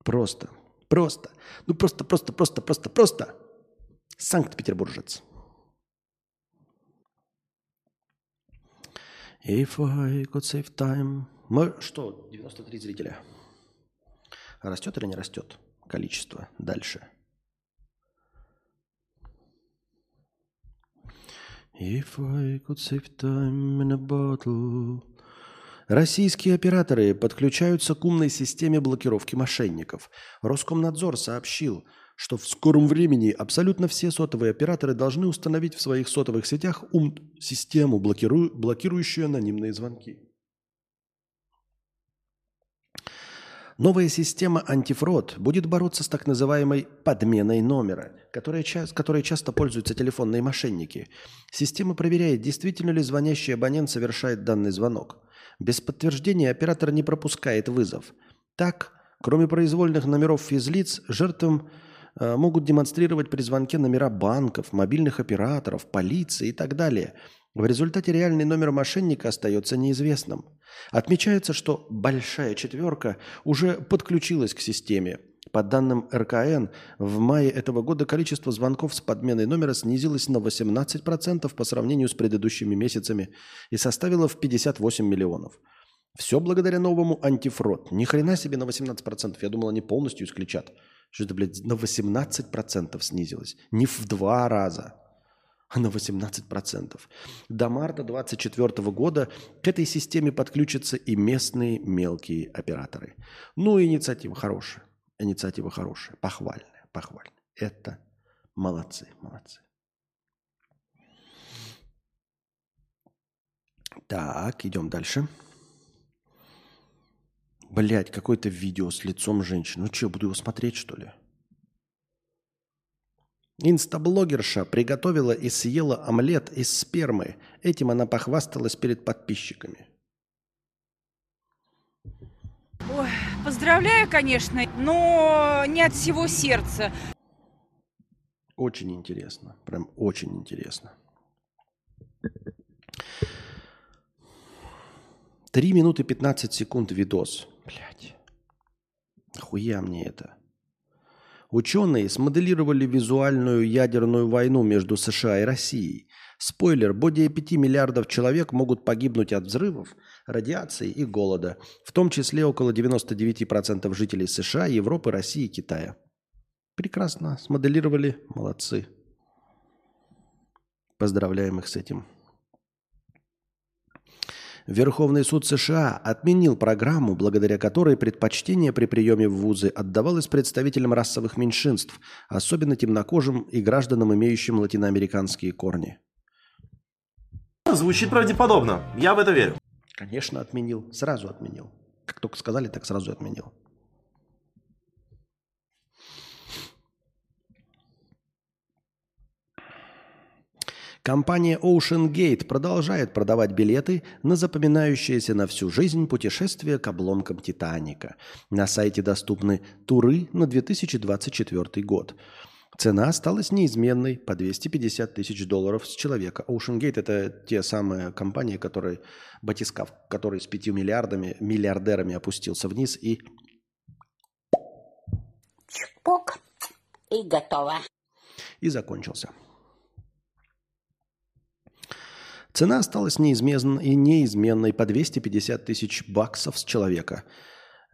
Просто. Просто. Ну просто, просто, просто, просто, просто. Санкт-Петербуржец. If I could save time. Мы что, 93 зрителя? Растет или не растет количество дальше? If I could save time in a bottle. Российские операторы подключаются к умной системе блокировки мошенников. Роскомнадзор сообщил, что в скором времени абсолютно все сотовые операторы должны установить в своих сотовых сетях ум систему, блокиру- блокирующую анонимные звонки. Новая система антифрод будет бороться с так называемой подменой номера, которая, ча- которой часто пользуются телефонные мошенники. Система проверяет, действительно ли звонящий абонент совершает данный звонок. Без подтверждения оператор не пропускает вызов. Так, кроме произвольных номеров физлиц, жертвам э, могут демонстрировать при звонке номера банков, мобильных операторов, полиции и так далее. В результате реальный номер мошенника остается неизвестным. Отмечается, что «большая четверка» уже подключилась к системе. По данным РКН, в мае этого года количество звонков с подменой номера снизилось на 18% по сравнению с предыдущими месяцами и составило в 58 миллионов. Все благодаря новому антифрод. Ни хрена себе на 18%. Я думал, они полностью исключат. Что это, блядь, на 18% снизилось. Не в два раза. На 18%. До марта 2024 года к этой системе подключатся и местные мелкие операторы. Ну, инициатива хорошая. Инициатива хорошая. Похвальная, похвальная. Это молодцы, молодцы. Так, идем дальше. Блять, какое-то видео с лицом женщины. Ну что, буду его смотреть, что ли? Инстаблогерша приготовила и съела омлет из спермы. Этим она похвасталась перед подписчиками. Ой, поздравляю, конечно, но не от всего сердца. Очень интересно. Прям очень интересно. Три минуты 15 секунд видос. Блять. Хуя мне это. Ученые смоделировали визуальную ядерную войну между США и Россией. Спойлер, более 5 миллиардов человек могут погибнуть от взрывов, радиации и голода, в том числе около 99% жителей США, Европы, России и Китая. Прекрасно, смоделировали, молодцы. Поздравляем их с этим. Верховный суд США отменил программу, благодаря которой предпочтение при приеме в вузы отдавалось представителям расовых меньшинств, особенно темнокожим и гражданам, имеющим латиноамериканские корни. Звучит правдеподобно. Я в это верю. Конечно, отменил. Сразу отменил. Как только сказали, так сразу отменил. Компания Ocean Gate продолжает продавать билеты на запоминающееся на всю жизнь путешествие к обломкам Титаника. На сайте доступны туры на 2024 год. Цена осталась неизменной по 250 тысяч долларов с человека. Ocean Gate – это те самые компании, которые, батискаф, который с 5 миллиардами, миллиардерами опустился вниз и Чпок. И готово. и закончился. Цена осталась неизменной, неизменной по 250 тысяч баксов с человека.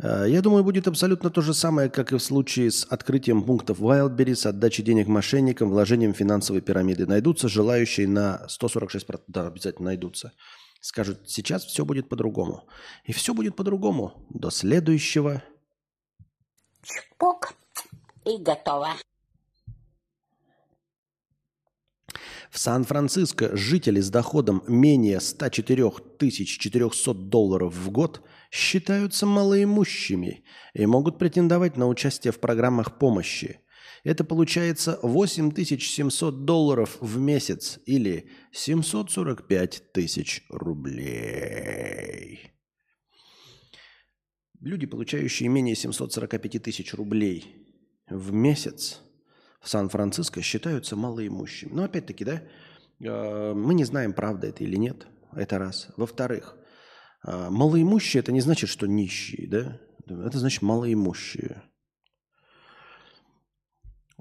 Э, Я думаю, будет абсолютно то же самое, как и в случае с открытием пунктов Wildberries, отдачей денег мошенникам, вложением финансовой пирамиды. Найдутся желающие на 146%. Да, обязательно найдутся. Скажут, сейчас все будет по-другому. И все будет по-другому до следующего. Чпок. И готово. В Сан-Франциско жители с доходом менее 104 400 долларов в год считаются малоимущими и могут претендовать на участие в программах помощи. Это получается 8700 долларов в месяц или 745 тысяч рублей. Люди, получающие менее 745 тысяч рублей в месяц Сан-Франциско считаются малоимущими. Но опять-таки, да, э, мы не знаем, правда это или нет. Это раз. Во-вторых, э, малоимущие это не значит, что нищие, да? Это значит малоимущие.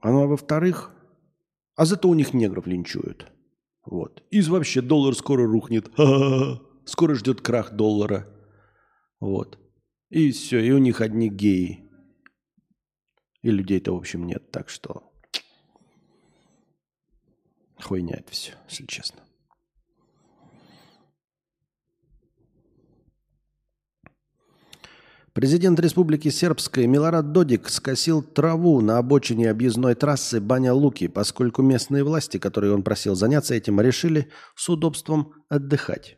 А ну, а во-вторых, а зато у них негров линчуют. Вот. И вообще доллар скоро рухнет. Ха-ха-ха. Скоро ждет крах доллара. Вот. И все, и у них одни геи. И людей-то, в общем, нет. Так что хуйня это все, если честно. Президент Республики Сербской Милорад Додик скосил траву на обочине объездной трассы Баня-Луки, поскольку местные власти, которые он просил заняться этим, решили с удобством отдыхать.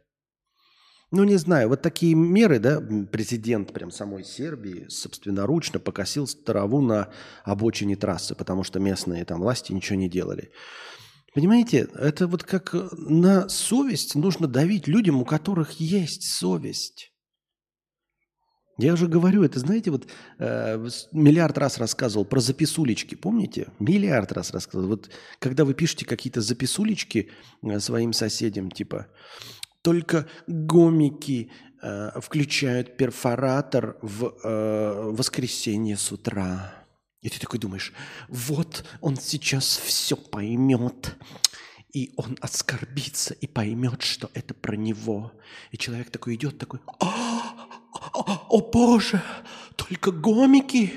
Ну, не знаю, вот такие меры, да, президент прям самой Сербии собственноручно покосил траву на обочине трассы, потому что местные там власти ничего не делали. Понимаете, это вот как э, на совесть нужно давить людям, у которых есть совесть. Я уже говорю, это знаете, вот э, миллиард раз рассказывал про записулечки, помните? Миллиард раз рассказывал. Вот когда вы пишете какие-то записулечки э, своим соседям, типа только гомики э, включают перфоратор в э, воскресенье с утра. И ты такой думаешь, вот он сейчас все поймет. И он оскорбится и поймет, что это про него. И человек такой идет, такой, «А, о, о боже, только гомики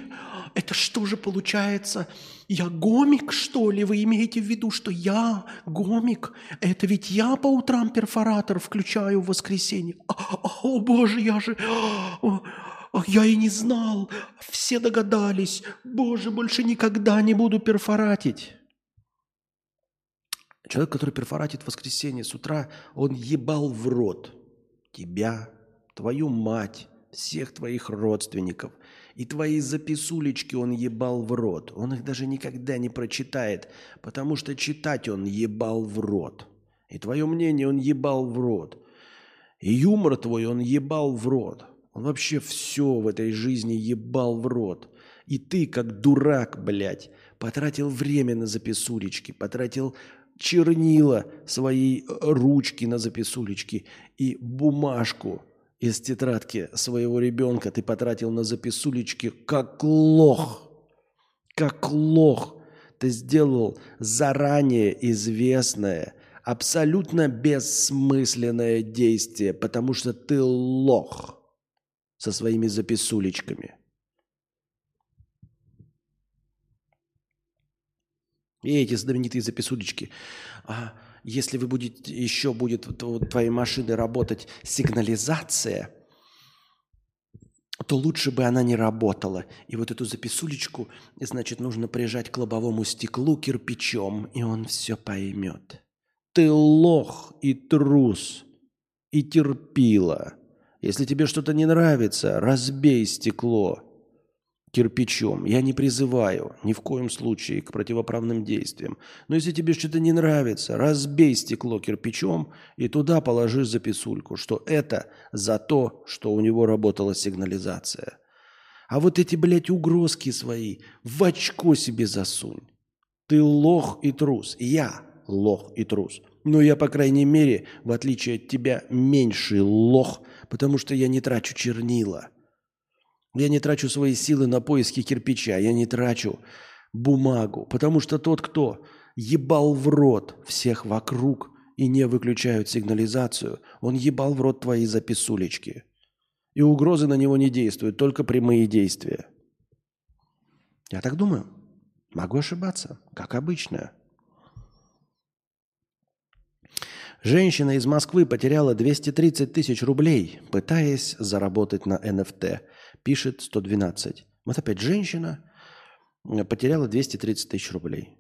это что же получается? Я гомик, что ли? Вы имеете в виду, что я гомик? Это ведь я по утрам перфоратор включаю в воскресенье. А, а, О, боже, я же... о, о, я и не знал. Все догадались. Боже, больше никогда не буду перфоратить. Человек, который перфоратит в воскресенье с утра, он ебал в рот тебя, твою мать, всех твоих родственников. И твои записулечки он ебал в рот. Он их даже никогда не прочитает, потому что читать он ебал в рот. И твое мнение он ебал в рот. И юмор твой он ебал в рот. Он вообще все в этой жизни ебал в рот. И ты, как дурак, блядь, потратил время на записулечки, потратил чернила своей э, ручки на записулечки и бумажку из тетрадки своего ребенка ты потратил на записулечки как лох. Как лох. Ты сделал заранее известное, абсолютно бессмысленное действие, потому что ты лох со своими записулечками. И эти знаменитые записулечки. А если вы будете, еще будет у твоей машины работать сигнализация, то лучше бы она не работала. И вот эту записулечку, значит, нужно прижать к лобовому стеклу кирпичом, и он все поймет. Ты лох и трус, и терпила. Если тебе что-то не нравится, разбей стекло кирпичом. Я не призываю ни в коем случае к противоправным действиям. Но если тебе что-то не нравится, разбей стекло кирпичом и туда положи записульку, что это за то, что у него работала сигнализация. А вот эти, блядь, угрозки свои в очко себе засунь. Ты лох и трус. Я лох и трус. Но я, по крайней мере, в отличие от тебя, меньший лох, потому что я не трачу чернила – я не трачу свои силы на поиски кирпича, я не трачу бумагу, потому что тот, кто ебал в рот всех вокруг и не выключают сигнализацию, он ебал в рот твои записулечки. И угрозы на него не действуют, только прямые действия. Я так думаю. Могу ошибаться, как обычно. Женщина из Москвы потеряла 230 тысяч рублей, пытаясь заработать на НФТ – пишет 112. Вот опять женщина э, потеряла 230 тысяч рублей.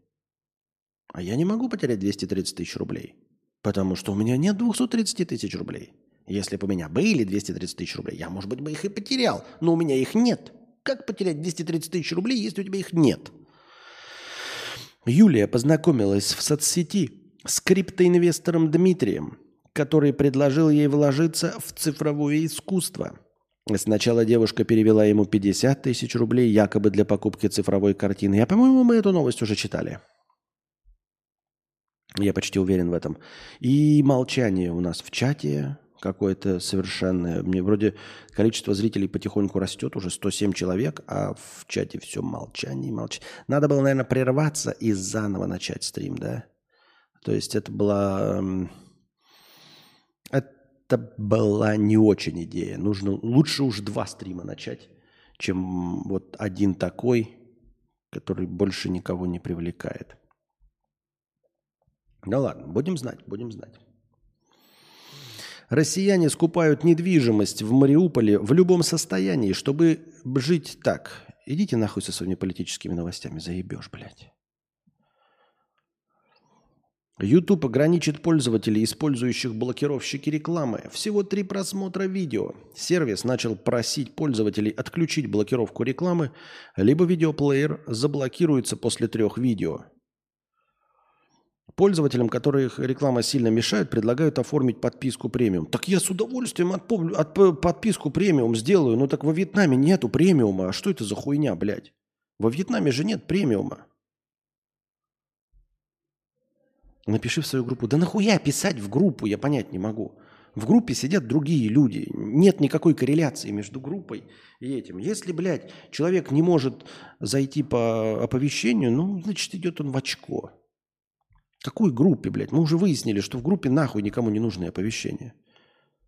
А я не могу потерять 230 тысяч рублей, потому что у меня нет 230 тысяч рублей. Если бы у меня были 230 тысяч рублей, я, может быть, бы их и потерял, но у меня их нет. Как потерять 230 тысяч рублей, если у тебя их нет? Юлия познакомилась в соцсети с криптоинвестором Дмитрием, который предложил ей вложиться в цифровое искусство – Сначала девушка перевела ему 50 тысяч рублей, якобы для покупки цифровой картины. Я, по-моему, мы эту новость уже читали. Я почти уверен в этом. И молчание у нас в чате какое-то совершенное. Мне вроде количество зрителей потихоньку растет, уже 107 человек, а в чате все молчание, молчание. Надо было, наверное, прерваться и заново начать стрим, да? То есть это была это была не очень идея. Нужно лучше уж два стрима начать, чем вот один такой, который больше никого не привлекает. Ну ладно, будем знать, будем знать. Россияне скупают недвижимость в Мариуполе в любом состоянии, чтобы жить так. Идите нахуй со своими политическими новостями, заебешь, блядь. YouTube ограничит пользователей, использующих блокировщики рекламы. Всего три просмотра видео. Сервис начал просить пользователей отключить блокировку рекламы, либо видеоплеер заблокируется после трех видео. Пользователям, которых реклама сильно мешает, предлагают оформить подписку премиум. Так я с удовольствием отпом... от... подписку премиум сделаю. Ну так во Вьетнаме нету премиума. А что это за хуйня, блядь? Во Вьетнаме же нет премиума. Напиши в свою группу. Да нахуя писать в группу, я понять не могу. В группе сидят другие люди. Нет никакой корреляции между группой и этим. Если, блядь, человек не может зайти по оповещению, ну, значит, идет он в очко. Какой группе, блядь? Мы уже выяснили, что в группе нахуй никому не нужны оповещения.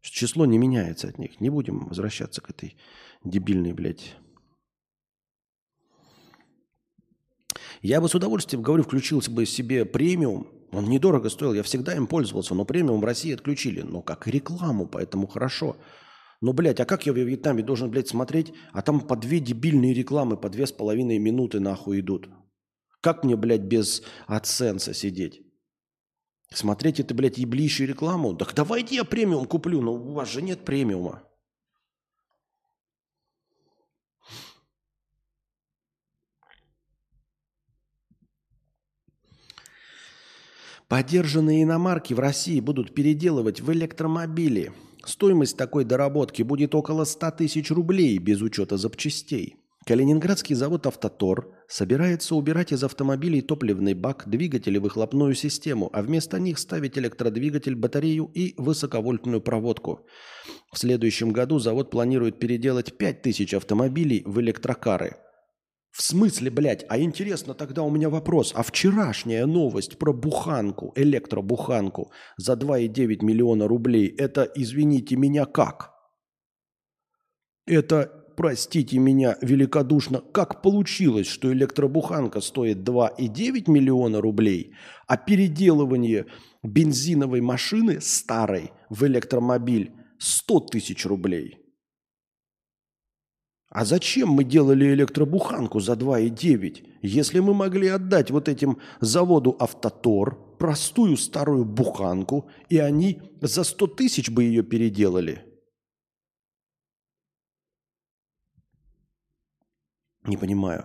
Число не меняется от них. Не будем возвращаться к этой дебильной, блядь, Я бы с удовольствием, говорю, включил бы себе премиум. Он недорого стоил, я всегда им пользовался, но премиум в России отключили. Но как и рекламу, поэтому хорошо. Но, блядь, а как я в Вьетнаме должен, блядь, смотреть, а там по две дебильные рекламы по две с половиной минуты нахуй идут? Как мне, блядь, без AdSense сидеть? Смотреть это, блядь, еблищую рекламу? Так давайте я премиум куплю, но у вас же нет премиума. Подержанные иномарки в России будут переделывать в электромобили. Стоимость такой доработки будет около 100 тысяч рублей без учета запчастей. Калининградский завод «Автотор» собирается убирать из автомобилей топливный бак, двигатель и выхлопную систему, а вместо них ставить электродвигатель, батарею и высоковольтную проводку. В следующем году завод планирует переделать 5000 автомобилей в электрокары. В смысле, блядь? А интересно тогда у меня вопрос. А вчерашняя новость про буханку, электробуханку за 2,9 миллиона рублей, это, извините меня, как? Это, простите меня великодушно, как получилось, что электробуханка стоит 2,9 миллиона рублей, а переделывание бензиновой машины старой в электромобиль 100 тысяч рублей? А зачем мы делали электробуханку за 2,9, если мы могли отдать вот этим заводу «Автотор» простую старую буханку, и они за 100 тысяч бы ее переделали? Не понимаю.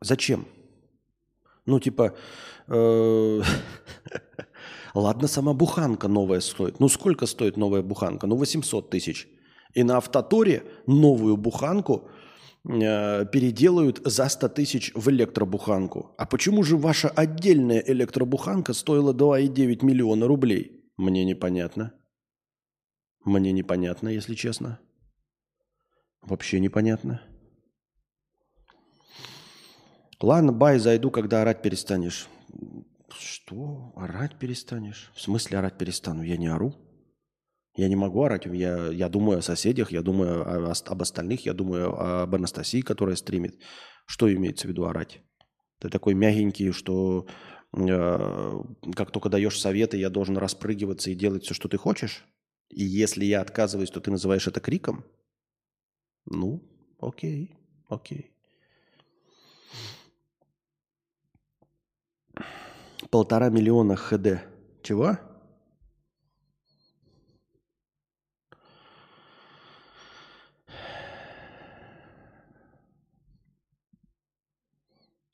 Зачем? Ну, типа, э, ладно, сама буханка новая стоит. Ну, сколько стоит новая буханка? Ну, 800 тысяч. И на автоторе новую буханку э, переделают за 100 тысяч в электробуханку. А почему же ваша отдельная электробуханка стоила 2,9 миллиона рублей? Мне непонятно. Мне непонятно, если честно. Вообще непонятно. Ладно, бай, зайду, когда орать перестанешь. Что? Орать перестанешь? В смысле орать перестану? Я не ору. Я не могу орать. Я, я думаю о соседях, я думаю о- об остальных, я думаю об Анастасии, которая стримит. Что имеется в виду орать? Ты такой мягенький, что э, как только даешь советы, я должен распрыгиваться и делать все, что ты хочешь? И если я отказываюсь, то ты называешь это криком? Ну, окей, окей. Полтора миллиона хд. Чего?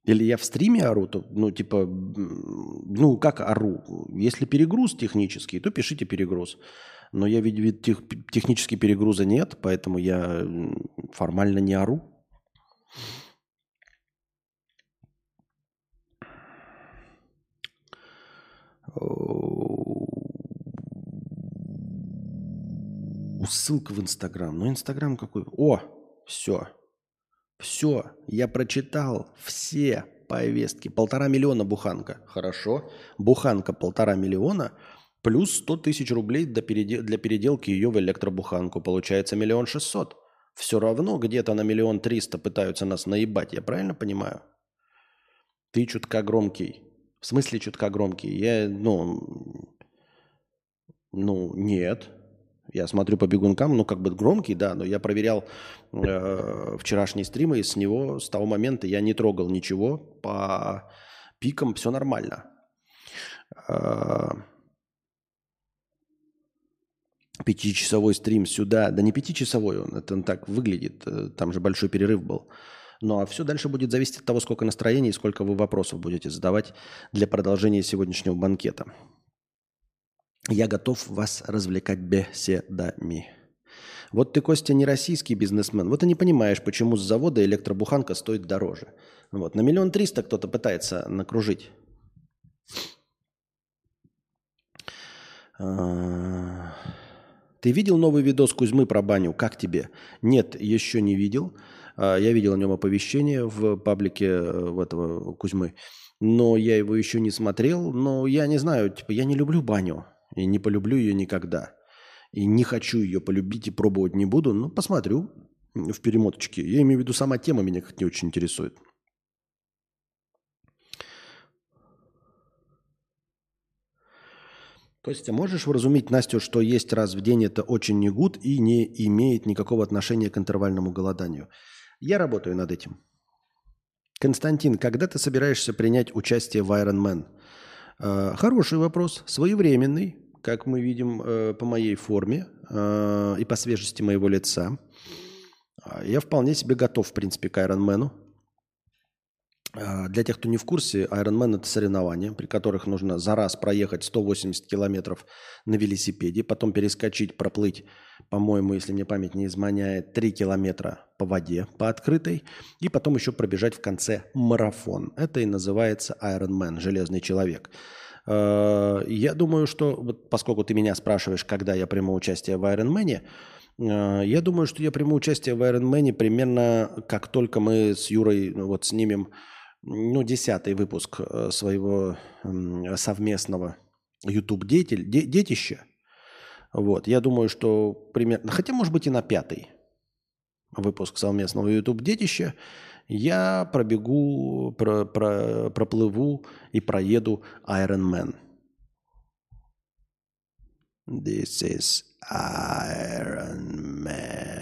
Или я в стриме ору, то, ну, типа, ну, как ору? Если перегруз технический, то пишите перегруз. Но я ведь, ведь тех- технически перегруза нет, поэтому я формально не ору. Ссылка в Инстаграм. Ну, Инстаграм какой? О, все. Все. Я прочитал все повестки. Полтора миллиона буханка. Хорошо. Буханка полтора миллиона плюс 100 тысяч рублей для, для переделки ее в электробуханку. Получается миллион шестьсот. Все равно где-то на миллион триста пытаются нас наебать. Я правильно понимаю? Ты чутка громкий. В смысле чутка громкий? Я, ну, ну, нет. Я смотрю по бегункам, ну, как бы громкий, да, но я проверял э, вчерашние стримы, и с него, с того момента я не трогал ничего. По пикам все нормально. Э, Пятичасовой стрим сюда. Да не пятичасовой он, это он так выглядит. э, Там же большой перерыв был. Ну а все дальше будет зависеть от того, сколько настроений и сколько вы вопросов будете задавать для продолжения сегодняшнего банкета. Я готов вас развлекать беседами. Вот ты, Костя, не российский бизнесмен. Вот и не понимаешь, почему с завода электробуханка стоит дороже. Вот. На миллион триста кто-то пытается накружить. А, Ты видел новый видос Кузьмы про баню? Как тебе? Нет, еще не видел. А, Я видел о нем оповещение в паблике э, в этого Кузьмы. Но я его еще не смотрел. Но я не знаю, типа, я не люблю баню. И не полюблю ее никогда. И не хочу ее полюбить и пробовать не буду, но посмотрю в перемоточке. Я имею в виду, сама тема меня как не очень интересует. Костя, можешь вразумить Настю, что есть раз в день это очень не гуд и не имеет никакого отношения к интервальному голоданию? Я работаю над этим. Константин, когда ты собираешься принять участие в Iron Man? Э, хороший вопрос, своевременный, как мы видим э, по моей форме э, и по свежести моего лица. Я вполне себе готов, в принципе, к Iron Man. А, Для тех, кто не в курсе, Ironman – это соревнования, при которых нужно за раз проехать 180 километров на велосипеде, потом перескочить, проплыть, по-моему, если мне память не изменяет, 3 километра по воде, по открытой, и потом еще пробежать в конце марафон. Это и называется Ironman – «Железный человек». А, Я думаю, что, вот поскольку ты меня спрашиваешь, когда я приму участие в Ironman, а, я думаю, что я приму участие в Ironman примерно как только мы с Юрой ну, вот снимем ну, десятый выпуск э, своего совместного YouTube детель, де- детища. Вот, я думаю, что примерно, хотя, может быть, и на пятый выпуск совместного YouTube детища я пробегу, про, про- проплыву и проеду Iron Man. This is Iron Man.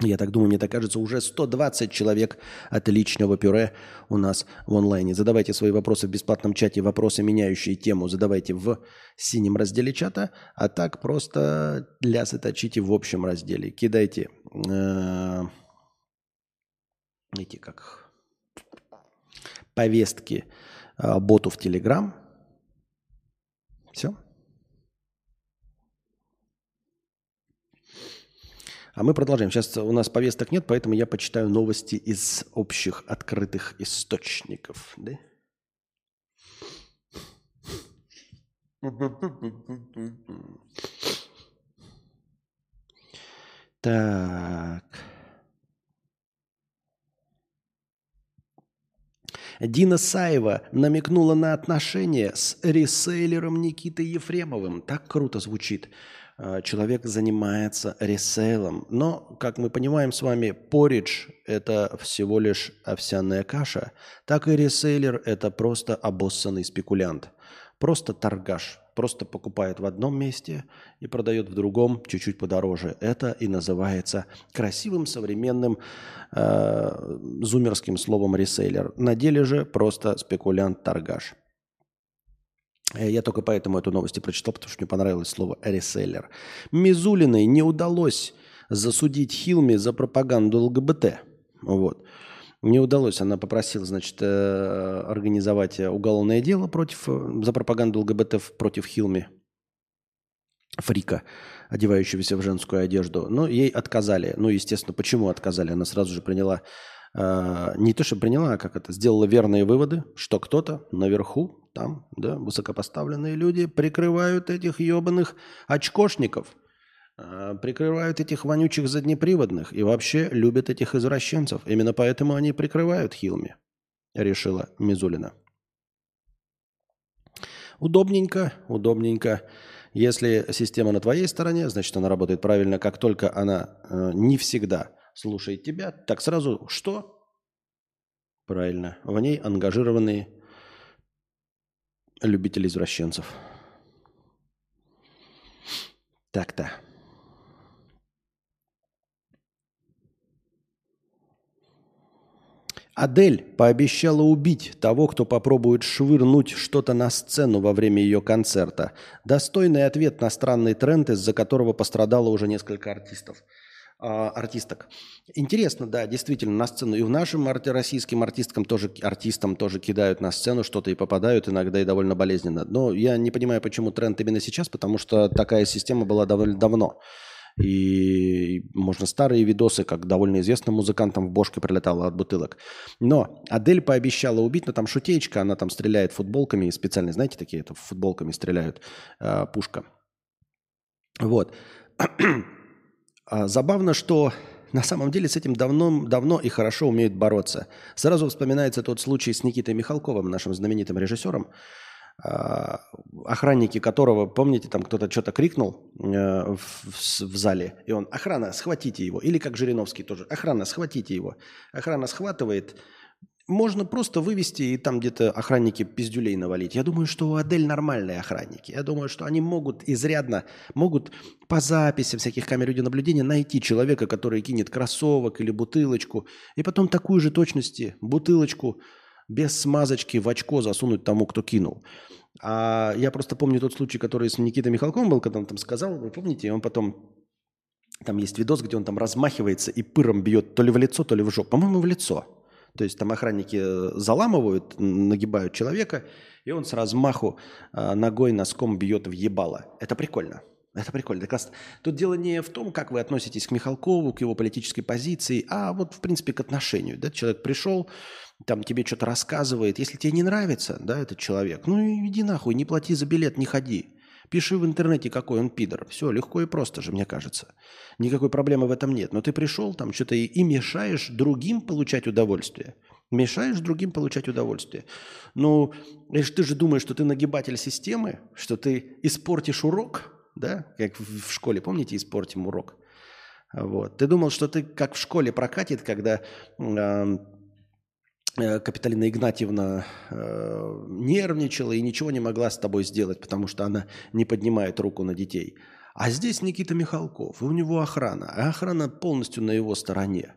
Я так думаю, мне так кажется, уже 120 человек отличного пюре у нас в онлайне. Задавайте свои вопросы в бесплатном чате, вопросы, меняющие тему, задавайте в синем разделе чата, а так просто лясы точите в общем разделе. Кидайте э, эти как повестки э, боту в Телеграм. Все. А мы продолжаем. Сейчас у нас повесток нет, поэтому я почитаю новости из общих открытых источников. Да? Так. Дина Саева намекнула на отношения с ресейлером Никитой Ефремовым. Так круто звучит. Э, Человек занимается ресейлом. Но, как мы понимаем с вами, поридж – это всего лишь овсяная каша. Так и ресейлер – это просто обоссанный спекулянт. Просто торгаш. Просто покупает в одном месте и продает в другом чуть-чуть подороже. Это и называется красивым современным э, зумерским словом ресейлер. На деле же просто спекулянт-торгаш. Э, Я только поэтому эту новость и прочитал, потому что мне понравилось слово «реселлер». Мизулиной не удалось засудить Хилми за пропаганду ЛГБТ. Вот. Не удалось. Она попросила, значит, э, организовать уголовное дело против, э, за пропаганду ЛГБТ против Хилми. Фрика, одевающегося в женскую одежду. Но ей отказали. Ну, естественно, почему отказали? Она сразу же приняла, э, не то, что приняла, а как это, сделала верные выводы, что кто-то наверху, там, да, высокопоставленные люди прикрывают этих ебаных очкошников, э, прикрывают этих вонючих заднеприводных и вообще любят этих извращенцев. Именно поэтому они прикрывают Хилми, решила Мизулина. Удобненько, удобненько. Если система на твоей стороне, значит, она работает правильно. Как только она э, не всегда слушает тебя, так сразу что? Правильно. В ней ангажированные любители извращенцев. Так-то. Адель пообещала убить того, кто попробует швырнуть что-то на сцену во время ее концерта. Достойный ответ на странный тренд, из-за которого пострадало уже несколько артистов. А, артисток. Интересно, да, действительно, на сцену. И в нашим арти- российским артисткам тоже, артистам тоже кидают на сцену что-то и попадают иногда и довольно болезненно. Но я не понимаю, почему тренд именно сейчас, потому что такая система была довольно давно. И можно старые видосы, как довольно известным музыкантам в бошке прилетало от бутылок. Но Адель пообещала убить, но там шутеечка, она там стреляет футболками, специально, знаете, такие это футболками стреляют, э, пушка. Вот. А Забавно, что на самом деле с этим давно, давно и хорошо умеют бороться. Сразу вспоминается тот случай с Никитой Михалковым, нашим знаменитым режиссером, а, охранники которого, помните, там кто-то что-то крикнул э, в, в- в зале, и он, охрана, схватите его. Или как Жириновский тоже, охрана, схватите его. Охрана схватывает, можно просто вывести и там где-то охранники пиздюлей навалить. Я думаю, что у Адель нормальные охранники. Я думаю, что они могут изрядно, могут по записям всяких камер видеонаблюдения найти человека, который кинет кроссовок или бутылочку, и потом такую же точности бутылочку без смазочки в очко засунуть тому, кто кинул. А я просто помню тот случай, который с Никитой Михалковым был, когда он там сказал, вы помните, и он потом там есть видос, где он там размахивается и пыром бьет то ли в лицо, то ли в жопу. По-моему, в лицо. То есть там охранники э, заламывают, нагибают человека, и он с размаху э, ногой носком бьет в ебало. Это прикольно. Это прикольно. Так раз тут дело не в том, как вы относитесь к Михалкову, к его политической позиции, а вот, в принципе, к отношению. Да? Человек пришел, там тебе что-то рассказывает. Если тебе не нравится, да, этот человек, ну иди нахуй, не плати за билет, не ходи. Пиши в интернете, какой он пидор. Все, легко и просто же, мне кажется. Никакой проблемы в этом нет. Но ты пришел там что-то и, и мешаешь другим получать удовольствие. Мешаешь другим получать удовольствие. Ну, ты же думаешь, что ты нагибатель системы, что ты испортишь урок, да, как в школе, помните, испортим урок. Вот. Ты думал, что ты как в школе прокатит, когда э, Капиталина Игнатьевна э, нервничала и ничего не могла с тобой сделать, потому что она не поднимает руку на детей. А здесь Никита Михалков, и у него охрана, а охрана полностью на его стороне.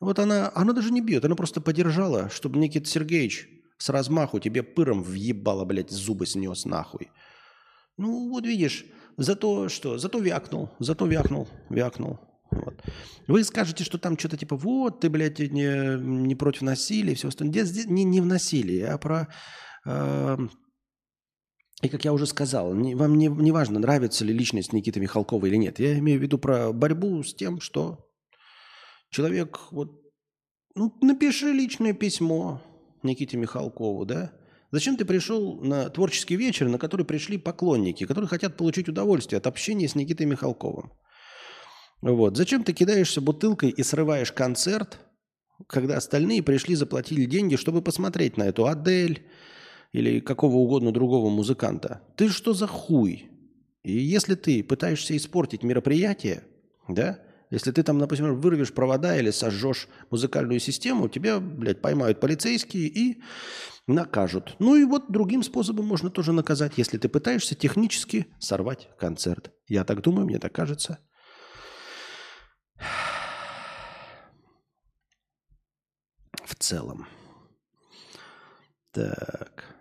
Вот она, она даже не бьет, она просто подержала, чтобы Никита Сергеевич с размаху тебе пыром въебало, блядь, зубы снес нахуй. Ну, вот видишь, зато что? Зато вякнул, зато вякнул, вякнул. Вот. Вы скажете, что там что-то типа, вот, ты, блядь, не, не против насилия все остальное. Здесь- здесь не, не в насилии, а про... э, и как я уже сказал, не- вам не, не важно, нравится ли личность Никиты Михалкова или нет. Я имею в виду про борьбу с тем, что человек вот... Ну, напиши личное письмо Никите Михалкову, да? Зачем ты пришел на творческий вечер, на который пришли поклонники, которые хотят получить удовольствие от общения с Никитой Михалковым? Вот. Зачем ты кидаешься бутылкой и срываешь концерт, когда остальные пришли, заплатили деньги, чтобы посмотреть на эту Адель или какого угодно другого музыканта? Ты что за хуй? И если ты пытаешься испортить мероприятие, да, если ты там, например, вырвешь провода или сожжешь музыкальную систему, тебя, блядь, поймают полицейские и накажут. Ну и вот другим способом можно тоже наказать, если ты пытаешься технически сорвать концерт. Я так думаю, мне так кажется. В целом. Так.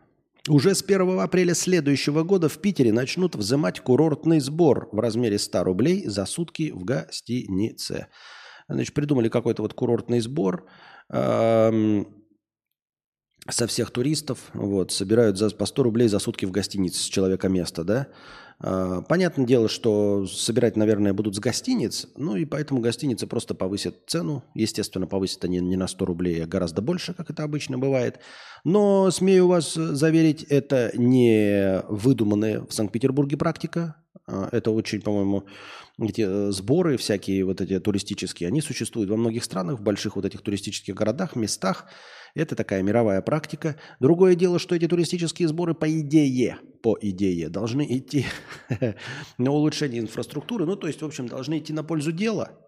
Уже с 1 апреля следующего года в Питере начнут взимать курортный сбор в размере 100 рублей за сутки в гостинице. Значит, придумали какой-то вот курортный сбор эм, со всех туристов. Вот, собирают за, по 100 рублей за сутки в гостинице с человека места, да. А, Понятное дело, что собирать, наверное, будут с гостиниц, ну и поэтому гостиницы просто повысят цену. Естественно, повысят они не на 100 рублей, а гораздо больше, как это обычно бывает. Но, смею вас заверить, это не выдуманная в Санкт-Петербурге практика. А, Это очень, по-моему, где э, сборы всякие вот эти туристические, они существуют во многих странах, в больших вот этих туристических городах, местах. Это такая мировая практика. Другое дело, что эти туристические сборы по идее, по идее, должны идти на улучшение инфраструктуры. Ну, то есть, в общем, должны идти на пользу дела.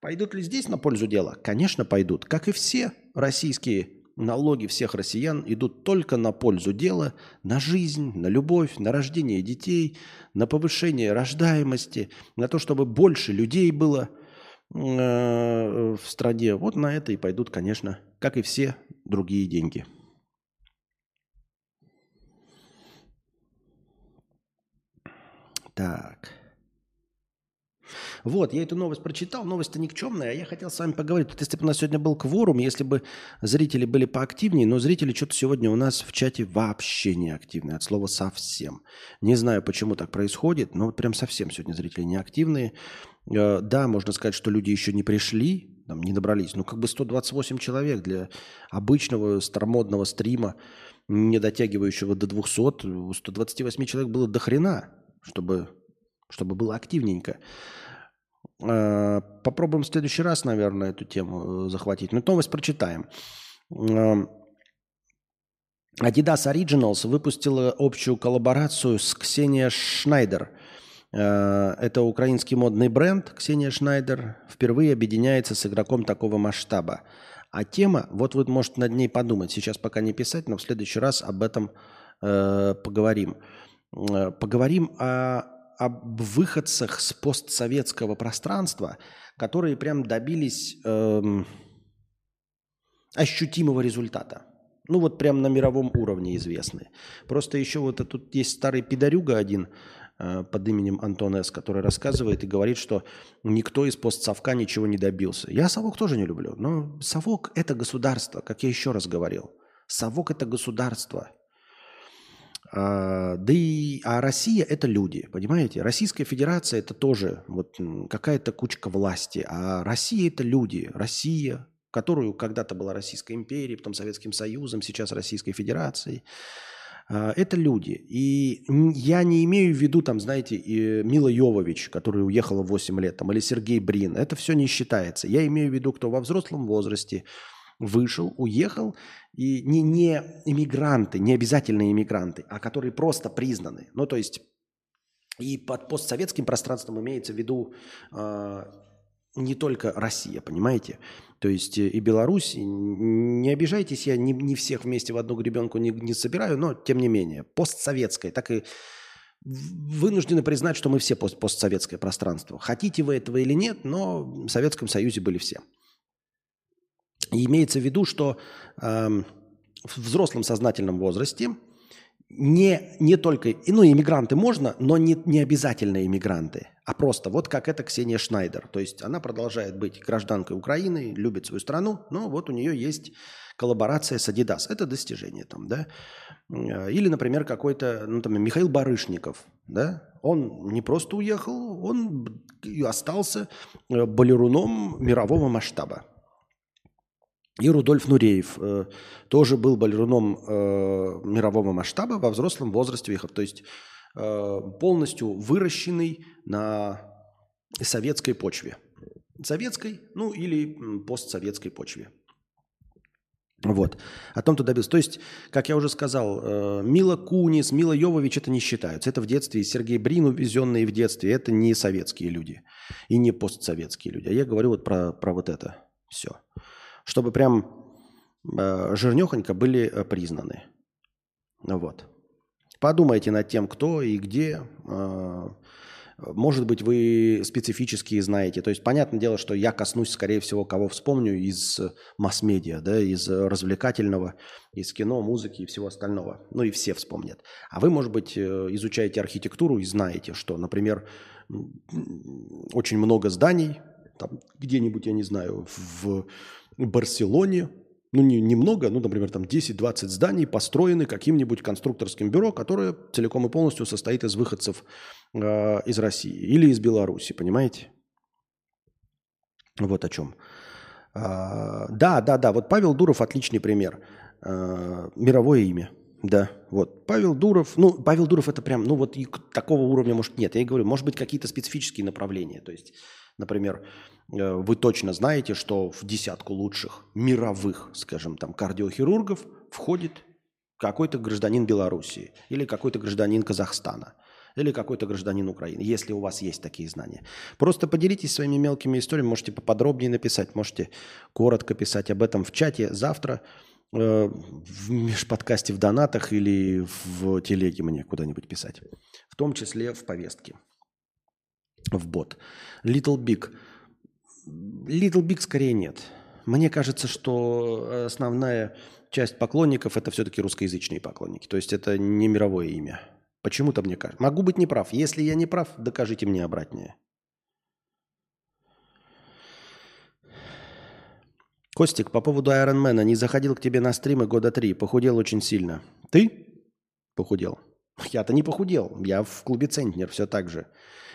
Пойдут ли здесь на пользу дела? Конечно, пойдут. Как и все российские налоги всех россиян идут только на пользу дела, на жизнь, на любовь, на рождение детей, на повышение рождаемости, на то, чтобы больше людей было э, в стране. Вот на это и пойдут, конечно, как и все другие деньги. Так. Вот, я эту новость прочитал. Новость-то никчемная, а я хотел с вами поговорить. Вот если бы у нас сегодня был кворум, если бы зрители были поактивнее, но зрители что-то сегодня у нас в чате вообще не активные, от слова совсем. Не знаю, почему так происходит, но вот прям совсем сегодня зрители не активные. Э, Да, можно сказать, что люди еще не пришли, там, не добрались. Ну, как бы 128 человек для обычного старомодного стрима, не дотягивающего до 200. У 128 человек было до хрена, чтобы, чтобы было активненько. Э, Попробуем в следующий раз, наверное, эту тему э, захватить. Но новость прочитаем. Эм, Adidas Originals выпустила общую коллаборацию с Ксения Шнайдер. Э, Это украинский модный бренд Ксения Шнайдер впервые объединяется с игроком такого масштаба. А тема, вот вы можете над ней подумать, сейчас пока не писать, но в следующий раз об этом э, поговорим. Поговорим о, об выходцах с постсоветского пространства, которые прям добились эм, ощутимого результата. Ну вот прям на мировом уровне известны. Просто еще вот это тут есть старый пидорюга один э, под именем Антон С., который рассказывает и говорит, что никто из постсовка ничего не добился. Я совок тоже не люблю, но совок – это государство, как я еще раз говорил. Совок – это государство. А, да и а Россия – это люди, понимаете? Российская Федерация – это тоже вот какая-то кучка власти, а Россия – это люди. Россия, которую когда-то была Российской империей, потом Советским Союзом, сейчас Российской Федерацией. А, Это люди. И я не имею в виду, там, знаете, и Мила Йовович, которая уехала в 8 лет, там, или Сергей Брин. Это все не считается. Я имею в виду, кто во взрослом возрасте вышел, уехал, и не, не иммигранты, не обязательно иммигранты, а которые просто признаны. Ну, то есть и под постсоветским пространством имеется в виду э, не только Россия, понимаете? То есть э, и Беларусь, не обижайтесь, я не, не всех вместе в одну гребенку не, не собираю, но тем не менее, постсоветское, так и вынуждены признать, что мы все пост- постсоветское пространство. Хотите вы этого или нет, но в Советском Союзе были все. И имеется в виду, что эм, в взрослом сознательном возрасте не, не только, ну, иммигранты можно, но не, не обязательно иммигранты, а просто вот как это Ксения Шнайдер. То есть она продолжает быть гражданкой Украины, любит свою страну, но вот у нее есть коллаборация с Adidas. Это достижение там, да. Э, Или, например, какой-то, ну, там, Михаил Барышников, да. Он не просто уехал, он остался э, балеруном мирового масштаба. И Рудольф Нуреев э, тоже был балеруном э, мирового масштаба во взрослом возрасте. То есть э, полностью выращенный на советской почве. Советской, ну или постсоветской почве. Вот. О том, кто добился. То есть, как я уже сказал, э, Мила Кунис, Мила Йовович это не считаются. Это в детстве. Сергей Брин, увезенные в детстве, это не советские люди. И не постсоветские люди. А я говорю вот про, про вот это все. Чтобы прям э, жирнехонько были э, признаны. Вот. Подумайте над тем, кто и где. э, Может быть, вы специфические знаете. То есть, понятное дело, что я коснусь, скорее всего, кого вспомню из масс-медиа, да, из развлекательного, из кино, музыки и всего остального. Ну и все вспомнят. А вы, может быть, э, изучаете архитектуру и знаете, что, например, очень много зданий, там где-нибудь, я не знаю, в Барселоне, ну не, немного, ну, например, там 10-20 зданий построены каким-нибудь конструкторским бюро, которое целиком и полностью состоит из выходцев э, из России или из Беларуси, понимаете? Вот о чем. А, да, да, да, вот Павел Дуров отличный пример. А, мировое имя. Да, вот. Павел Дуров, ну, Павел Дуров это прям, ну, вот и такого уровня, может, нет. Я и говорю, может быть, какие-то специфические направления. То есть, например, вы точно знаете, что в десятку лучших мировых, скажем, там, кардиохирургов входит какой-то гражданин Белоруссии или какой-то гражданин Казахстана или какой-то гражданин Украины, если у вас есть такие знания. Просто поделитесь своими мелкими историями, можете поподробнее написать, можете коротко писать об этом в чате завтра, э, в межподкасте в донатах или в телеге мне куда-нибудь писать. В том числе в повестке. В бот. Little Big. Little Big скорее нет. Мне кажется, что основная часть поклонников это все-таки русскоязычные поклонники. То есть это не мировое имя. Почему-то мне кажется. Могу быть неправ. Если я не прав, докажите мне обратнее. Костик, по поводу Айронмена. Не заходил к тебе на стримы года три. Похудел очень сильно. Ты? Похудел. Я-то не похудел. Я в клубе Центнер все так же.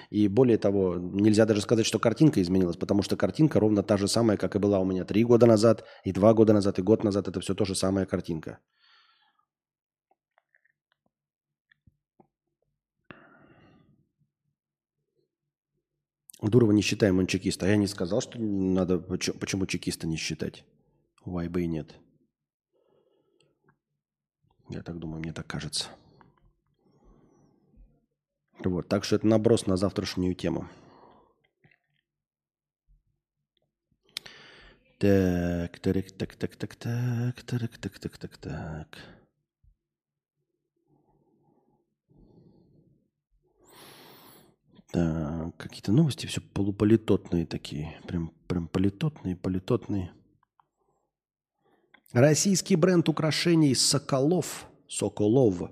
И более того, нельзя даже сказать, что картинка изменилась, потому что картинка ровно та же самая, как и была у меня три года назад, и два года назад, и год назад. Это все то же самая картинка. Дурова не считаем, он чекист. А я не сказал, что надо, почему, чекиста не считать. Why бы и нет. Я так думаю, мне так кажется. Вот, так что это наброс на завтрашнюю тему. Так, так, так, так, так, так, так, так, так, так, так. Так, какие-то новости все полуполитотные такие. Прям, прям политотные, политотные. Российский бренд украшений «Соколов» Соколов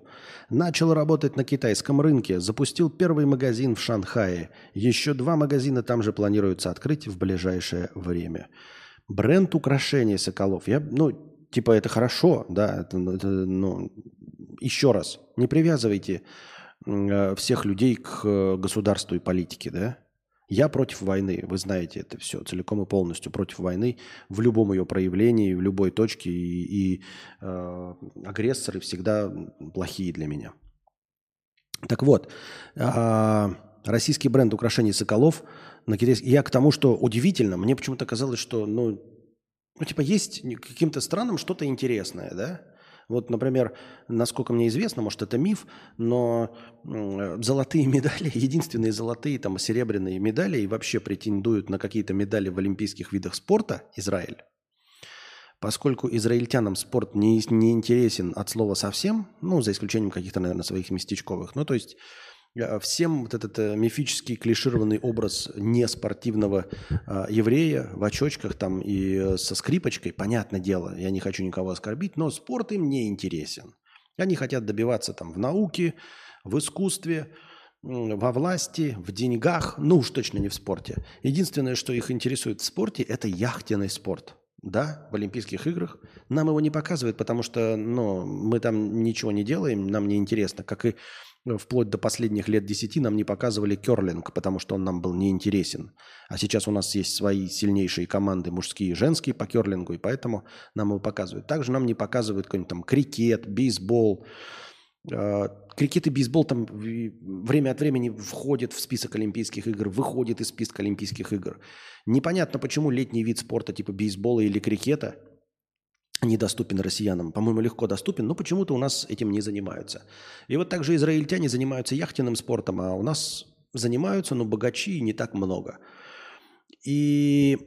начал работать на китайском рынке, запустил первый магазин в Шанхае. Еще два магазина там же планируется открыть в ближайшее время. Бренд украшений Соколов. Я, ну, типа это хорошо, да, это, это, ну, еще раз, не привязывайте э, всех людей к э, государству и политике, да. Я против войны, вы знаете это все, целиком и полностью против войны в любом ее проявлении, в любой точке, и, и э, агрессоры всегда плохие для меня. Так вот, э, российский бренд украшений Соколов на китайский. Я к тому, что удивительно, мне почему-то казалось, что, ну, ну типа есть каким-то странам что-то интересное, да? Вот, например, насколько мне известно, может, это миф, но золотые медали, единственные золотые, там, серебряные медали и вообще претендуют на какие-то медали в олимпийских видах спорта Израиль. Поскольку израильтянам спорт не, не интересен от слова совсем, ну, за исключением каких-то, наверное, своих местечковых, ну, то есть всем вот этот э, мифический клишированный образ неспортивного э, еврея в очочках там и со скрипочкой, понятное дело, я не хочу никого оскорбить, но спорт им не интересен. Они хотят добиваться там в науке, в искусстве, во власти, в деньгах, ну уж точно не в спорте. Единственное, что их интересует в спорте, это яхтенный спорт. Да, в Олимпийских играх. Нам его не показывают, потому что ну, мы там ничего не делаем, нам не интересно. Как и вплоть до последних лет десяти нам не показывали керлинг, потому что он нам был неинтересен. А сейчас у нас есть свои сильнейшие команды, мужские и женские по керлингу, и поэтому нам его показывают. Также нам не показывают какой-нибудь там крикет, бейсбол. А, крикет и бейсбол там время от времени входят в список Олимпийских игр, выходит из списка Олимпийских игр. Непонятно, почему летний вид спорта типа бейсбола или крикета – недоступен россиянам. По-моему, легко доступен, но почему-то у нас этим не занимаются. И вот также израильтяне занимаются яхтенным спортом, а у нас занимаются, но богачи не так много. И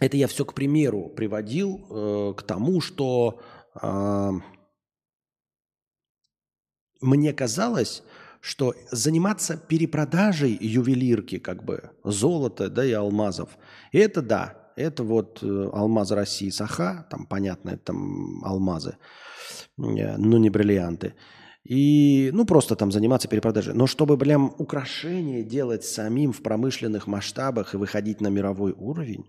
это я все к примеру приводил э, к тому, что э, мне казалось, что заниматься перепродажей ювелирки, как бы золота, да и алмазов, это да, это вот э, алмаз России Саха, там понятно, это там алмазы, э, но не бриллианты. И, ну, просто там заниматься перепродажей. Но чтобы, прям украшения делать самим в промышленных масштабах и выходить на мировой уровень,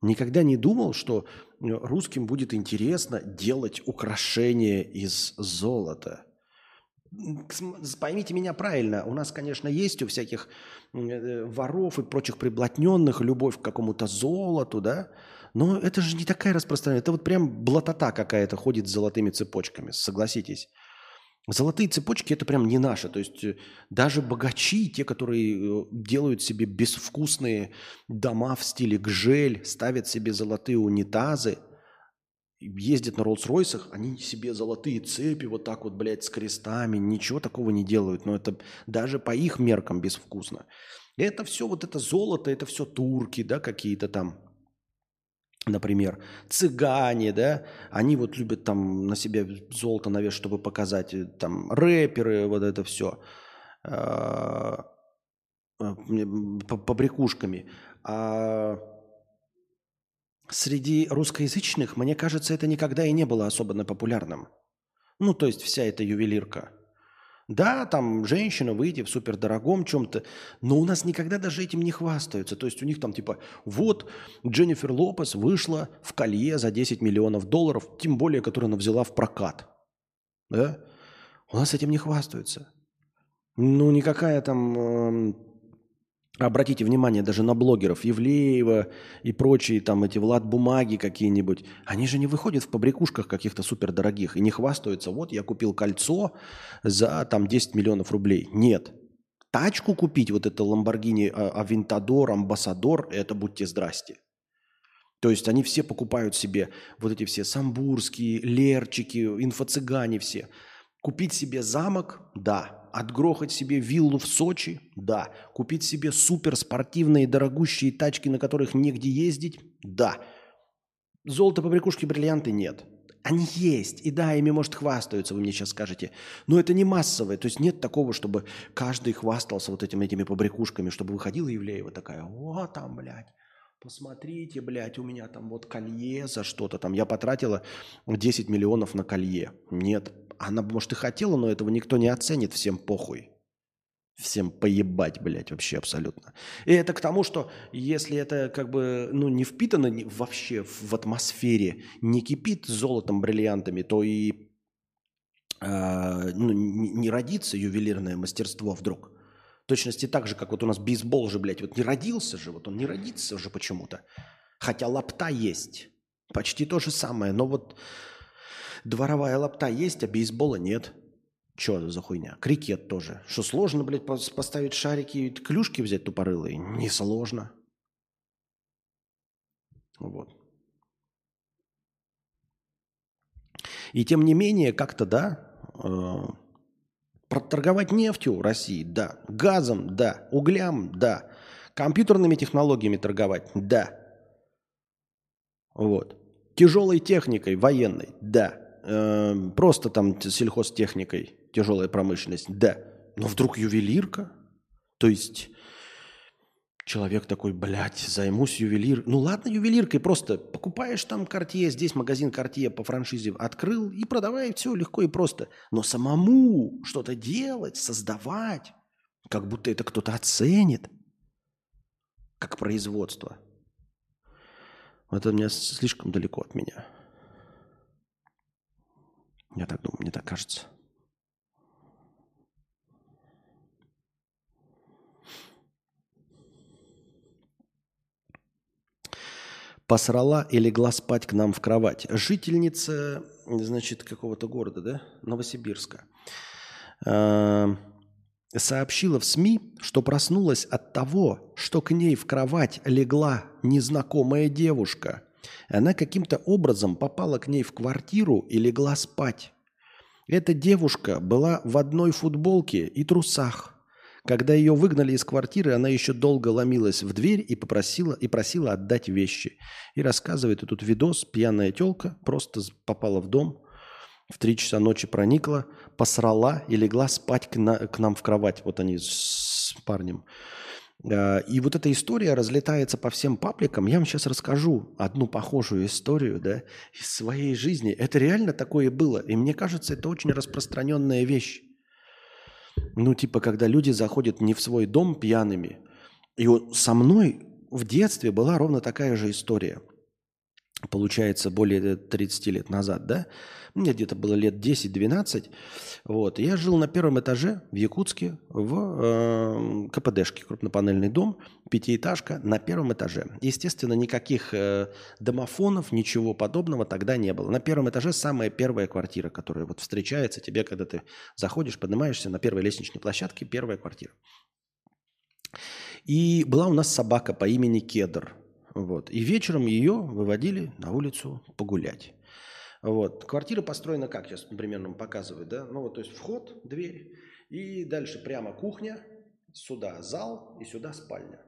никогда не думал, что э, русским будет интересно делать украшения из золота – Поймите меня правильно, у нас, конечно, есть у всяких э, воров и прочих приблотненных любовь к какому-то золоту, да, но это же не такая распространенная, это вот прям блатота какая-то ходит с золотыми цепочками, согласитесь. Золотые цепочки это прям не наше. То есть э, даже богачи, те, которые э, делают себе безвкусные дома в стиле гжель, ставят себе золотые унитазы, ездят на Роллс-Ройсах, они себе золотые цепи вот так вот, блядь, с крестами, ничего такого не делают. Но это даже по их меркам безвкусно. Это все вот это золото, это все турки, да, какие-то там, например, цыгане, да, они вот любят там на себе золото навес, чтобы показать, э, там, рэперы, вот это все, побрякушками. А Среди русскоязычных, мне кажется, это никогда и не было особенно популярным. Ну, то есть вся эта ювелирка. Да, там женщина выйти в супердорогом чем-то, но у нас никогда даже этим не хвастаются. То есть у них там типа, вот Дженнифер Лопес вышла в колье за 10 миллионов долларов, тем более, которую она взяла в прокат. Да? У нас этим не хвастаются. Ну, никакая там эм, Обратите внимание даже на блогеров Евлеева и прочие, там эти Влад Бумаги какие-нибудь. Они же не выходят в побрякушках каких-то супердорогих и не хвастаются. Вот я купил кольцо за там 10 миллионов рублей. Нет. Тачку купить, вот это Lamborghini Aventador, Ambassador, это будьте здрасте. То есть они все покупают себе вот эти все самбурские, лерчики, инфо-цыгане все. Купить себе замок – да. Отгрохать себе виллу в Сочи – да. Купить себе суперспортивные дорогущие тачки, на которых негде ездить – да. Золото, побрякушки, бриллианты – нет. Они есть, и да, ими, может, хвастаются, вы мне сейчас скажете. Но это не массовое, то есть нет такого, чтобы каждый хвастался вот этими, этими побрякушками, чтобы выходила Евлеева такая, о, там, блядь, посмотрите, блядь, у меня там вот колье за что-то там. Я потратила 10 миллионов на колье. Нет, она, может, и хотела, но этого никто не оценит, всем похуй. Всем поебать, блядь, вообще абсолютно. И это к тому, что если это как бы ну, не впитано вообще в атмосфере, не кипит золотом, бриллиантами, то и а, ну, не родится ювелирное мастерство вдруг. Точности так же, как вот у нас бейсбол же, блядь, вот не родился же, вот он не родится уже почему-то. Хотя лапта есть. Почти то же самое, но вот дворовая лапта есть, а бейсбола нет. Че за хуйня? Крикет тоже. Что сложно, блядь, пос- поставить шарики и клюшки взять тупорылые? Не сложно. Вот. И тем не менее, как-то, да, э, проторговать нефтью России, да, газом, да, углям, да, компьютерными технологиями торговать, да. Вот. Тяжелой техникой, военной, да. Э, просто там сельхозтехникой, тяжелая промышленность, да. Но вдруг ювелирка? То есть человек такой, блядь, займусь ювелир. Ну ладно, ювелиркой, просто покупаешь там Картье, здесь магазин Картье по франшизе открыл и продавай, все легко и просто. Но самому что-то делать, создавать, как будто это кто-то оценит, как производство. Это мне слишком далеко от меня. Я так думаю, мне так кажется. Посрала и легла спать к нам в кровать. Жительница, значит, какого-то города, да, Новосибирска, э, сообщила в СМИ, что проснулась от того, что к ней в кровать легла незнакомая девушка. Она каким-то образом попала к ней в квартиру и легла спать. Эта девушка была в одной футболке и трусах. Когда ее выгнали из квартиры, она еще долго ломилась в дверь и попросила и просила отдать вещи. И рассказывает и тут видос, пьяная телка просто попала в дом, в три часа ночи проникла, посрала и легла спать к, на- к нам в кровать. Вот они с парнем. А, И вот эта история разлетается по всем пабликам. Я вам сейчас расскажу одну похожую историю да, из своей жизни. Это реально такое было. И мне кажется, это очень распространенная вещь. Ну, типа, когда люди заходят не в свой дом пьяными. И вот со мной в детстве была ровно такая же история. Получается, более 30 лет назад, да? Мне где-то было лет 10-12. Вот. Я жил на первом этаже в Якутске в э, КПДшке, крупнопанельный дом, пятиэтажка на первом этаже. Естественно, никаких э, домофонов, ничего подобного тогда не было. На первом этаже самая первая квартира, которая вот встречается тебе, когда ты заходишь, поднимаешься на первой лестничной площадке, первая квартира. И была у нас собака по имени Кедр. Вот. И вечером ее выводили на улицу погулять. Вот. Квартира построена как, сейчас примерно показываю, да? Ну вот, то есть вход, дверь, и дальше прямо кухня, сюда зал и сюда спальня.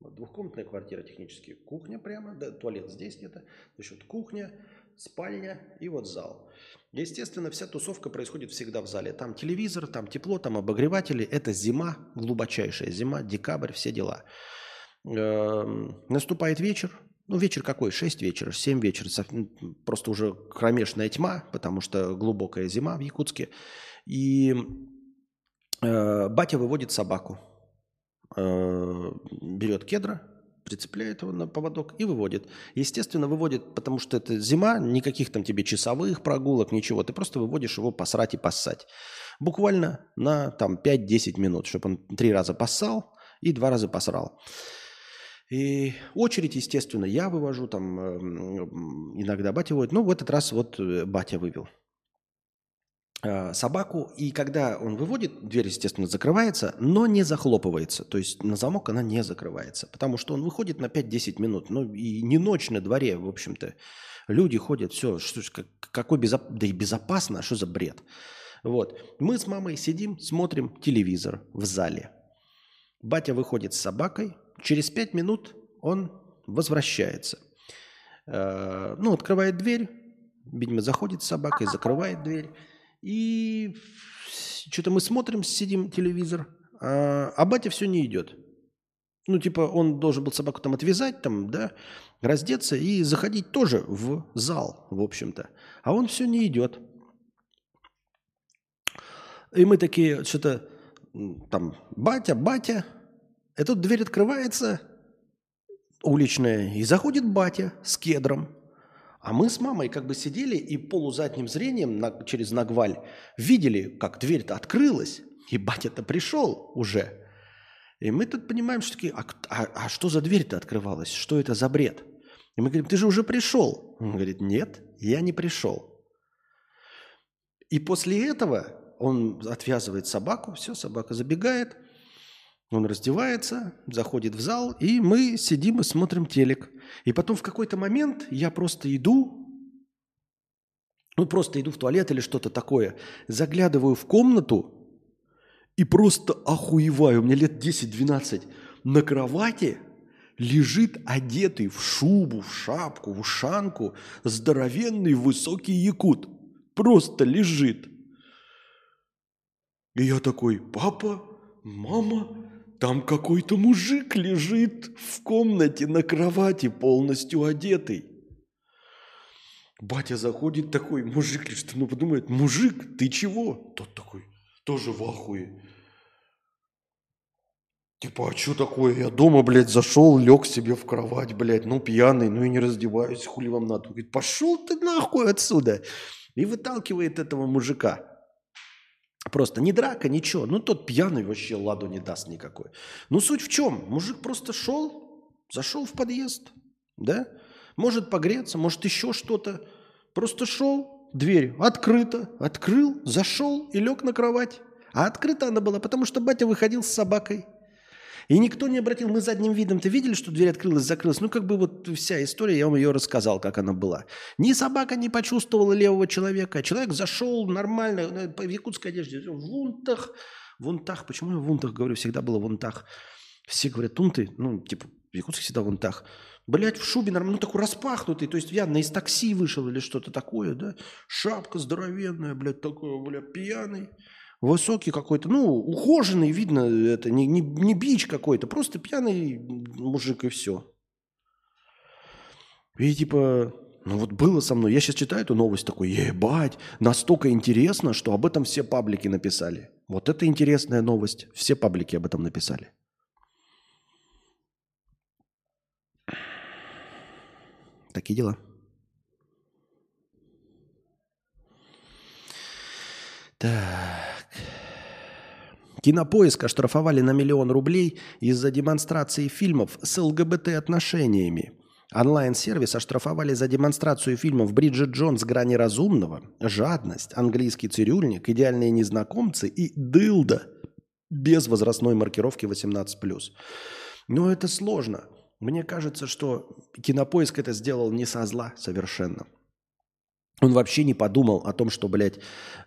Вот двухкомнатная квартира технически. Кухня прямо, да, туалет здесь где-то. За счет кухня, спальня и вот зал. Естественно, вся тусовка происходит всегда в зале. Там телевизор, там тепло, там обогреватели. Это зима, глубочайшая зима, декабрь, все дела. Эм, Наступает вечер. Ну, вечер какой? 6 вечера, 7 вечера. М, Просто уже кромешная тьма, потому что глубокая зима в Якутске. И э, батя выводит собаку. Э, берет кедра, прицепляет его на поводок и выводит. Естественно, выводит, потому что это зима, никаких там тебе часовых прогулок, ничего. Ты просто выводишь его посрать и поссать. Буквально на там 5-10 минут, чтобы он три раза поссал и два раза посрал. И очередь, естественно, я вывожу, там эм, иногда батя выводит. Ну, в этот раз вот э, батя вывел. э, собаку, и когда он выводит, дверь, естественно, закрывается, но не захлопывается. То есть на замок она не закрывается, потому что он выходит на 5-10 минут. Ну и не ночь на дворе, в общем-то. Люди ходят, все, что, какой безоп... да и безопасно, а что за бред? Вот. Мы с мамой сидим, смотрим телевизор в зале. Батя выходит с собакой, через 5 минут он возвращается. Э, Ну, открывает дверь, видимо, заходит с собакой, закрывает дверь. И что-то мы смотрим, сидим телевизор, а, а батя все не идет. Ну, типа, он должен был собаку там отвязать, там, да, раздеться и заходить тоже в зал, в общем-то. А он все не идет. И мы такие, что-то там, батя, батя. И тут дверь открывается, уличная, и заходит батя с кедром. А мы с мамой как бы сидели и полузадним зрением на- через нагваль видели, как дверь-то открылась, и батя-то пришел уже. И мы тут понимаем, что такие, а, а- а что за дверь-то открывалась? Что это за бред? И мы говорим, ты же уже пришел. Он говорит, нет, я не пришел. И после этого он отвязывает собаку, все, собака забегает, он раздевается, заходит в зал, и мы сидим и смотрим телек. И потом в какой-то момент я просто иду, ну просто иду в туалет или что-то такое, заглядываю в комнату и просто охуеваю. Меня лет 10-12 на кровати лежит одетый в шубу, в шапку, в ушанку здоровенный высокий якут. Просто лежит. И я такой, папа, мама, там какой-то мужик лежит в комнате на кровати, полностью одетый. Батя заходит такой, мужик лежит, ну подумает, мужик, ты чего? Тот такой, тоже в ахуе. Типа, а что такое? Я дома, блядь, зашел, лег себе в кровать, блядь, ну пьяный, ну и не раздеваюсь, хули вам надо. Говорит, пошел ты нахуй отсюда. И выталкивает этого мужика. Просто не драка, ничего. Ну, тот пьяный вообще ладу не даст никакой. Ну, суть в чем? Мужик просто шел, зашел в подъезд, да? Может погреться, может еще что-то. Просто шел, дверь открыта, открыл, зашел и лег на кровать. А открыта она была, потому что батя выходил с собакой. И никто не обратил, мы задним видом-то видели, что дверь открылась, закрылась. Ну, как бы вот вся история, я вам ее рассказал, как она была. Ни собака не почувствовала левого человека. Человек зашел нормально, э, в якутской одежде, в унтах. В унтах, почему я в унтах говорю, всегда было в унтах. Все говорят унты, ну, типа, в Якутске всегда в унтах. Блять, в шубе нормально, ну, такой распахнутый, то есть явно из такси вышел или что-то такое, да? Шапка здоровенная, блядь, такой, блядь, пьяный. Высокий какой-то, ну, ухоженный, видно, это не, не, не бич какой-то, просто пьяный мужик и все. И типа, ну вот было со мной, я сейчас читаю эту новость такой, ебать, настолько интересно, что об этом все паблики написали. Вот это интересная новость, все паблики об этом написали. Такие дела. Так. Кинопоиск оштрафовали на миллион рублей из-за демонстрации фильмов с ЛГБТ-отношениями. Онлайн-сервис оштрафовали за демонстрацию фильмов «Бриджит Джонс. Грани разумного», «Жадность», «Английский цирюльник», «Идеальные незнакомцы» и «Дылда» без возрастной маркировки 18+. Но это сложно. Мне кажется, что Кинопоиск это сделал не со зла совершенно. Он вообще не подумал о том, что, блядь,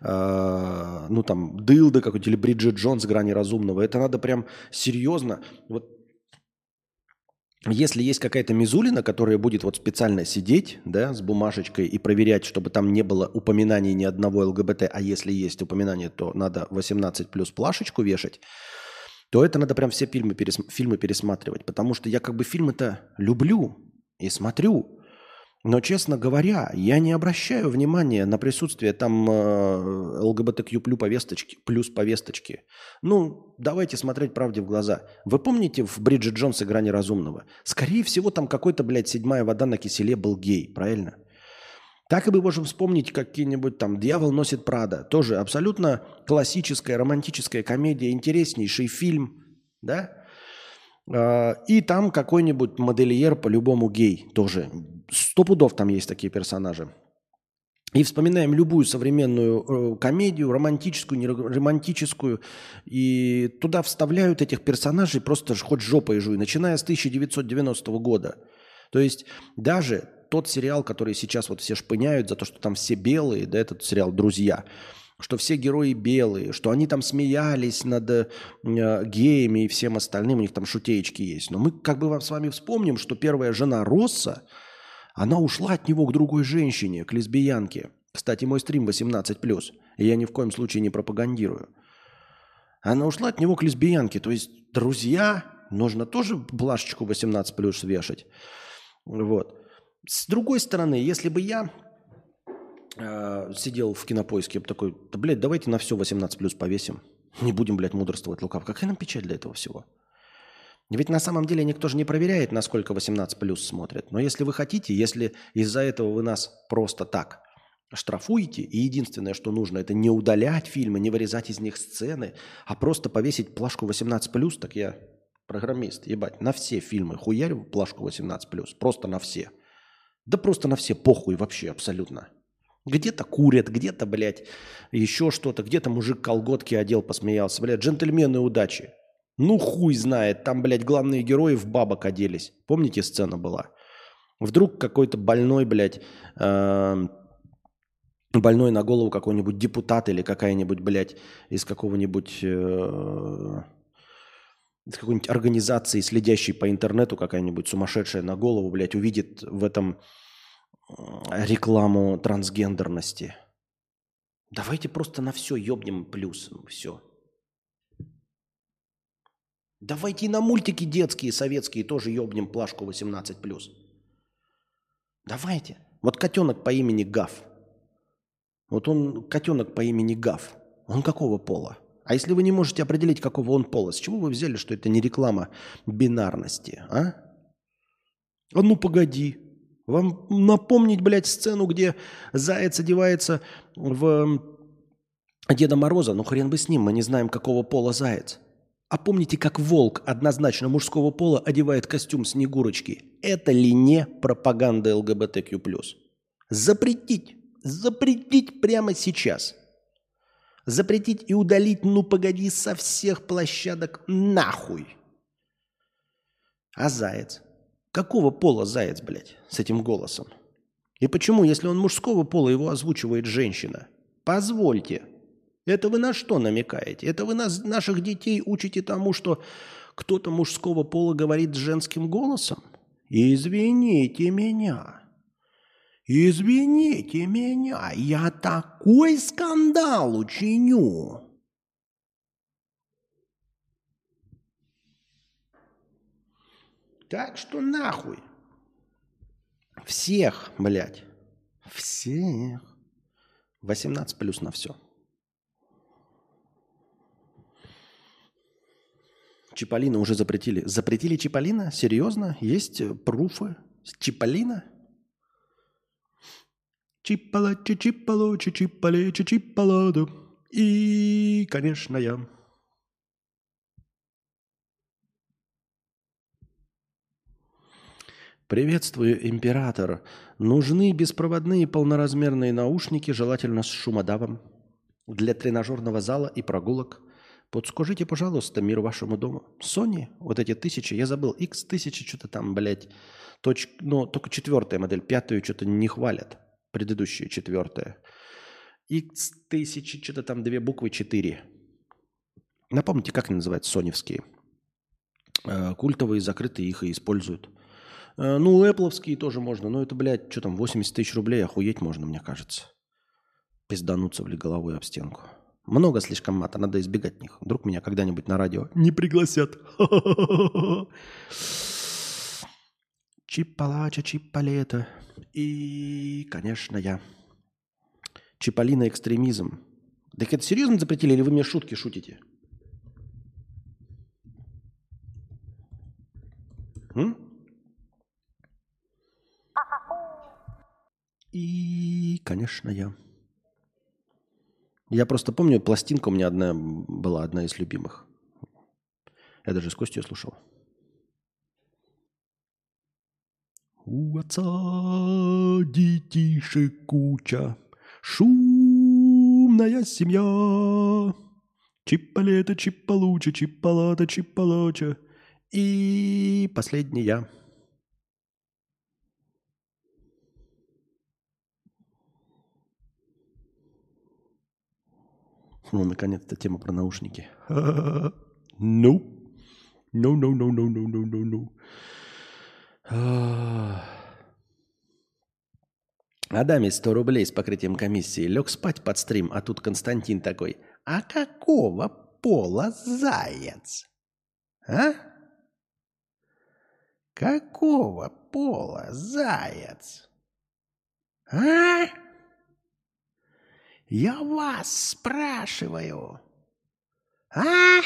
э, ну там, Дылда какой-то или Бриджит Джонс грани разумного. Это надо прям серьезно. Вот если есть какая-то Мизулина, которая будет вот специально сидеть, да, с бумажечкой и проверять, чтобы там не было упоминаний ни одного ЛГБТ, а если есть упоминание, то надо 18 плюс плашечку вешать, то это надо прям все фильмы, перес- фильмы пересматривать. Потому что я как бы фильмы-то люблю и смотрю. Но, честно говоря, я не обращаю внимания на присутствие там э, плюс повесточки, плюс повесточки. Ну, давайте смотреть правде в глаза. Вы помните в Бриджит Джонс и «Грани разумного»? Скорее всего, там какой-то, блядь, седьмая вода на киселе был гей, правильно? Так и мы можем вспомнить какие-нибудь там «Дьявол носит Прада». Тоже абсолютно классическая романтическая комедия, интереснейший фильм, да? А, И там какой-нибудь модельер по-любому гей тоже. Сто пудов там есть такие персонажи. И вспоминаем любую современную э, комедию, романтическую, не романтическую, и туда вставляют этих персонажей просто хоть жопой жуй, начиная с 1990 года. То есть даже тот сериал, который сейчас вот все шпыняют за то, что там все белые, да, этот сериал «Друзья», что все герои белые, что они там смеялись над э, геями и всем остальным, у них там шутеечки есть. Но мы как бы вам с вами вспомним, что первая жена Росса, она ушла от него к другой женщине, к лесбиянке. Кстати, мой стрим 18+, и я ни в коем случае не пропагандирую. Она ушла от него к лесбиянке. То есть, друзья, нужно тоже плашечку 18+, вешать. Вот. С другой стороны, если бы я э, сидел в кинопоиске, я бы такой, да, блядь, давайте на все 18+, повесим. Не будем, блядь, мудрствовать лукав. Какая нам печаль для этого всего? Ведь на самом деле никто же не проверяет, насколько 18 плюс смотрят. Но если вы хотите, если из-за этого вы нас просто так штрафуете, и единственное, что нужно, это не удалять фильмы, не вырезать из них сцены, а просто повесить плашку 18 плюс, так я программист, ебать, на все фильмы хуярю плашку 18 плюс, просто на все. Да просто на все, похуй вообще абсолютно. Где-то курят, где-то, блядь, еще что-то, где-то мужик колготки одел, посмеялся. Блядь, джентльмены удачи. Ну, хуй знает, там, блядь, главные герои в бабок оделись. Помните, сцена была? Вдруг какой-то больной, блядь, эм, больной на голову какой-нибудь депутат или какая-нибудь, блядь, из какого-нибудь... э, из какой-нибудь организации, следящей по интернету, какая-нибудь сумасшедшая на голову, блядь, увидит в этом э, рекламу трансгендерности. Давайте просто на все ёбнем плюс. Все. Давайте и на мультики детские, советские тоже ёбнем плашку 18+. Давайте. Вот котенок по имени Гав. Вот он, котенок по имени Гав. Он какого пола? А если вы не можете определить, какого он пола, с чего вы взяли, что это не реклама бинарности, а? А ну погоди. Вам напомнить, блядь, сцену, где заяц одевается в Деда Мороза? Ну хрен бы с ним, мы не знаем, какого пола заяц. А помните, как волк однозначно мужского пола одевает костюм Снегурочки? Это ли не пропаганда ЛГБТQ+. Запретить. Запретить прямо сейчас. Запретить и удалить, ну погоди, со всех площадок нахуй. А заяц? Какого пола заяц, блядь, с этим голосом? И почему, если он мужского пола, его озвучивает женщина? Позвольте. Это вы на что намекаете? Это вы нас, наших детей учите тому, что кто-то мужского пола говорит с женским голосом? Извините меня. Извините меня, я такой скандал учиню. Так что нахуй. Всех, блядь. Всех. 18 плюс на все. Чиполлино уже запретили. Запретили Чиполлино? Серьезно? Есть э, пруфы? Чиполлино? Чипала, чипало, чипале, чипаладу. И, конечно, я. Приветствую, император. Нужны беспроводные полноразмерные наушники, желательно с шумодавом, для тренажерного зала и прогулок. Подскажите, пожалуйста, мир вашему дому. Sony, вот эти тысячи, я забыл, X1000 что-то там, блядь, точ... ну, только четвертая модель, пятую что-то не хвалят, предыдущая четвертая. X1000, что-то там две буквы, 4. Напомните, как они называются, соневские? Э, Культовые, закрытые, их и используют. Э, Ну, эппловские тоже можно, но это, блядь, что там, 80 тысяч рублей, охуеть можно, мне кажется. Пиздануться, блядь, головой об стенку. Много слишком мата, надо избегать них. Вдруг меня когда-нибудь на радио не пригласят. Чипалача, чипалета. И, конечно, я. Чиполлино экстремизм. Так это серьезно запретили или вы мне шутки шутите? М? И, конечно, я. Я просто помню, пластинка у меня одна была, одна из любимых. Я даже с Костей слушал. У отца детишек куча, Шумная семья. Чипалета, чипалуча, чипалата, чипалоча. И последняя. Ну, наконец-то тема про наушники. No. No, no, no, no, no, no, no, no. Адаме 100 рублей с покрытием комиссии. Лег спать под стрим, а тут Константин такой. А какого пола заяц? А? Какого пола заяц? А? Я вас спрашиваю. А?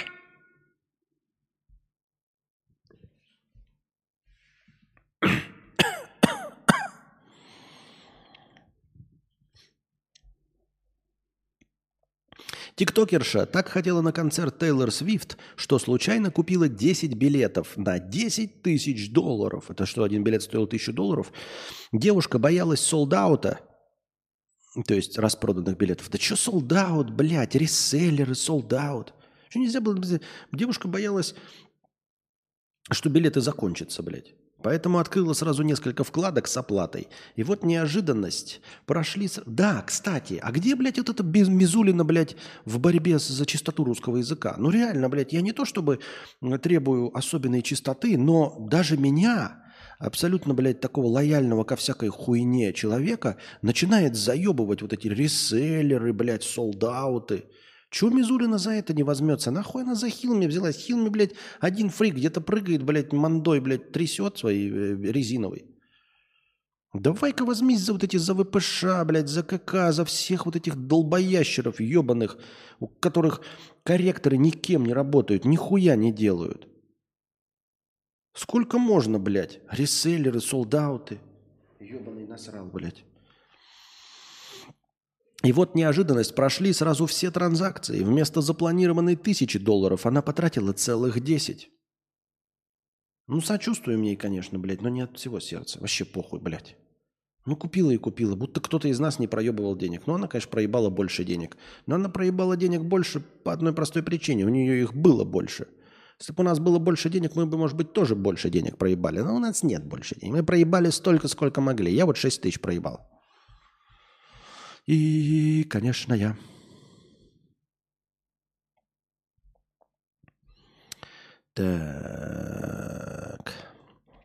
Тиктокерша так хотела на концерт Тейлор Свифт, что случайно купила 10 билетов на 10 тысяч долларов. Это что, один билет стоил 1000 долларов? Девушка боялась солдаута, то есть распроданных билетов. Да что солдаут, блядь, реселлеры, солдаут. Что нельзя было... Девушка боялась, что билеты закончатся, блядь. Поэтому открыла сразу несколько вкладок с оплатой. И вот неожиданность. Прошли... Да, кстати, а где, блядь, вот это без- Мизулина, блядь, в борьбе за чистоту русского языка? Ну реально, блядь, я не то чтобы м, требую особенной чистоты, но даже меня, абсолютно, блядь, такого лояльного ко всякой хуйне человека, начинает заебывать вот эти реселлеры, блядь, солдауты. Чего Мизулина за это не возьмется? Нахуй она за Хилми взялась? Хилми, блядь, один фрик где-то прыгает, блядь, мандой, блядь, трясет своей э, резиновой. Давай-ка возьмись за вот эти, за ВПШ, блядь, за КК, за всех вот этих долбоящеров ебаных, у которых корректоры никем не работают, нихуя не делают. Сколько можно, блядь? Реселлеры, солдауты. Ебаный насрал, блядь. И вот неожиданность, прошли сразу все транзакции. Вместо запланированной тысячи долларов она потратила целых 10. Ну, сочувствуем ей, конечно, блядь, но не от всего сердца. Вообще похуй, блядь. Ну, купила и купила. Будто кто-то из нас не проебывал денег. Ну, она, конечно, проебала больше денег. Но она проебала денег больше по одной простой причине. У нее их было больше. Если бы у нас было больше денег, мы бы, может быть, тоже больше денег проебали. Но у нас нет больше денег. Мы проебали столько, сколько могли. Я вот 6 тысяч проебал. И, конечно, я. Так.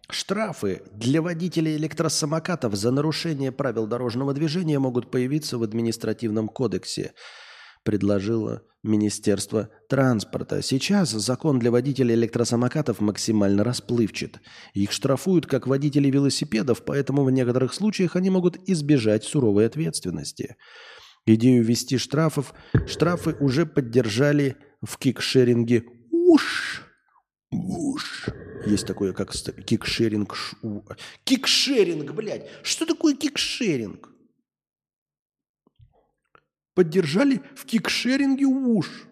Штрафы для водителей электросамокатов за нарушение правил дорожного движения могут появиться в административном кодексе, предложило Министерство транспорта. Сейчас закон для водителей электросамокатов максимально расплывчат. Их штрафуют как водителей велосипедов, поэтому в некоторых случаях они могут избежать суровой ответственности. Идею ввести штрафов, штрафы уже поддержали в кикшеринге Whoosh. Whoosh. Есть такое, как кикшеринг. Кикшеринг, блядь. Что такое кикшеринг? Поддержали в кикшеринге Whoosh.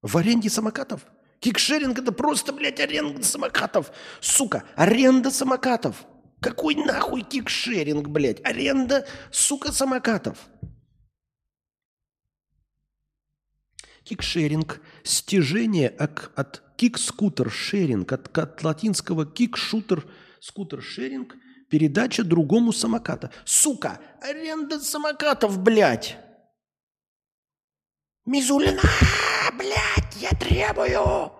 В аренде самокатов? Кикшеринг это просто, блядь, аренда самокатов. Сука, аренда самокатов. Какой нахуй кикшеринг, блядь? Аренда, сука, самокатов. Кикшеринг – стяжение от, от kick-scooter sharing, от, от латинского kick-scooter скутер шеринг, передача другому самоката. Сука, аренда самокатов, блядь. Мизулина, блядь, я требую,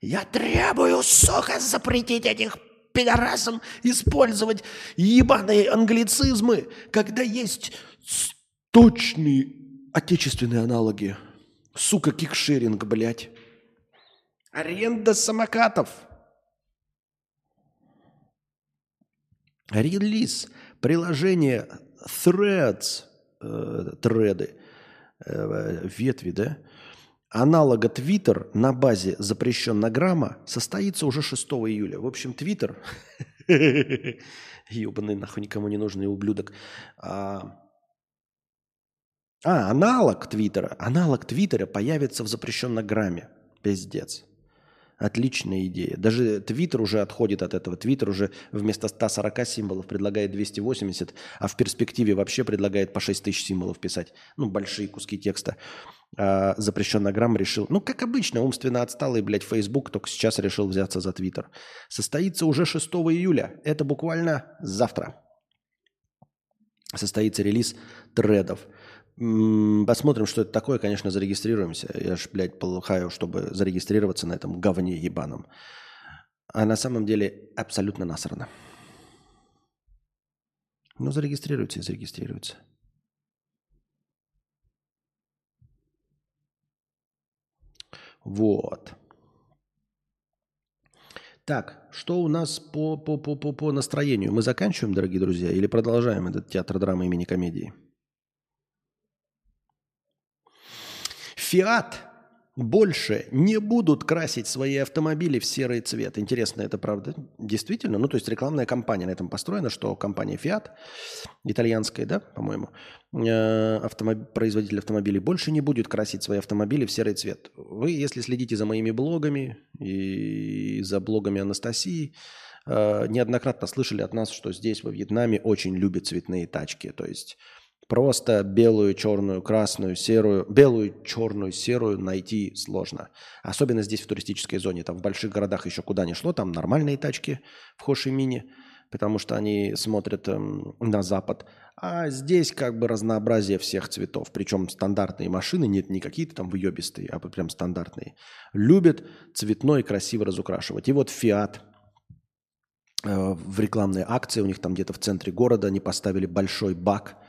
я требую, сука, запретить этих пидорасам использовать ебаные англицизмы, когда есть точные отечественные аналоги. Сука, кикшеринг, блядь. Аренда самокатов. Релиз приложения Threads, э, треды, э, ветви, да, аналога Twitter на базе запрещеннограмма состоится уже 6 июля. В общем, Twitter, ебаный нахуй никому не нужный ублюдок, а, а, аналог Твиттера. Аналог Твиттера появится в запрещенной грамме. Пиздец. Отличная идея. Даже Твиттер уже отходит от этого. Твиттер уже вместо 140 символов предлагает 280, а в перспективе вообще предлагает по 6 тысяч символов писать. Ну, большие куски текста. А запрещеннограмм решил, ну, как обычно, умственно отсталый, блядь, Facebook только сейчас решил взяться за Твиттер. Состоится уже 6 июля. Это буквально завтра. Состоится релиз тредов. Посмотрим, что это такое, конечно, зарегистрируемся. Я ж, блядь, полыхаю, чтобы зарегистрироваться на этом говне ебаном. А на самом деле абсолютно насрано. Ну, зарегистрируется и зарегистрируется. Вот. Так, что у нас по, по, по, по, по настроению? Мы заканчиваем, дорогие друзья, или продолжаем этот театр драмы имени комедии? Фиат больше не будут красить свои автомобили в серый цвет. Интересно, это правда? Действительно? Ну, то есть рекламная кампания на этом построена, что компания Fiat, итальянская, да, по-моему, э, автомоб- производитель автомобилей больше не будет красить свои автомобили в серый цвет. Вы, если следите за моими блогами и за блогами Анастасии, э, неоднократно слышали от нас, что здесь, во Вьетнаме, очень любят цветные тачки. То есть Просто белую, черную, красную, серую, белую, черную, серую найти сложно. Особенно здесь, в туристической зоне. Там в больших городах еще куда ни шло, там нормальные тачки в Хошимине, потому что они смотрят эм, на запад. А здесь как бы разнообразие всех цветов. Причем стандартные машины, нет не какие-то там выебистые, а прям стандартные. Любят цветной красиво разукрашивать. И вот Fiat э, в рекламной акции, у них там где-то в центре города, они поставили большой бак –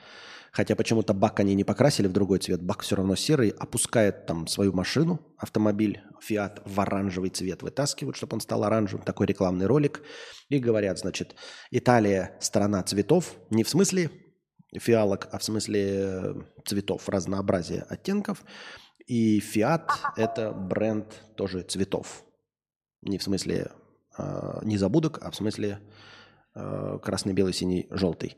Хотя почему-то бак они не покрасили в другой цвет. Бак все равно серый. Опускает там свою машину, автомобиль, Fiat в оранжевый цвет вытаскивают, чтобы он стал оранжевым. Такой рекламный ролик. И говорят, значит, Италия страна цветов. Не в смысле фиалок, а в смысле э, цветов, разнообразия оттенков. И Fiat – это бренд тоже цветов. Не в смысле э, незабудок, а в смысле э, красный, белый, синий, желтый.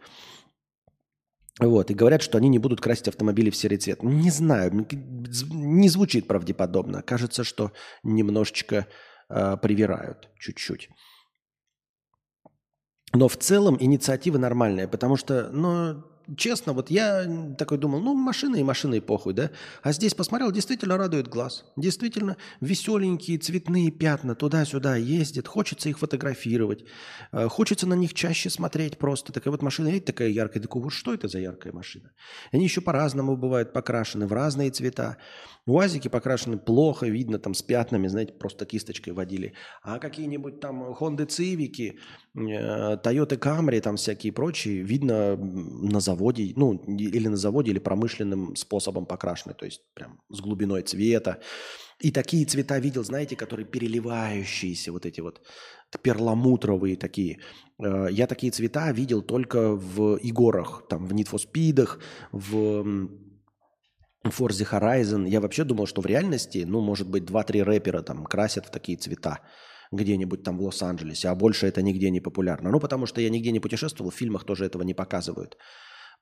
Вот, и говорят, что они не будут красить автомобили в серый цвет. Не знаю, не звучит правдеподобно. Кажется, что немножечко э, привирают чуть-чуть. Но в целом инициатива нормальная, потому что, ну, честно, вот я такой думал, ну, машины и машины похуй, да? А здесь посмотрел, действительно радует глаз. Действительно веселенькие цветные пятна туда-сюда ездят. Хочется их фотографировать. э, Хочется на них чаще смотреть просто. Такая вот машина, едет такая яркая. Такой, вот что это за яркая машина? Они еще по-разному бывают покрашены, в разные цвета. УАЗики покрашены плохо, видно там с пятнами, знаете, просто кисточкой водили. А какие-нибудь там Honda Civic, э, Toyota Camry, там всякие прочие, видно на заводе, ну, или на заводе, или промышленным способом покрашены, то есть прям с глубиной цвета. И такие цвета видел, знаете, которые переливающиеся, вот эти вот перламутровые такие. Э, Я такие цвета видел только в игорах, там, в Need for Speed, в Forza Horizon. Я вообще думал, что в реальности, ну, может быть, 2-3 рэпера там красят в такие цвета где-нибудь там в Лос-Анджелесе, а больше это нигде не популярно. Ну, потому что я нигде не путешествовал, в фильмах тоже этого не показывают.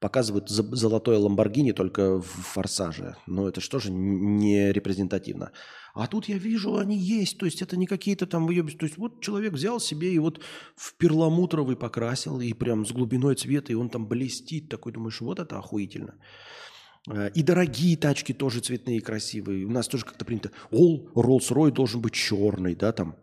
Показывают золотое Ламборгини только в «Форсаже». Но это что же не репрезентативно. А тут я вижу, они есть. То есть это не какие-то там выебись. То есть вот человек взял себе и вот в перламутровый покрасил, и прям с глубиной цвета, и он там блестит. Такой думаешь, вот это охуительно. Э, И дорогие тачки тоже цветные красивые. У нас тоже как-то принято. Ол, Rolls-Royce должен быть черный, да, там.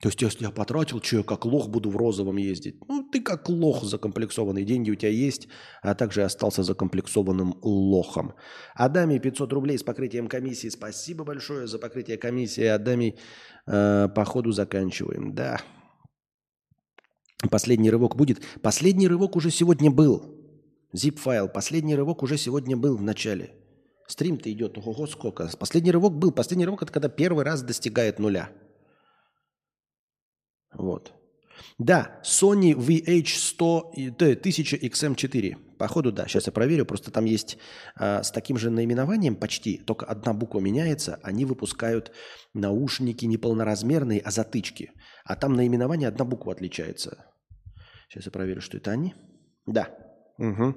То есть, если я потратил, что я как лох буду в розовом ездить? Ну, ты как лох закомплексованный. Деньги у тебя есть, а также остался закомплексованным лохом. Адаме 500 рублей с покрытием комиссии. Спасибо большое за покрытие комиссии. Адаме э, по ходу заканчиваем. Да. Последний рывок будет. Последний рывок уже сегодня был. Zip-файл. Последний рывок уже сегодня был в начале. Стрим-то идет, ого, сколько. Последний рывок был. Последний рывок – это когда первый раз достигает нуля. Вот. Да, Sony VH100 и- т- 1000 XM4. Походу, да. Сейчас я проверю. Просто там есть а, с таким же наименованием почти, только одна буква меняется. Они выпускают наушники не полноразмерные, а затычки. А там наименование одна буква отличается. Сейчас я проверю, что это они. Да. Угу.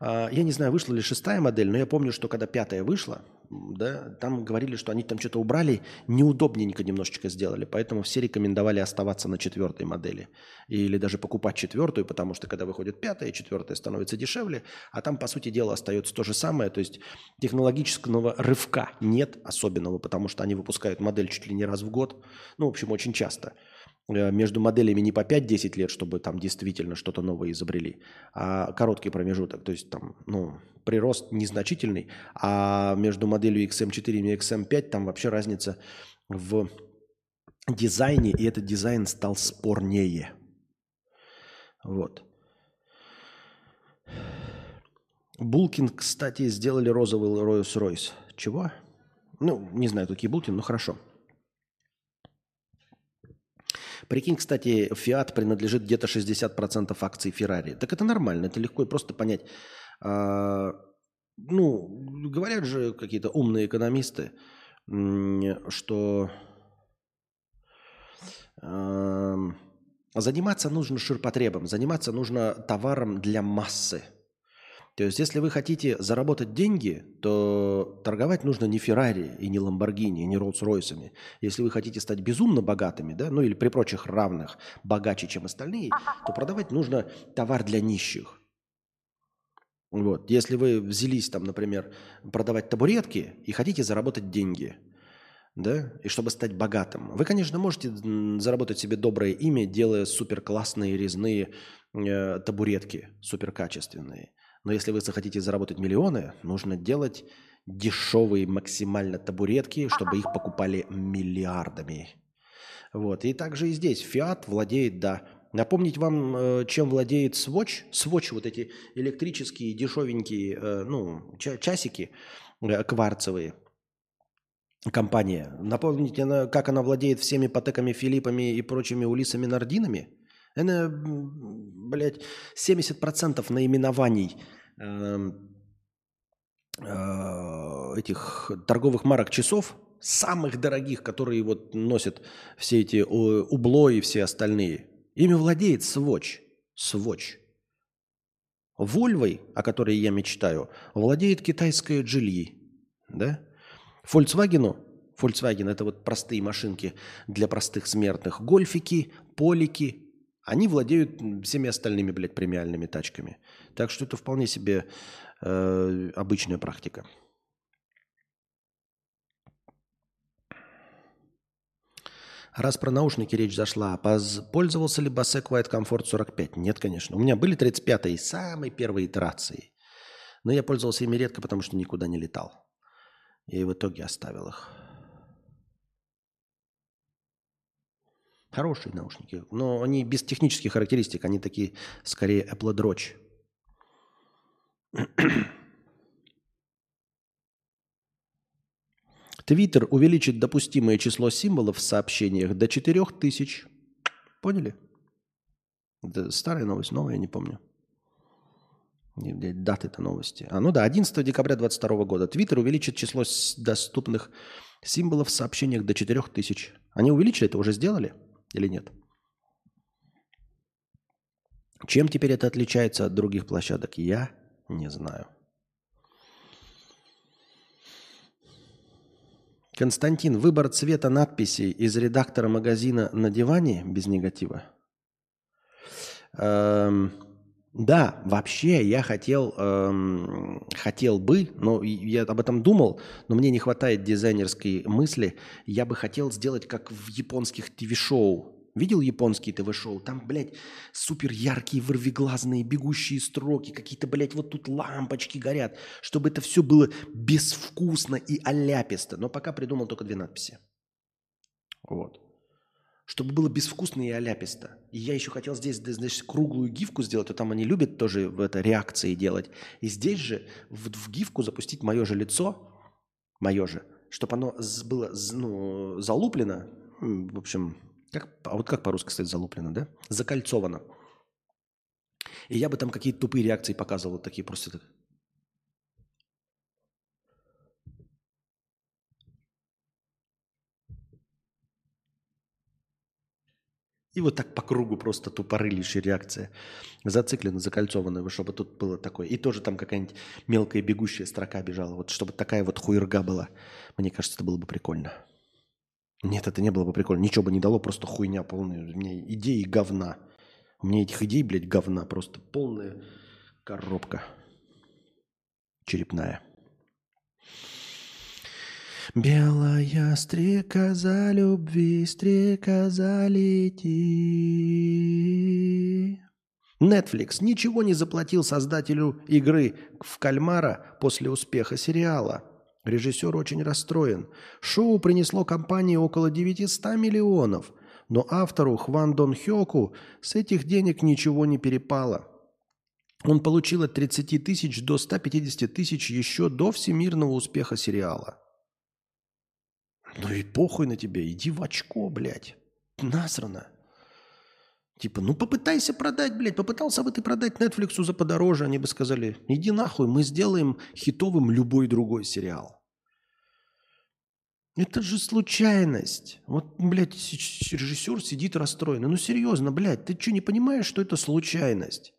Я не знаю, вышла ли шестая модель, но я помню, что когда пятая вышла, да, там говорили, что они там что-то убрали, неудобненько немножечко сделали, поэтому все рекомендовали оставаться на четвертой модели. Или даже покупать четвертую, потому что когда выходит пятая, четвертая становится дешевле, а там, по сути дела, остается то же самое, то есть технологического рывка нет особенного, потому что они выпускают модель чуть ли не раз в год, ну, в общем, очень часто – между моделями не по 5-10 лет, чтобы там действительно что-то новое изобрели, а короткий промежуток. То есть там, ну, прирост незначительный, а между моделью XM4 и XM5 там вообще разница в дизайне, и этот дизайн стал спорнее. Вот. Булкин, кстати, сделали розовый Rolls-Royce. Чего? Ну, не знаю, какие Булкин, но хорошо. Прикинь, кстати, Fiat принадлежит где-то 60% акций Ferrari. Так это нормально, это легко и просто понять. А, ну, говорят же какие-то умные экономисты, что заниматься нужно ширпотребом, заниматься нужно товаром для массы. То есть, если вы хотите заработать деньги, то торговать нужно не Феррари и не Ламборгини, и не Роллс-Ройсами. Если вы хотите стать безумно богатыми, да, ну или при прочих равных богаче, чем остальные, то продавать нужно товар для нищих. Вот. Если вы взялись, там, например, продавать табуретки и хотите заработать деньги, да, и чтобы стать богатым, вы, конечно, можете заработать себе доброе имя, делая супер классные резные э, табуретки, супер качественные. Но если вы захотите заработать миллионы, нужно делать дешевые максимально табуретки, чтобы их покупали миллиардами. Вот. И также и здесь Fiat владеет, да. Напомнить вам, э, чем владеет Swatch? Swatch, вот эти электрические, дешевенькие, э, ну, ча- часики э, кварцевые. Компания. Напомните, как она владеет всеми патеками, Филиппами и прочими Улисами Нардинами? М, блядь, 70% наименований эм, э, этих торговых марок часов, самых дорогих, которые вот носят все эти э, убло и все остальные, ими владеет Swatch. Swatch. Вольвой, о которой я мечтаю, владеет китайская Geely. Да? Volkswagen, Volkswagen это вот простые машинки для простых смертных. Гольфики, полики, они владеют всеми остальными, блядь, премиальными тачками. Так что это вполне себе э, обычная практика. Раз про наушники речь зашла, пользовался ли Bosec White Comfort 45? Нет, конечно. У меня были 35-е, самые первые итерации. Но я пользовался ими редко, потому что никуда не летал. И в итоге оставил их. Хорошие наушники, но они без технических характеристик, они такие скорее Apple дрочь. Твиттер увеличит допустимое число символов в сообщениях до 4000. Поняли? Это старая новость, новая, я не помню. Даты-то новости. А, ну да, 11 декабря 2022 года. Твиттер увеличит число доступных символов в сообщениях до 4000. Они увеличили это, уже сделали или нет? Чем теперь это отличается от других площадок, я не знаю. Константин, выбор цвета надписей из редактора магазина на диване без негатива. Эм, да, вообще я хотел, эм, хотел бы, но я об этом думал, но мне не хватает дизайнерской мысли. Я бы хотел сделать как в японских ТВ-шоу. Видел японские ТВ-шоу? Там, блядь, супер яркие, вырвиглазные, бегущие строки, какие-то, блядь, вот тут лампочки горят, чтобы это все было безвкусно и аляписто. Но пока придумал только две надписи. Вот. Чтобы было безвкусно и аляписто. И я еще хотел здесь, значит, круглую гифку сделать, а там они любят тоже в это реакции делать. И здесь же в, в гифку запустить мое же лицо, мое же, чтобы оно было ну, залуплено, в общем, как, а вот как по-русски, кстати, залуплено, да? Закольцовано. И я бы там какие-то тупые реакции показывал, вот такие просто. так. И вот так по кругу просто тупорылейшая реакция. Зациклена, закольцованная, чтобы тут было такое. И тоже там какая-нибудь мелкая бегущая строка бежала. Вот чтобы такая вот хуерга была. Мне кажется, это было бы прикольно. Нет, это не было бы прикольно. Ничего бы не дало, просто хуйня полная. У меня идеи говна. У меня этих идей, блядь, говна. Просто полная коробка черепная. Белая стрекоза любви, стрекоза лети. Netflix ничего не заплатил создателю игры в кальмара после успеха сериала. Режиссер очень расстроен. Шоу принесло компании около 900 миллионов, но автору Хван Дон Хёку с этих денег ничего не перепало. Он получил от 30 тысяч до 150 тысяч еще до всемирного успеха сериала. Ну и похуй на тебя, иди в очко, блядь. Насрано. Типа, ну попытайся продать, блядь. Попытался бы ты продать Netflix за подороже, они бы сказали, иди нахуй, мы сделаем хитовым любой другой сериал. Это же случайность. Вот, блядь, режиссер сидит расстроенный. Ну серьезно, блядь, ты что, не понимаешь, что это случайность?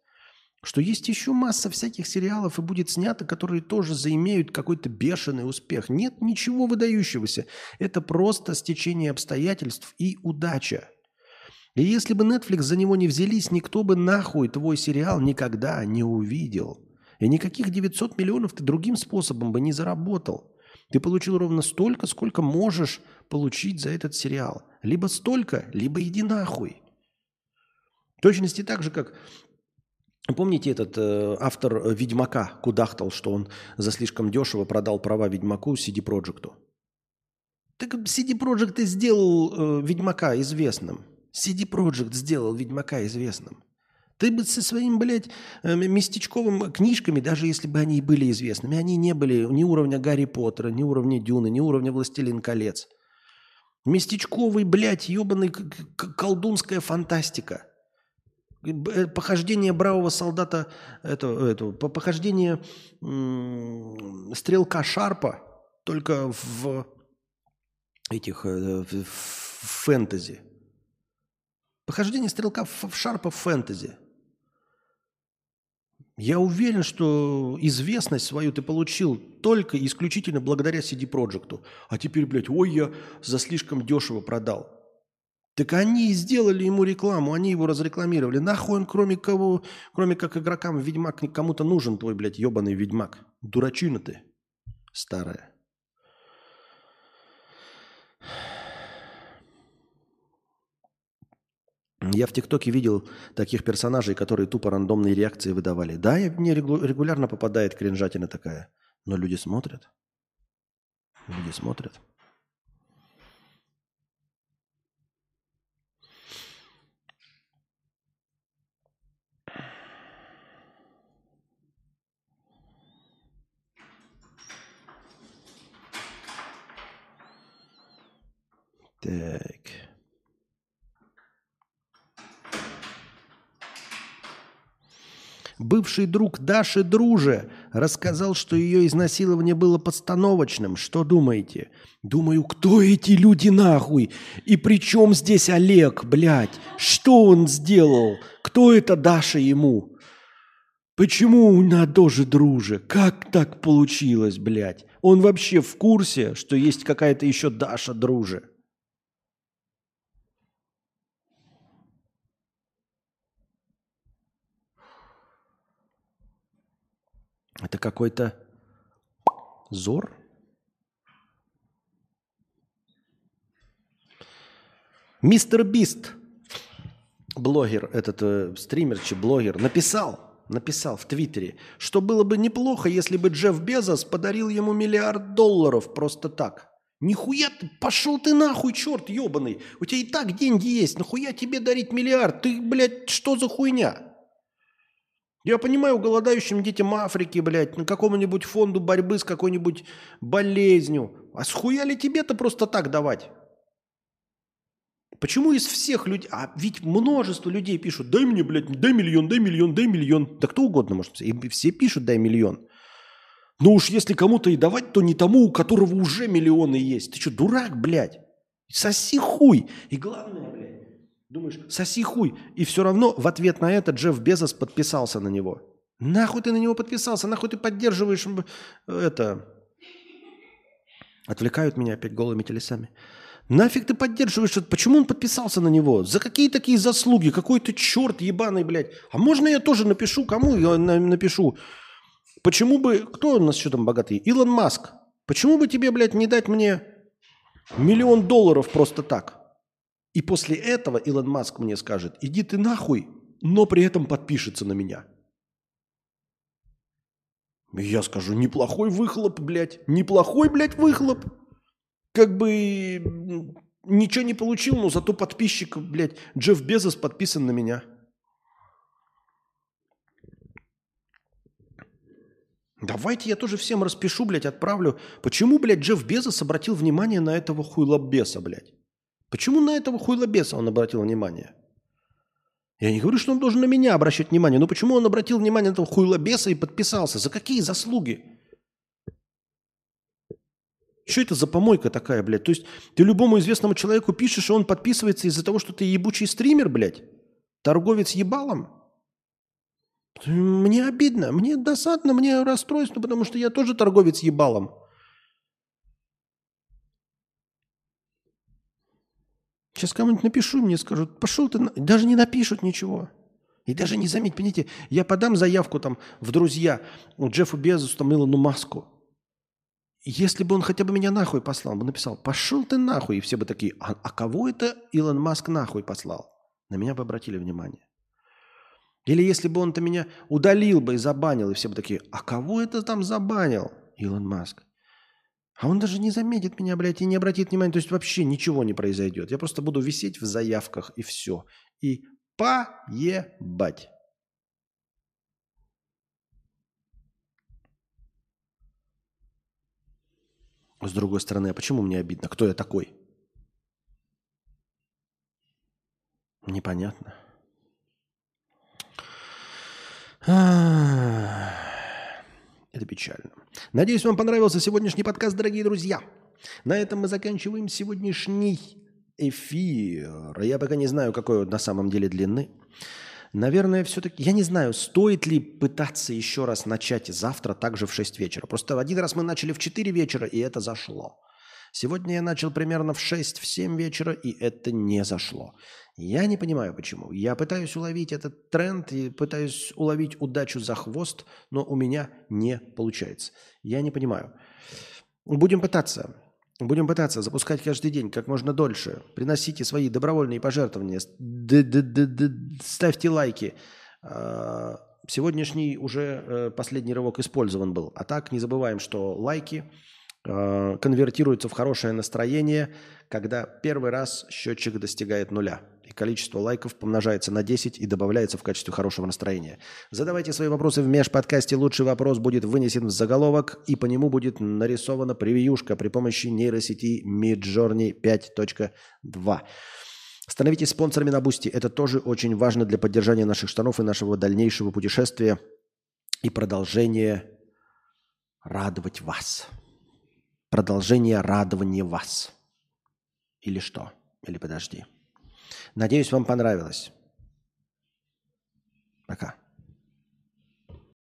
Что есть еще масса всяких сериалов и будет снято, которые тоже заимеют какой-то бешеный успех. Нет ничего выдающегося. Это просто стечение обстоятельств и удача. И если бы Netflix за него не взялись, никто бы нахуй твой сериал никогда не увидел. И никаких 900 миллионов ты другим способом бы не заработал. Ты получил ровно столько, сколько можешь получить за этот сериал. Либо столько, либо иди нахуй. В точности так же, как Помните, этот э, автор э, Ведьмака кудахтал, что он за слишком дешево продал права Ведьмаку CD Проджекту? Так CD Projekt и сделал э, Ведьмака известным. CD Projekt сделал Ведьмака известным. Ты бы со своим, блядь, э, местечковым книжками, даже если бы они и были известными, они не были ни уровня Гарри Поттера, ни уровня Дюны, ни уровня Властелин колец. Местечковый, блядь, ебаный колдунская фантастика. Э, Похождение бравого солдата, это, это, по- похождение м, стрелка Шарпа только в этих э, в, в фэнтези. Похождение стрелка в, в Шарпа в фэнтези. Я уверен, что известность свою ты получил только исключительно благодаря CD Проджекту. А теперь, блядь, ой, я за слишком дешево продал. Так они сделали ему рекламу, они его разрекламировали. Нахуй он, кроме кого, кроме как игрокам Ведьмак, кому-то нужен твой, блядь, ебаный Ведьмак. Дурачина ты, старая. Я в ТикТоке видел таких персонажей, которые тупо рандомные реакции выдавали. Да, мне регу- регулярно попадает кринжатина такая. Но люди смотрят. Люди смотрят. Так. Бывший друг Даши Друже рассказал, что ее изнасилование было постановочным. Что думаете? Думаю, кто эти люди нахуй? И при чем здесь Олег, блядь? Что он сделал? Кто это Даша ему? Почему на Доже Друже? Как так получилось, блядь? Он вообще в курсе, что есть какая-то еще Даша Друже? Это какой-то зор? Мистер Бист, блогер, этот э, стример, чи блогер, написал, написал в Твиттере, что было бы неплохо, если бы Джефф Безос подарил ему миллиард долларов просто так. Нихуя ты, пошел ты нахуй, черт ебаный. У тебя и так деньги есть, нахуя тебе дарить миллиард? Ты, блядь, что за хуйня? Я понимаю, голодающим детям Африки, блядь, на какому-нибудь фонду борьбы с какой-нибудь болезнью. А схуя ли тебе-то просто так давать? Почему из всех людей... А ведь множество людей пишут, дай мне, блядь, дай миллион, дай миллион, дай миллион. Да кто угодно может. И все пишут, дай миллион. Ну уж если кому-то и давать, то не тому, у которого уже миллионы есть. Ты что, дурак, блядь? Соси хуй. И главное, Думаешь, соси хуй. И все равно в ответ на это Джефф Безос подписался на него. Нахуй ты на него подписался? Нахуй ты поддерживаешь м, это... Отвлекают меня опять голыми телесами. Нафиг ты поддерживаешь это? Почему он подписался на него? За какие такие заслуги? Какой ты черт ебаный, блядь? А можно я тоже напишу? Кому я на- напишу? Почему бы... Кто у нас еще там богатый? Илон Маск. Почему бы тебе, блядь, не дать мне миллион долларов просто так? И после этого Илон Маск мне скажет, иди ты нахуй, но при этом подпишется на меня. Я скажу, неплохой выхлоп, блядь, неплохой, блядь, выхлоп. Как бы м, ничего не получил, но зато подписчик, блядь, Джефф Безос подписан на меня. Давайте я тоже всем распишу, блядь, отправлю. Почему, блядь, Джефф Безос обратил внимание на этого хуйлобеса, блядь? Почему на этого хуйлобеса он обратил внимание? Я не говорю, что он должен на меня обращать внимание, но почему он обратил внимание на этого хуйлобеса и подписался? За какие заслуги? Что это за помойка такая, блядь? То есть ты любому известному человеку пишешь, и он подписывается из-за того, что ты ебучий стример, блядь? Торговец ебалом? Мне обидно, мне досадно, мне расстройство, потому что я тоже торговец ебалом. Сейчас кому-нибудь напишу, мне скажут, пошел ты, на-». даже не напишут ничего. И даже не заметь, понимаете, я подам заявку там в друзья ну, Джеффу Безосу, там, Илону Маску. Если бы он хотя бы меня нахуй послал, он бы написал, пошел ты нахуй, и все бы такие, а, а кого это Илон Маск нахуй послал? На меня бы обратили внимание. Или если бы он-то меня удалил бы и забанил, и все бы такие, а кого это там забанил Илон Маск? А он даже не заметит меня, блядь, и не обратит внимания. То есть вообще ничего не произойдет. Я просто буду висеть в заявках и все. И поебать. С другой стороны, а почему мне обидно? Кто я такой? Непонятно. А, Это печально. Надеюсь, вам понравился сегодняшний подкаст, дорогие друзья. На этом мы заканчиваем сегодняшний эфир. Я пока не знаю, какой он на самом деле длины. Наверное, все-таки, я не знаю, стоит ли пытаться еще раз начать завтра также в 6 вечера. Просто один раз мы начали в 4 вечера, и это зашло. Сегодня я начал примерно в 6, в 7 вечера, и это не зашло. Я не понимаю, почему. Я пытаюсь уловить этот тренд и пытаюсь уловить удачу за хвост, но у меня не получается. Я не понимаю. Будем пытаться. Будем пытаться запускать каждый день как можно дольше. Приносите свои добровольные пожертвования. Ставьте лайки. А, Сегодняшний уже э, последний рывок использован был. А так не забываем, что лайки э, конвертируются в хорошее настроение, когда первый раз счетчик достигает нуля. Количество лайков помножается на 10 и добавляется в качестве хорошего настроения. Задавайте свои вопросы в межподкасте. Лучший вопрос будет вынесен в заголовок, и по нему будет нарисована превьюшка при помощи нейросети Midjourney 5.2. Становитесь спонсорами на Boosty. Это тоже очень важно для поддержания наших штанов и нашего дальнейшего путешествия и продолжения радовать вас. Продолжение радования вас. Или что? Или подожди. Надеюсь, вам понравилось. Пока.